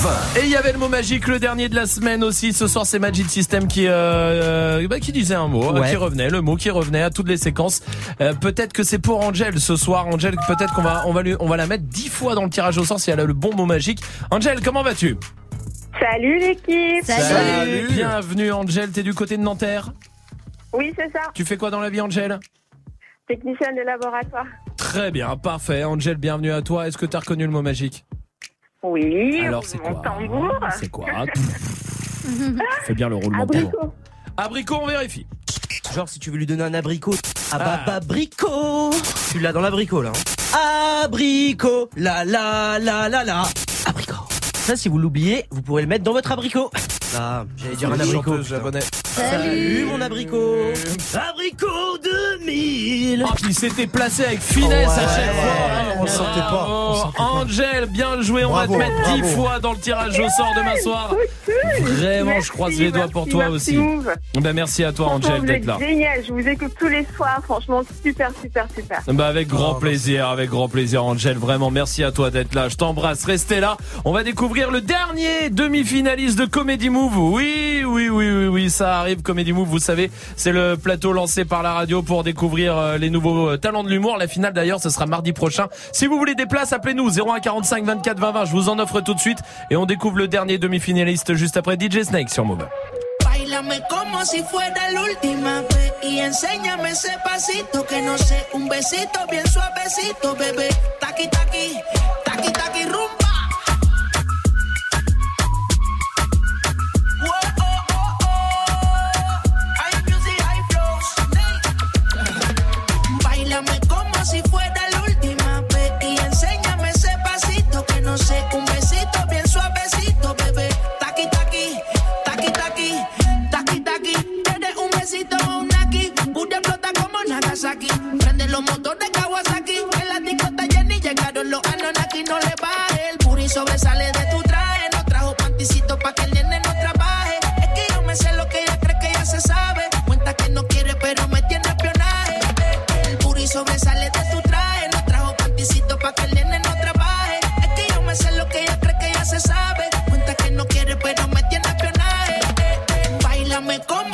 20. Et il y avait le mot magique, le dernier de la semaine aussi. Ce soir, c'est Magic System qui euh, bah, qui disait un mot, euh, Ouais. qui revenait, le mot qui revenait à toutes les séquences. Euh, peut-être que c'est pour Angel ce soir. Angel, peut-être qu'on va on va lui, on va la mettre dix fois dans le tirage au sort si elle a le bon mot magique. Angel, comment vas-tu? Salut l'équipe Bienvenue Angel, t'es du côté de Nanterre? Oui, c'est ça. Tu fais quoi dans la vie Angel? Technicienne de laboratoire. Très bien, parfait. Angel, bienvenue à toi. Est-ce que t'as reconnu le mot magique? Oui, Alors c'est mon quoi tambour. C'est quoi (laughs) (laughs) Fais bien le roulement de tambour. Abricot. Abricot, on vérifie. Genre, si tu veux lui donner un abricot. Ah bah, Ah. bah, abricot Tu l'as dans l'abricot, là. hein. Abricot La la la la la Abricot Ça, si vous l'oubliez, vous pourrez le mettre dans votre abricot. Ah, j'allais dire un Une abricot. chanteuse. Salut, mon abricot Abricot 2000 Oh, puis c'était placé avec finesse Ouais, à chaque ouais, fois. on le sentait pas, on sentait. Angel, bien joué. On Bravo, va te mettre 10 bravo. fois dans le tirage au sort demain soir. Vraiment, je croise les doigts pour merci, toi merci, aussi. Ben, merci à toi, Angel, vous d'être êtes là. génial. Je vous écoute tous les soirs. Franchement, super, super, super. Bah avec grand Oh, plaisir, avec grand plaisir Angel, vraiment merci à toi d'être là, je t'embrasse, restez là, on va découvrir le dernier demi-finaliste de Comedy Move, oui, oui, oui, oui, oui, ça arrive, Comedy Move, vous savez, c'est le plateau lancé par la radio pour découvrir euh, les nouveaux euh, talents de l'humour, la finale d'ailleurs ce sera mardi prochain, si vous voulez des places, appelez-nous 01 45 24 20 20, je vous en offre tout de suite, et on découvre le dernier demi-finaliste juste après DJ Snake sur Move. Un besito bien suavecito, bebé. Taqui taqui, taqui taqui, taqui taqui. Quieres un besito un aquí, Booty explota como Nagasaki. Prende los motores Kawasaki, en la disco está llena y llegaron los Anunnaki. No le baje, el puri sobresale de tu traje. No trajo panticito pa' que el nene no trabaje. Es que yo me sé lo que ella cree que ya se sabe. Cuenta que no quiere, pero me tiene espionaje. El puri sobresale de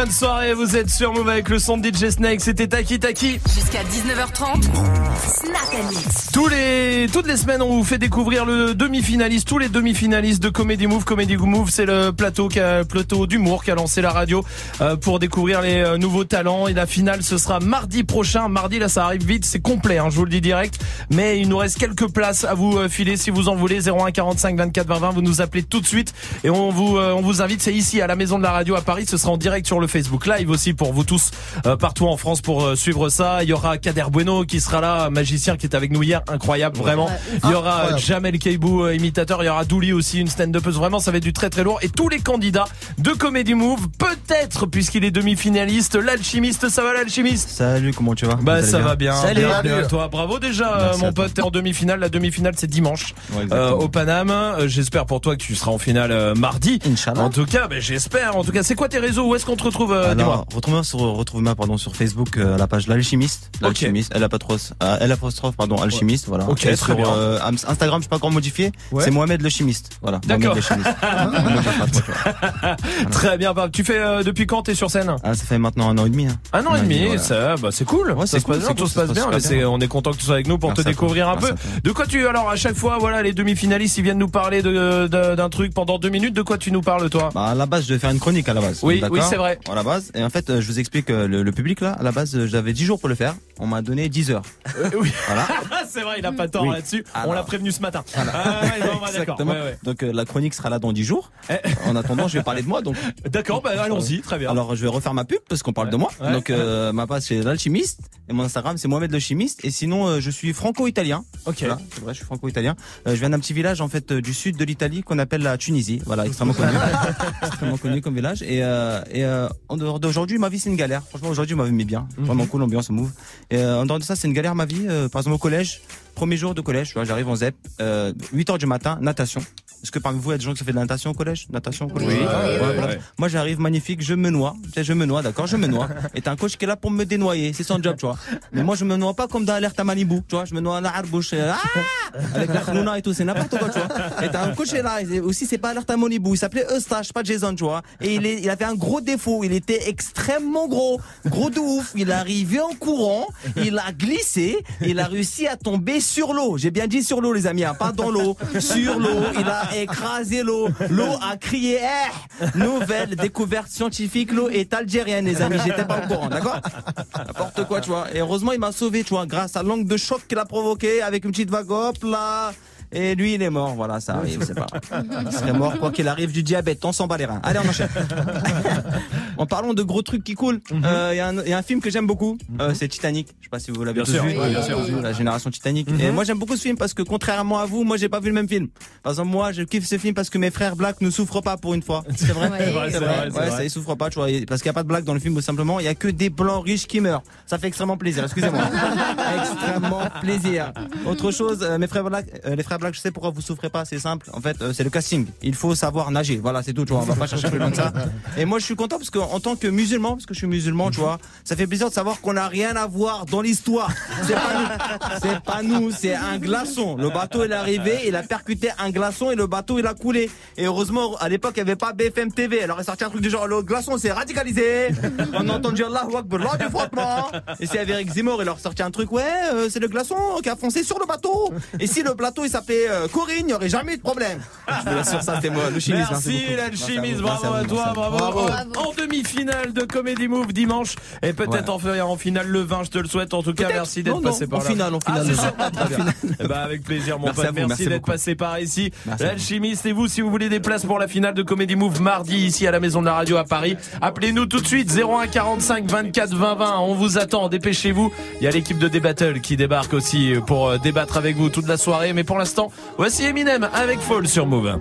bonne soirée, vous êtes sur Move avec le son de DJ Snake, c'était Taki Taki. Jusqu'à 19h30. Snap and Mix. Tous les, toutes les semaines, on vous fait découvrir le demi-finaliste, tous les demi-finalistes de Comedy Move. Comedy Move, c'est le plateau, qui plateau d'humour qui a lancé la radio euh, pour découvrir les euh, nouveaux talents. Et la finale, ce sera mardi prochain. Mardi, là, ça arrive vite, c'est complet, hein, je vous le dis direct. Mais il nous reste quelques places à vous euh, filer si vous en voulez. 01 45 24 20 20, vous nous appelez tout de suite et on vous, on vous invite. C'est ici à la Maison de la Radio à Paris. Ce sera en direct sur le Facebook Live aussi pour vous tous partout en France pour suivre ça. Kader Bueno qui sera là, magicien qui est avec nous hier, incroyable vraiment. Il y aura Jamel Keibou, euh, imitateur. Il y aura Douli aussi, une stand-upeuse. Vraiment, ça va être du très très lourd. Et tous les candidats de Comedy Move, peut-être puisqu'il est demi-finaliste, l'alchimiste. Ça va l'alchimiste Salut, comment tu vas? Bah ça bien? va bien. Salut. Bienvenue à toi. Bravo déjà euh, Merci mon à toi. pote. T'es en demi-finale. La demi-finale c'est dimanche Ouais, exactement. euh, au Paname. Euh, J'espère pour toi que tu seras en finale euh, mardi. En tout cas, ben, j'espère. En tout cas, c'est quoi tes réseaux? Où est-ce qu'on te retrouve euh, dis-moi Alors, retrouvez-moi sur, retrouvez-moi, pardon, sur Facebook, euh, à la page L'Alchimiste. L'Alchimiste, apostrophe, euh, L apostrophe, pardon, Alchimiste, voilà. Ok, Et très sur, bien. euh, Am- Instagram, je suis pas encore modifié. Ouais. C'est Mohamed le chimiste. Voilà. D'accord. (laughs) (laughs) Très bien. Bah, tu fais euh, depuis quand t'es sur scène? Ah, ça fait maintenant un an et demi. hein. Un an et demi, voilà. ça, bah c'est cool. Ouais, ça c'est se cool, passe bien, tout se passe se bien. on est content que tu sois avec nous pour Merci te découvrir un peu. De quoi tu, alors à chaque fois, voilà, les demi-finalistes, ils viennent nous parler d'un truc pendant deux minutes. De quoi tu nous parles, toi? Bah, à la base, je devais faire une chronique à la base. Oui, oui, c'est vrai. À la base. Et en fait, euh, je vous explique euh, le, public là. À la base, j'avais 10 jours pour le faire. On m'a donné 10 heures. oui. Voilà. (laughs) c'est vrai, il a pas tort Oui. là-dessus. On l'a prévenu ce matin. Ah, ouais, non, bah, d'accord. Exactement. Ouais, ouais. Donc euh, la chronique sera là dans 10 jours. En attendant, je vais parler de moi. Donc. D'accord, bah, allons-y, très bien. Alors je vais refaire ma pub parce qu'on parle de moi. Donc euh, ma page c'est l'alchimiste et mon Instagram c'est Mohamed le chimiste. Et sinon euh, je suis franco-italien. Ok. Voilà, c'est vrai, je suis franco-italien. Euh, je viens d'un petit village en fait euh, du sud de l'Italie qu'on appelle la Tunisie. Voilà, extrêmement connu, (laughs) extrêmement connu comme village. Et, euh, et euh, en dehors d'aujourd'hui, ma vie c'est une galère. Franchement aujourd'hui, ma vie m'est bien. Mhm. Vraiment cool, l'ambiance, move. Et euh, en dehors de ça, c'est une galère ma vie. Euh, par exemple au collège, premier jour de collège, j'arrive en ZEP, euh, 8 heures du matin, natation. Est-ce que parmi vous, il y a des gens qui ont fait de la natation au collège? Natation au collège? Oui, Ouais, oui. Moi, j'arrive magnifique, je me noie. Je me noie, d'accord? Je me noie. (laughs) Et t'as un coach qui est là pour me dénoyer. C'est son job, tu vois. Mais moi, je me noie pas comme dans Alerte à Malibu, tu vois. Je me noie à la harbouche. euh, ah avec la khnouna et tout, c'est n'importe quoi, tu vois. Et t'as un coach qui est là. Aussi, c'est pas Alerte à Malibu. Il s'appelait Eustache, pas Jason, tu vois. Et il, est, il avait un gros défaut. Il était extrêmement gros. Gros de ouf. Il est arrivé en courant. Il a glissé. Il a réussi à tomber sur l'eau. J'ai bien dit sur l'eau, les amis, hein, pas dans l'eau. Sur l'eau. Il a écrasé l'eau. L'eau a crié, eh Nouvelle découverte scientifique, l'eau est algérienne, les amis. J'étais pas au courant, d'accord N'importe quoi, tu vois. Et heureusement, il m'a sauvé, tu vois, grâce à l'angle de choc qu'il a provoqué avec une petite vague, hop là. Et lui, il est mort, voilà, ça arrive, c'est pas grave. Il serait mort, quoi qu'il arrive, du diabète, on s'en bat les reins. Allez, on enchaîne. en parlant de gros trucs qui coulent, euh, il y, a un- il y a un film que j'aime beaucoup, euh, c'est Titanic. Je sais pas si vous l'avez tous sûr, vu, oui, bien sûr. vu, la génération Titanic. Mhm. Et moi, j'aime beaucoup ce film parce que contrairement à vous, moi, j'ai pas vu le même film. Par exemple, moi, je kiffe ce film parce que mes frères Black ne souffrent pas pour une fois. (laughs) C'est vrai, Ouais. C'est vrai, ça, ils souffrent pas, tu vois, parce qu'il y a pas de blague dans le film, tout simplement. Il y a que des blancs riches qui meurent. Ça fait extrêmement plaisir. Excusez-moi. (laughs) extrêmement plaisir. Autre chose, euh, mes frères Black, euh, les frères Black, je sais pourquoi vous souffrez pas. C'est simple. En fait, euh, c'est le casting. Il faut savoir nager. Voilà, c'est tout. Tu vois, on va pas chercher plus loin que ça. Et moi, je suis content parce qu'en tant que musulman, parce que je suis musulman, tu vois, ça fait plaisir de savoir qu'on n'a rien à voir dans l'histoire. C'est pas nous. C'est un glaçon. Le bateau il est arrivé, il a percuté un glaçon et le bateau il a coulé. Et heureusement, à l'époque, il n'y avait pas BFM TV. Alors, il est sorti un truc du genre, le glaçon s'est radicalisé. On a entendu Allahu Akbar du frottement. Et c'est avec Zemmour, il leur sorti un truc, ouais, euh, c'est le glaçon qui a foncé sur le bateau. Et si le plateau il s'appelait fait euh, Corinne, il n'y aurait jamais eu de problème. (laughs) Je vous ça, c'est moi, hein, c'est Merci Merci bravo à toi, merci vous. bravo. En- demi-finale de Comedy Move dimanche et peut-être en en finale le 20, je te le souhaite. En tout cas, merci d'être non, passé par en là. finale, en finale, Ah, c'est le sûr, 20. très bien. Eh ben, avec plaisir, mon pote. merci merci d'être passé par ici. L'alchimiste et vous, si vous voulez des places pour la finale de Comedy Move mardi ici à la Maison de la Radio à Paris, appelez-nous tout de suite 01 45 24 20 20. On vous attend, dépêchez-vous. Il y a l'équipe de Débattle qui débarque aussi pour euh, débattre avec vous toute la soirée. Mais pour l'instant, voici Eminem avec Fall sur Move.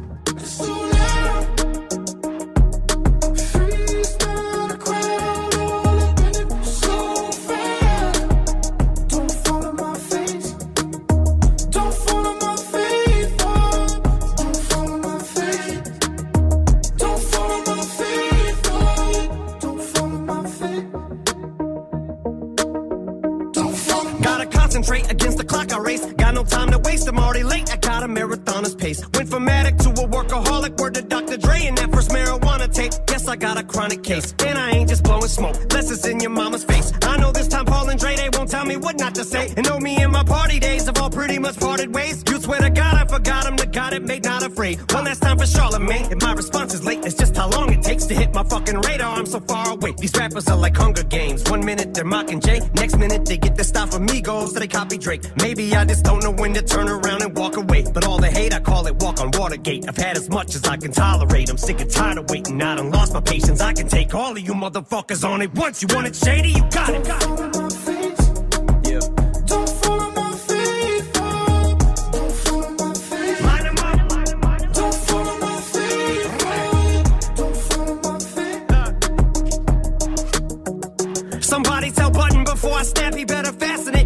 Late. I got a marathoner's pace. Went from addict to a workaholic, word to Dr. Dre, and that first marijuana tape. Guess I got a chronic case. And I ain't just blowing smoke, less it's in your mama's face. I know this time Paul and Dre, they won't tell me what not to say. And know me and my party days pretty much parted ways. You swear to God I forgot him, the God it made not afraid. One last time for Charlemagne, If my response is late. It's just how long it takes to hit my fucking radar. I'm so far away. These rappers are like Hunger Games. One minute they're mocking Jay, next minute they get their stuff from Migos, so they copy Drake. Maybe I just don't know when to turn around and walk away. But all the hate, I call it walk on Watergate. I've had as much as I can tolerate. I'm sick and tired of waiting. I done lost my patience. I can take all of you motherfuckers on it once. You want it shady? You got it. Got it.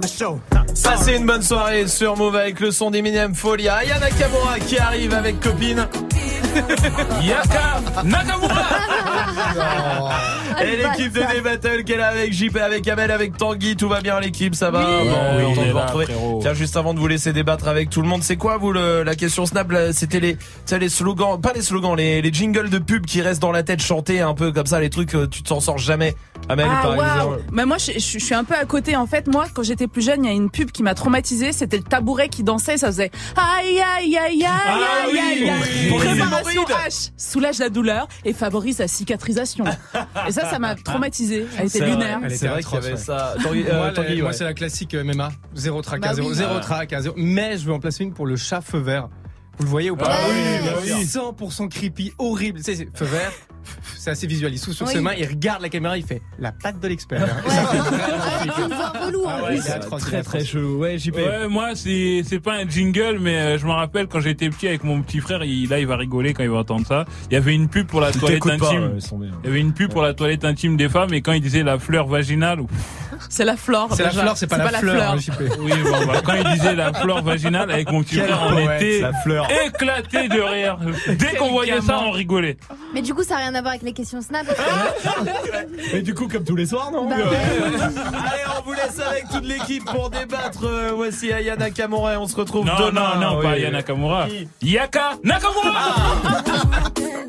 show. Passez une bonne soirée sur Move avec le son d'Eminem Folie. Aya Nakamura qui arrive avec copine. Yaka Nakamura (laughs) Et l'équipe de D-Battle qui est là avec JP, avec Amel, avec Tanguy, tout va bien l'équipe, ça va Oui. Bon, content on de est retrouver. Tiens, juste avant de vous laisser débattre avec tout le monde, c'est quoi vous le- la question Snap là, C'était les, tu sais, les slogans, pas les slogans, les, les jingles de pub qui restent dans la tête chantés un peu comme ça, les trucs euh, tu t'en sors jamais. Amel, Ah, par waouh. exemple. Bah moi, je, je- je suis un peu à côté. En fait, moi, quand j'étais plus jeune, il y a une pub qui m'a traumatisée. C'était le tabouret qui dansait. Ça faisait aïe aïe aïe aïe Ah aïe oui, aïe aïe. oui. Les Préparation. H soulage la douleur et favorise la cicatrisation. (laughs) et ça, ça m'a traumatisé. Elle était lunaire. C'est vrai qu'il y avait ça. Tanguy, moi, euh, c'est la classique MMA. Zéro trac, Bah à zéro, oui. zéro trac, à zéro. Mais je veux en placer une pour le chat feu vert. Vous le voyez ou pas Ah oui, bah oui. 100% creepy, horrible. Tu sais, c'est feu vert. C'est assez visuel. Il souffle sur Oui. ses mains, il regarde la caméra, il fait la patte de l'expert. (laughs) Ah ouais, il est atroce, il est très très chelou. Ouais, JP. Ouais, moi, c'est, c'est pas un jingle, mais euh, je me rappelle quand j'étais petit avec mon petit frère, il, là, il va rigoler quand il va entendre ça. Il y avait une pub pour la toilette pas, intime. ouais, il y avait une pub pour la toilette intime des femmes, et quand il disait la fleur vaginale, ou- C'est la flore. C'est la fleur, c'est pas, la fleur. hein, JP. (laughs) oui, bon, bah, quand il disait la fleur vaginale avec mon petit Quel frère, on était éclaté de rire. (laughs) Dès qu'on voyait ça, on rigolait. Mais du coup, ça n'a rien à voir avec les questions Snap. (laughs) Mais du coup, comme tous les soirs, non Bah, Allez, on vous laisse avec toute l'équipe pour débattre. Euh, voici Aya Nakamura et on se retrouve Non, demain. non, non, Oui. pas Aya Nakamura. Qui Yaka Nakamura